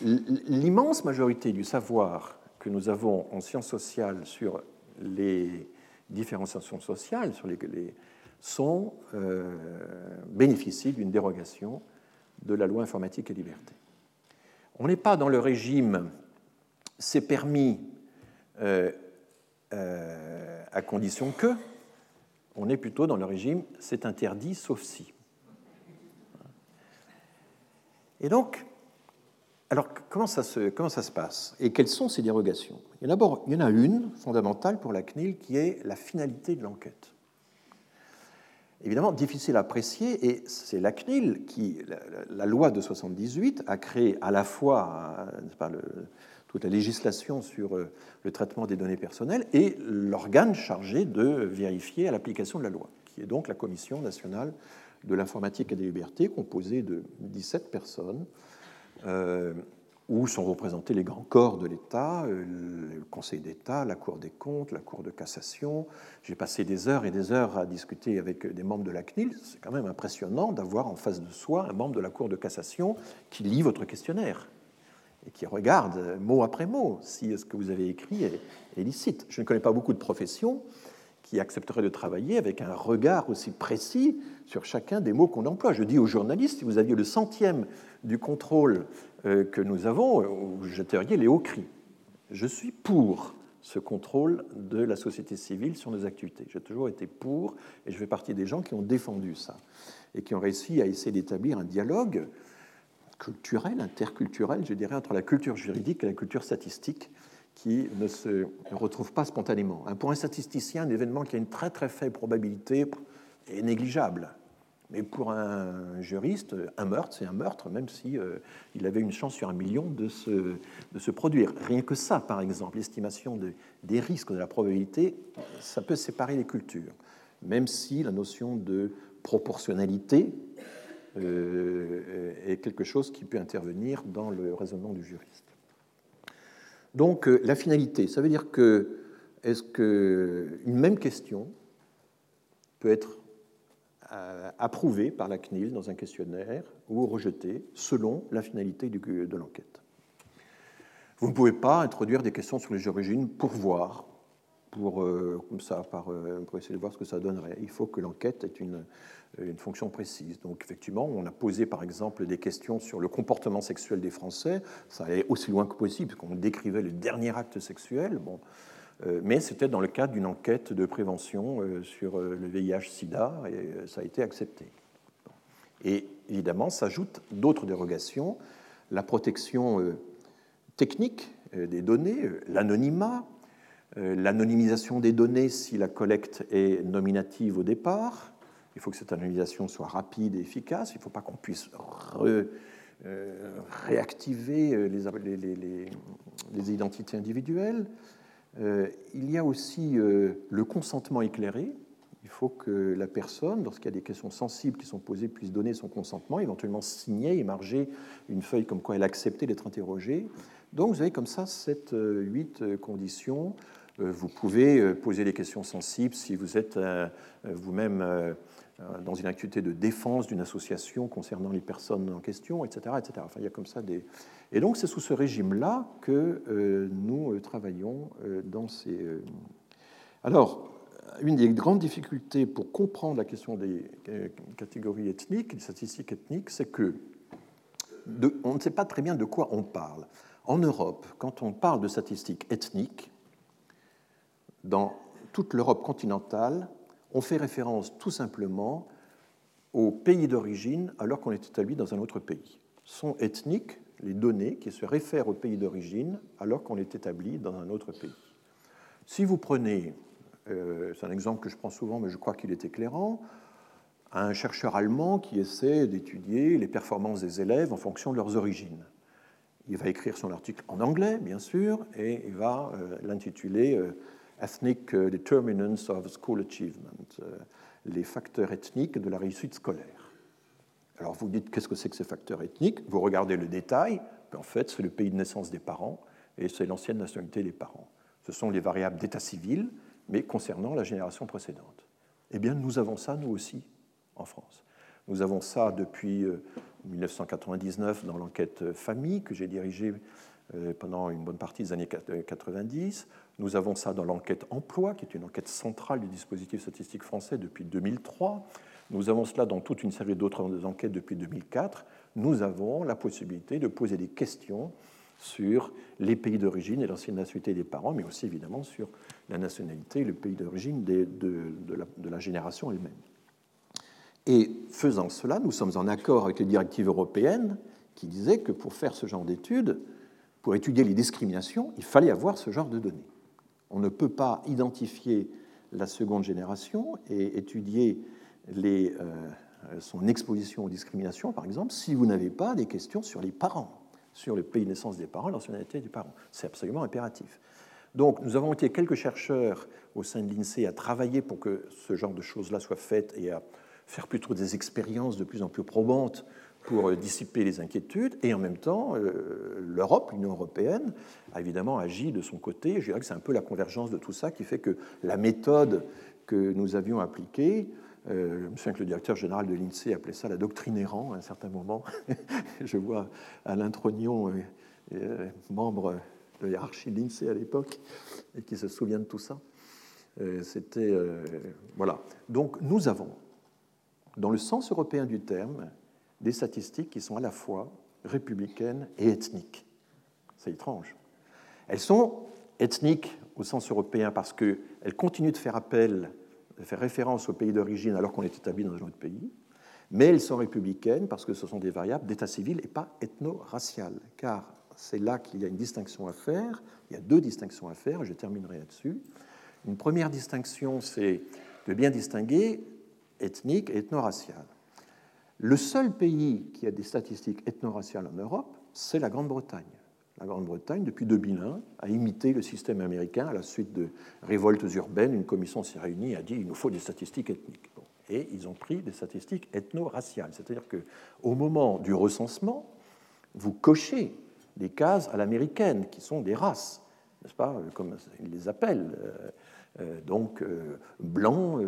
L'immense majorité du savoir que nous avons en sciences sociales sur les différenciations sociales, sur les, sont euh, bénéficient d'une dérogation de la loi informatique et liberté. On n'est pas dans le régime c'est permis euh, euh, à condition que, on est plutôt dans le régime c'est interdit sauf si. Et donc, alors comment ça se, comment ça se passe? Et quelles sont ces dérogations? En il y en a une fondamentale pour la CNIL qui est la finalité de l'enquête. Évidemment, difficile à apprécier, et c'est la CNIL qui, la, loi de 78, a créé à la fois le, toute la législation sur euh, le traitement des données personnelles et l'organe chargé de vérifier l'application de la loi, qui est donc la Commission nationale de l'informatique et des libertés, composée de 17 personnes, euh, où sont représentés les grands corps de l'État, euh, le Conseil d'État, la Cour des comptes, la Cour de cassation. J'ai passé des heures et des heures à discuter avec des membres de la CNIL. C'est quand même impressionnant d'avoir en face de soi un membre de la Cour de cassation qui lit votre questionnaire et qui regarde mot après mot si ce que vous avez écrit est, licite. Je ne connais pas beaucoup de professions qui accepteraient de travailler avec un regard aussi précis sur chacun des mots qu'on emploie. Je dis aux journalistes, si vous aviez le centième du contrôle euh, que nous avons, vous jeteriez les hauts cris. Je suis pour ce contrôle de la société civile sur nos activités. J'ai toujours été pour, et je fais partie des gens qui ont défendu ça, et qui ont réussi à essayer d'établir un dialogue culturel, interculturel, je dirais, entre la culture juridique et la culture statistique qui ne se retrouve pas spontanément. Pour un statisticien, un événement qui a une très très faible probabilité est négligeable. Mais pour un juriste, un meurtre, c'est un meurtre, même si euh, il avait une chance sur un million de se, de se produire. Rien que ça, par exemple, l'estimation des risques de la probabilité, ça peut séparer les cultures. Même si la notion de proportionnalité euh, est quelque chose qui peut intervenir dans le raisonnement du juriste. Donc euh, la finalité, ça veut dire que est-ce qu'une même question peut être euh, approuvée par la CNIL dans un questionnaire ou rejetée selon la finalité de l'enquête? Vous ne pouvez pas introduire des questions sur les origines pour voir, pour, comme ça, pour essayer de voir ce que ça donnerait. Il faut que l'enquête ait une, une fonction précise. Donc effectivement, on a posé par exemple des questions sur le comportement sexuel des Français. Ça allait aussi loin que possible, parce qu'on décrivait le dernier acte sexuel. Bon. Euh, mais c'était dans le cadre d'une enquête de prévention euh, sur euh, le VIH-Sida, et ça a été accepté. Et évidemment, s'ajoutent d'autres dérogations, la protection technique des données, l'anonymat, l'anonymisation des données si la collecte est nominative au départ, il faut que cette analysation soit rapide et efficace. Il ne faut pas qu'on puisse euh, réactiver euh, les, identités individuelles. Euh, il y a aussi le consentement éclairé. Il faut que la personne, lorsqu'il y a des questions sensibles qui sont posées, puisse donner son consentement, éventuellement signer et marger une feuille comme quoi elle acceptait d'être interrogée. Donc vous avez comme ça sept, huit conditions. Vous pouvez poser des questions sensibles si vous êtes vous-même dans une activité de défense d'une association concernant les personnes en question, etc. etc. Enfin, il y a comme ça des... Et donc c'est sous ce régime-là que euh, nous euh, travaillons dans ces... Alors, une des grandes difficultés pour comprendre la question des catégories ethniques, des statistiques ethniques, c'est que on ne sait pas très bien de quoi on parle. En Europe, quand on parle de statistiques ethniques, dans toute l'Europe continentale, on fait référence tout simplement au pays d'origine alors qu'on est établi dans un autre pays. Sont ethniques les données qui se réfèrent au pays d'origine alors qu'on est établi dans un autre pays. Si vous prenez, euh, c'est un exemple que je prends souvent mais je crois qu'il est éclairant, un chercheur allemand qui essaie d'étudier les performances des élèves en fonction de leurs origines. Il va écrire son article en anglais, bien sûr, et il va l'intituler Ethnic Determinants of School Achievement, les facteurs ethniques de la réussite scolaire. Alors vous dites qu'est-ce que c'est que ces facteurs ethniques? Vous regardez le détail, en fait c'est le pays de naissance des parents et c'est l'ancienne nationalité des parents. Ce sont les variables d'état civil, mais concernant la génération précédente. Eh bien nous avons ça nous aussi en France. Nous avons ça depuis 1999 euh, dans l'enquête famille que j'ai dirigée euh, pendant une bonne partie des années 90. Nous avons ça dans l'enquête emploi, qui est une enquête centrale du dispositif statistique français depuis 2003. Nous avons cela dans toute une série d'autres enquêtes depuis 2004. Nous avons la possibilité de poser des questions sur les pays d'origine et l'ancienne nationalité des parents, mais aussi évidemment sur la nationalité et le pays d'origine de, la, la génération elle-même. Et faisant cela, nous sommes en accord avec les directives européennes qui disaient que pour faire ce genre d'études, pour étudier les discriminations, il fallait avoir ce genre de données. On ne peut pas identifier la seconde génération et étudier euh, son exposition aux discriminations, par exemple, si vous n'avez pas des questions sur les parents, sur le pays de naissance des parents, l'ancienneté des parents. C'est absolument impératif. Donc, nous avons été quelques chercheurs au sein de l'INSEE à travailler pour que ce genre de choses-là soit faites et à faire plutôt des expériences de plus en plus probantes pour euh, dissiper les inquiétudes, et en même temps, euh, l'Europe, l'Union européenne, a évidemment agi de son côté. Je dirais que c'est un peu la convergence de tout ça qui fait que la méthode que nous avions appliquée, euh, je me souviens que le directeur général de l'INSEE appelait ça la doctrine errant à un certain moment. je vois Alain Trognon, membre de hiérarchie de l'INSEE à l'époque, et qui se souvient de tout ça. C'était. voilà. Donc nous avons, dans le sens européen du terme, des statistiques qui sont à la fois républicaines et ethniques. C'est étrange. Elles sont ethniques au sens européen parce qu'elles continuent de faire appel, de faire référence au pays d'origine alors qu'on est établi dans un autre pays, mais elles sont républicaines parce que ce sont des variables d'état civil et pas ethno-raciales, car c'est là qu'il y a une distinction à faire. Il y a deux distinctions à faire, je terminerai là-dessus. Une première distinction, c'est de bien distinguer ethnique et ethno-racial. Le seul pays qui a des statistiques ethno-raciales en Europe, c'est la Grande-Bretagne. La Grande-Bretagne, depuis 2001, a imité le système américain à la suite de révoltes urbaines. Une commission s'est réunie et a dit il nous faut des statistiques ethniques. Et ils ont pris des statistiques ethno-raciales. C'est-à-dire qu'au moment du recensement, vous cochez des cases à l'américaine, qui sont des races, n'est-ce pas, comme ils les appellent. Euh, euh, donc euh, blanc,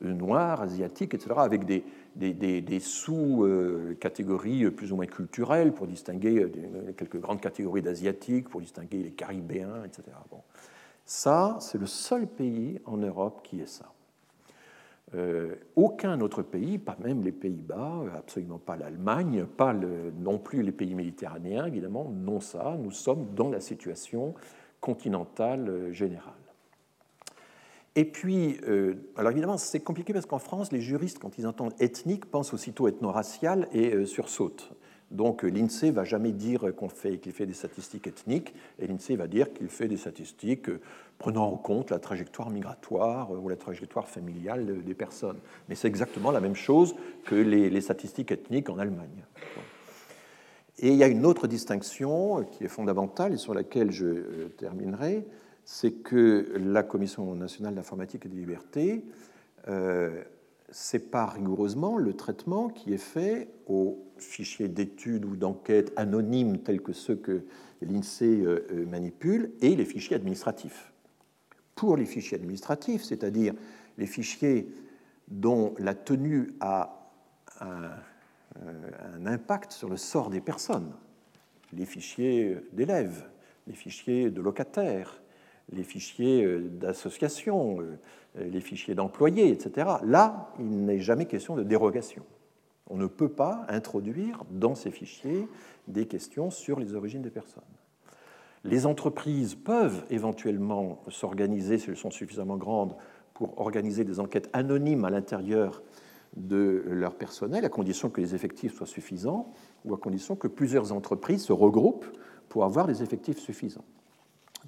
noir, asiatique, etc., avec des, des, sous-catégories plus ou moins culturelles pour distinguer quelques grandes catégories d'asiatiques, pour distinguer les caribéens, etc. Bon. Ça, c'est le seul pays en Europe qui est ça. aucun autre pays, pas même les Pays-Bas, absolument pas l'Allemagne, pas non plus les pays méditerranéens, évidemment, non ça. Nous sommes dans la situation continentale générale. Et puis, euh, alors évidemment, c'est compliqué parce qu'en France, les juristes, quand ils entendent ethnique, pensent aussitôt ethno-racial et euh, sursautent. Donc l'INSEE va jamais dire qu'on fait, qu'il fait des statistiques ethniques, et l'INSEE va dire qu'il fait des statistiques euh, prenant en compte la trajectoire migratoire ou la trajectoire familiale des personnes. Mais c'est exactement la même chose que les, statistiques ethniques en Allemagne. Et il y a une autre distinction qui est fondamentale et sur laquelle je terminerai, c'est que la Commission nationale d'informatique et des libertés euh, sépare rigoureusement le traitement qui est fait aux fichiers d'études ou d'enquêtes anonymes tels que ceux que l'INSEE euh, euh, manipule et les fichiers administratifs. Pour les fichiers administratifs, c'est-à-dire les fichiers dont la tenue a un impact sur le sort des personnes, les fichiers d'élèves, les fichiers de locataires, les fichiers euh, d'association, euh, les fichiers d'employés, etc. Là, il n'est jamais question de dérogation. On ne peut pas introduire dans ces fichiers des questions sur les origines des personnes. Les entreprises peuvent éventuellement s'organiser, si elles sont suffisamment grandes, pour organiser des enquêtes anonymes à l'intérieur de leur personnel, à condition que les effectifs soient suffisants, ou à condition que plusieurs entreprises se regroupent pour avoir des effectifs suffisants.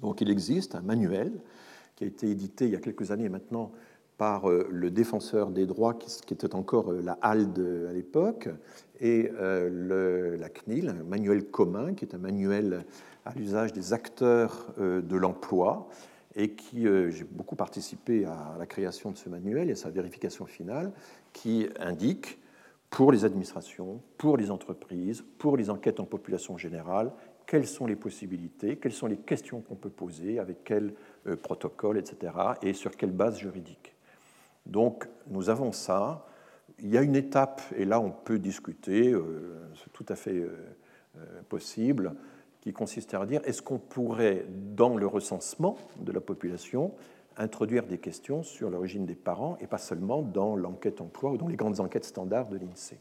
Donc il existe un manuel qui a été édité il y a quelques années maintenant par le défenseur des droits, qui était encore la HALDE à l'époque, et la CNIL, un manuel commun, qui est un manuel à l'usage des acteurs de l'emploi, et qui j'ai beaucoup participé à la création de ce manuel et à sa vérification finale, qui indique pour les administrations, pour les entreprises, pour les enquêtes en population générale, quelles sont les possibilités, quelles sont les questions qu'on peut poser, avec quel euh, protocole, etc., et sur quelle base juridique. Donc nous avons ça. Il y a une étape, et là on peut discuter, euh, c'est tout à fait euh, possible, qui consiste à dire est-ce qu'on pourrait, dans le recensement de la population, introduire des questions sur l'origine des parents et pas seulement dans l'enquête emploi ou dans les grandes enquêtes standards de l'INSEE?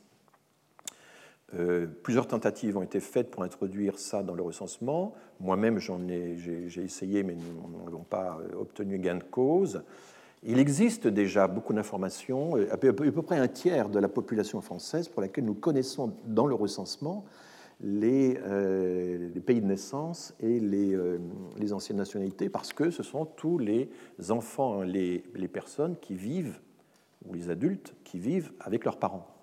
Euh, plusieurs tentatives ont été faites pour introduire ça dans le recensement. Moi-même, j'en ai, j'ai, essayé, mais nous n'avons pas euh, obtenu gain de cause. Il existe déjà beaucoup d'informations, euh, à peu près un tiers de la population française pour laquelle nous connaissons dans le recensement les, pays de naissance et les, anciennes nationalités, parce que ce sont tous les enfants, les, personnes qui vivent, ou les adultes qui vivent avec leurs parents.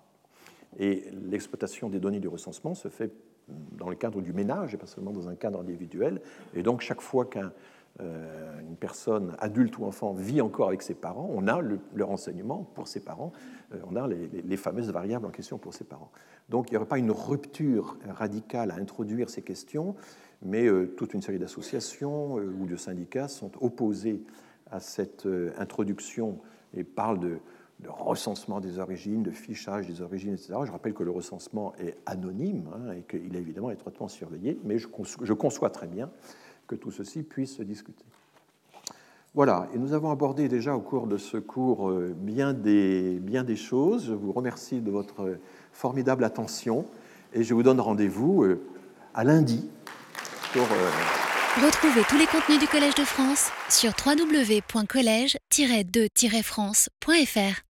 Et l'exploitation des données du recensement se fait dans le cadre du ménage et pas seulement dans un cadre individuel. Et donc chaque fois qu'un euh, une personne adulte ou enfant vit encore avec ses parents, on a le, renseignement pour ses parents, euh, on a les, fameuses variables en question pour ses parents. Donc il n'y aurait pas une rupture radicale à introduire ces questions, mais euh, toute une série d'associations ou de syndicats sont opposés à cette introduction et parlent de, recensement des origines, de fichage des origines, etc. Je rappelle que le recensement est anonyme hein, et qu'il est évidemment étroitement surveillé, mais je, conçois très bien que tout ceci puisse se discuter. Voilà, et nous avons abordé déjà au cours de ce cours euh, bien des, choses. Je vous remercie de votre formidable attention et je vous donne rendez-vous euh, à lundi. Euh, Retrouvez tous les contenus du Collège de France sur www.colège-2-france.fr.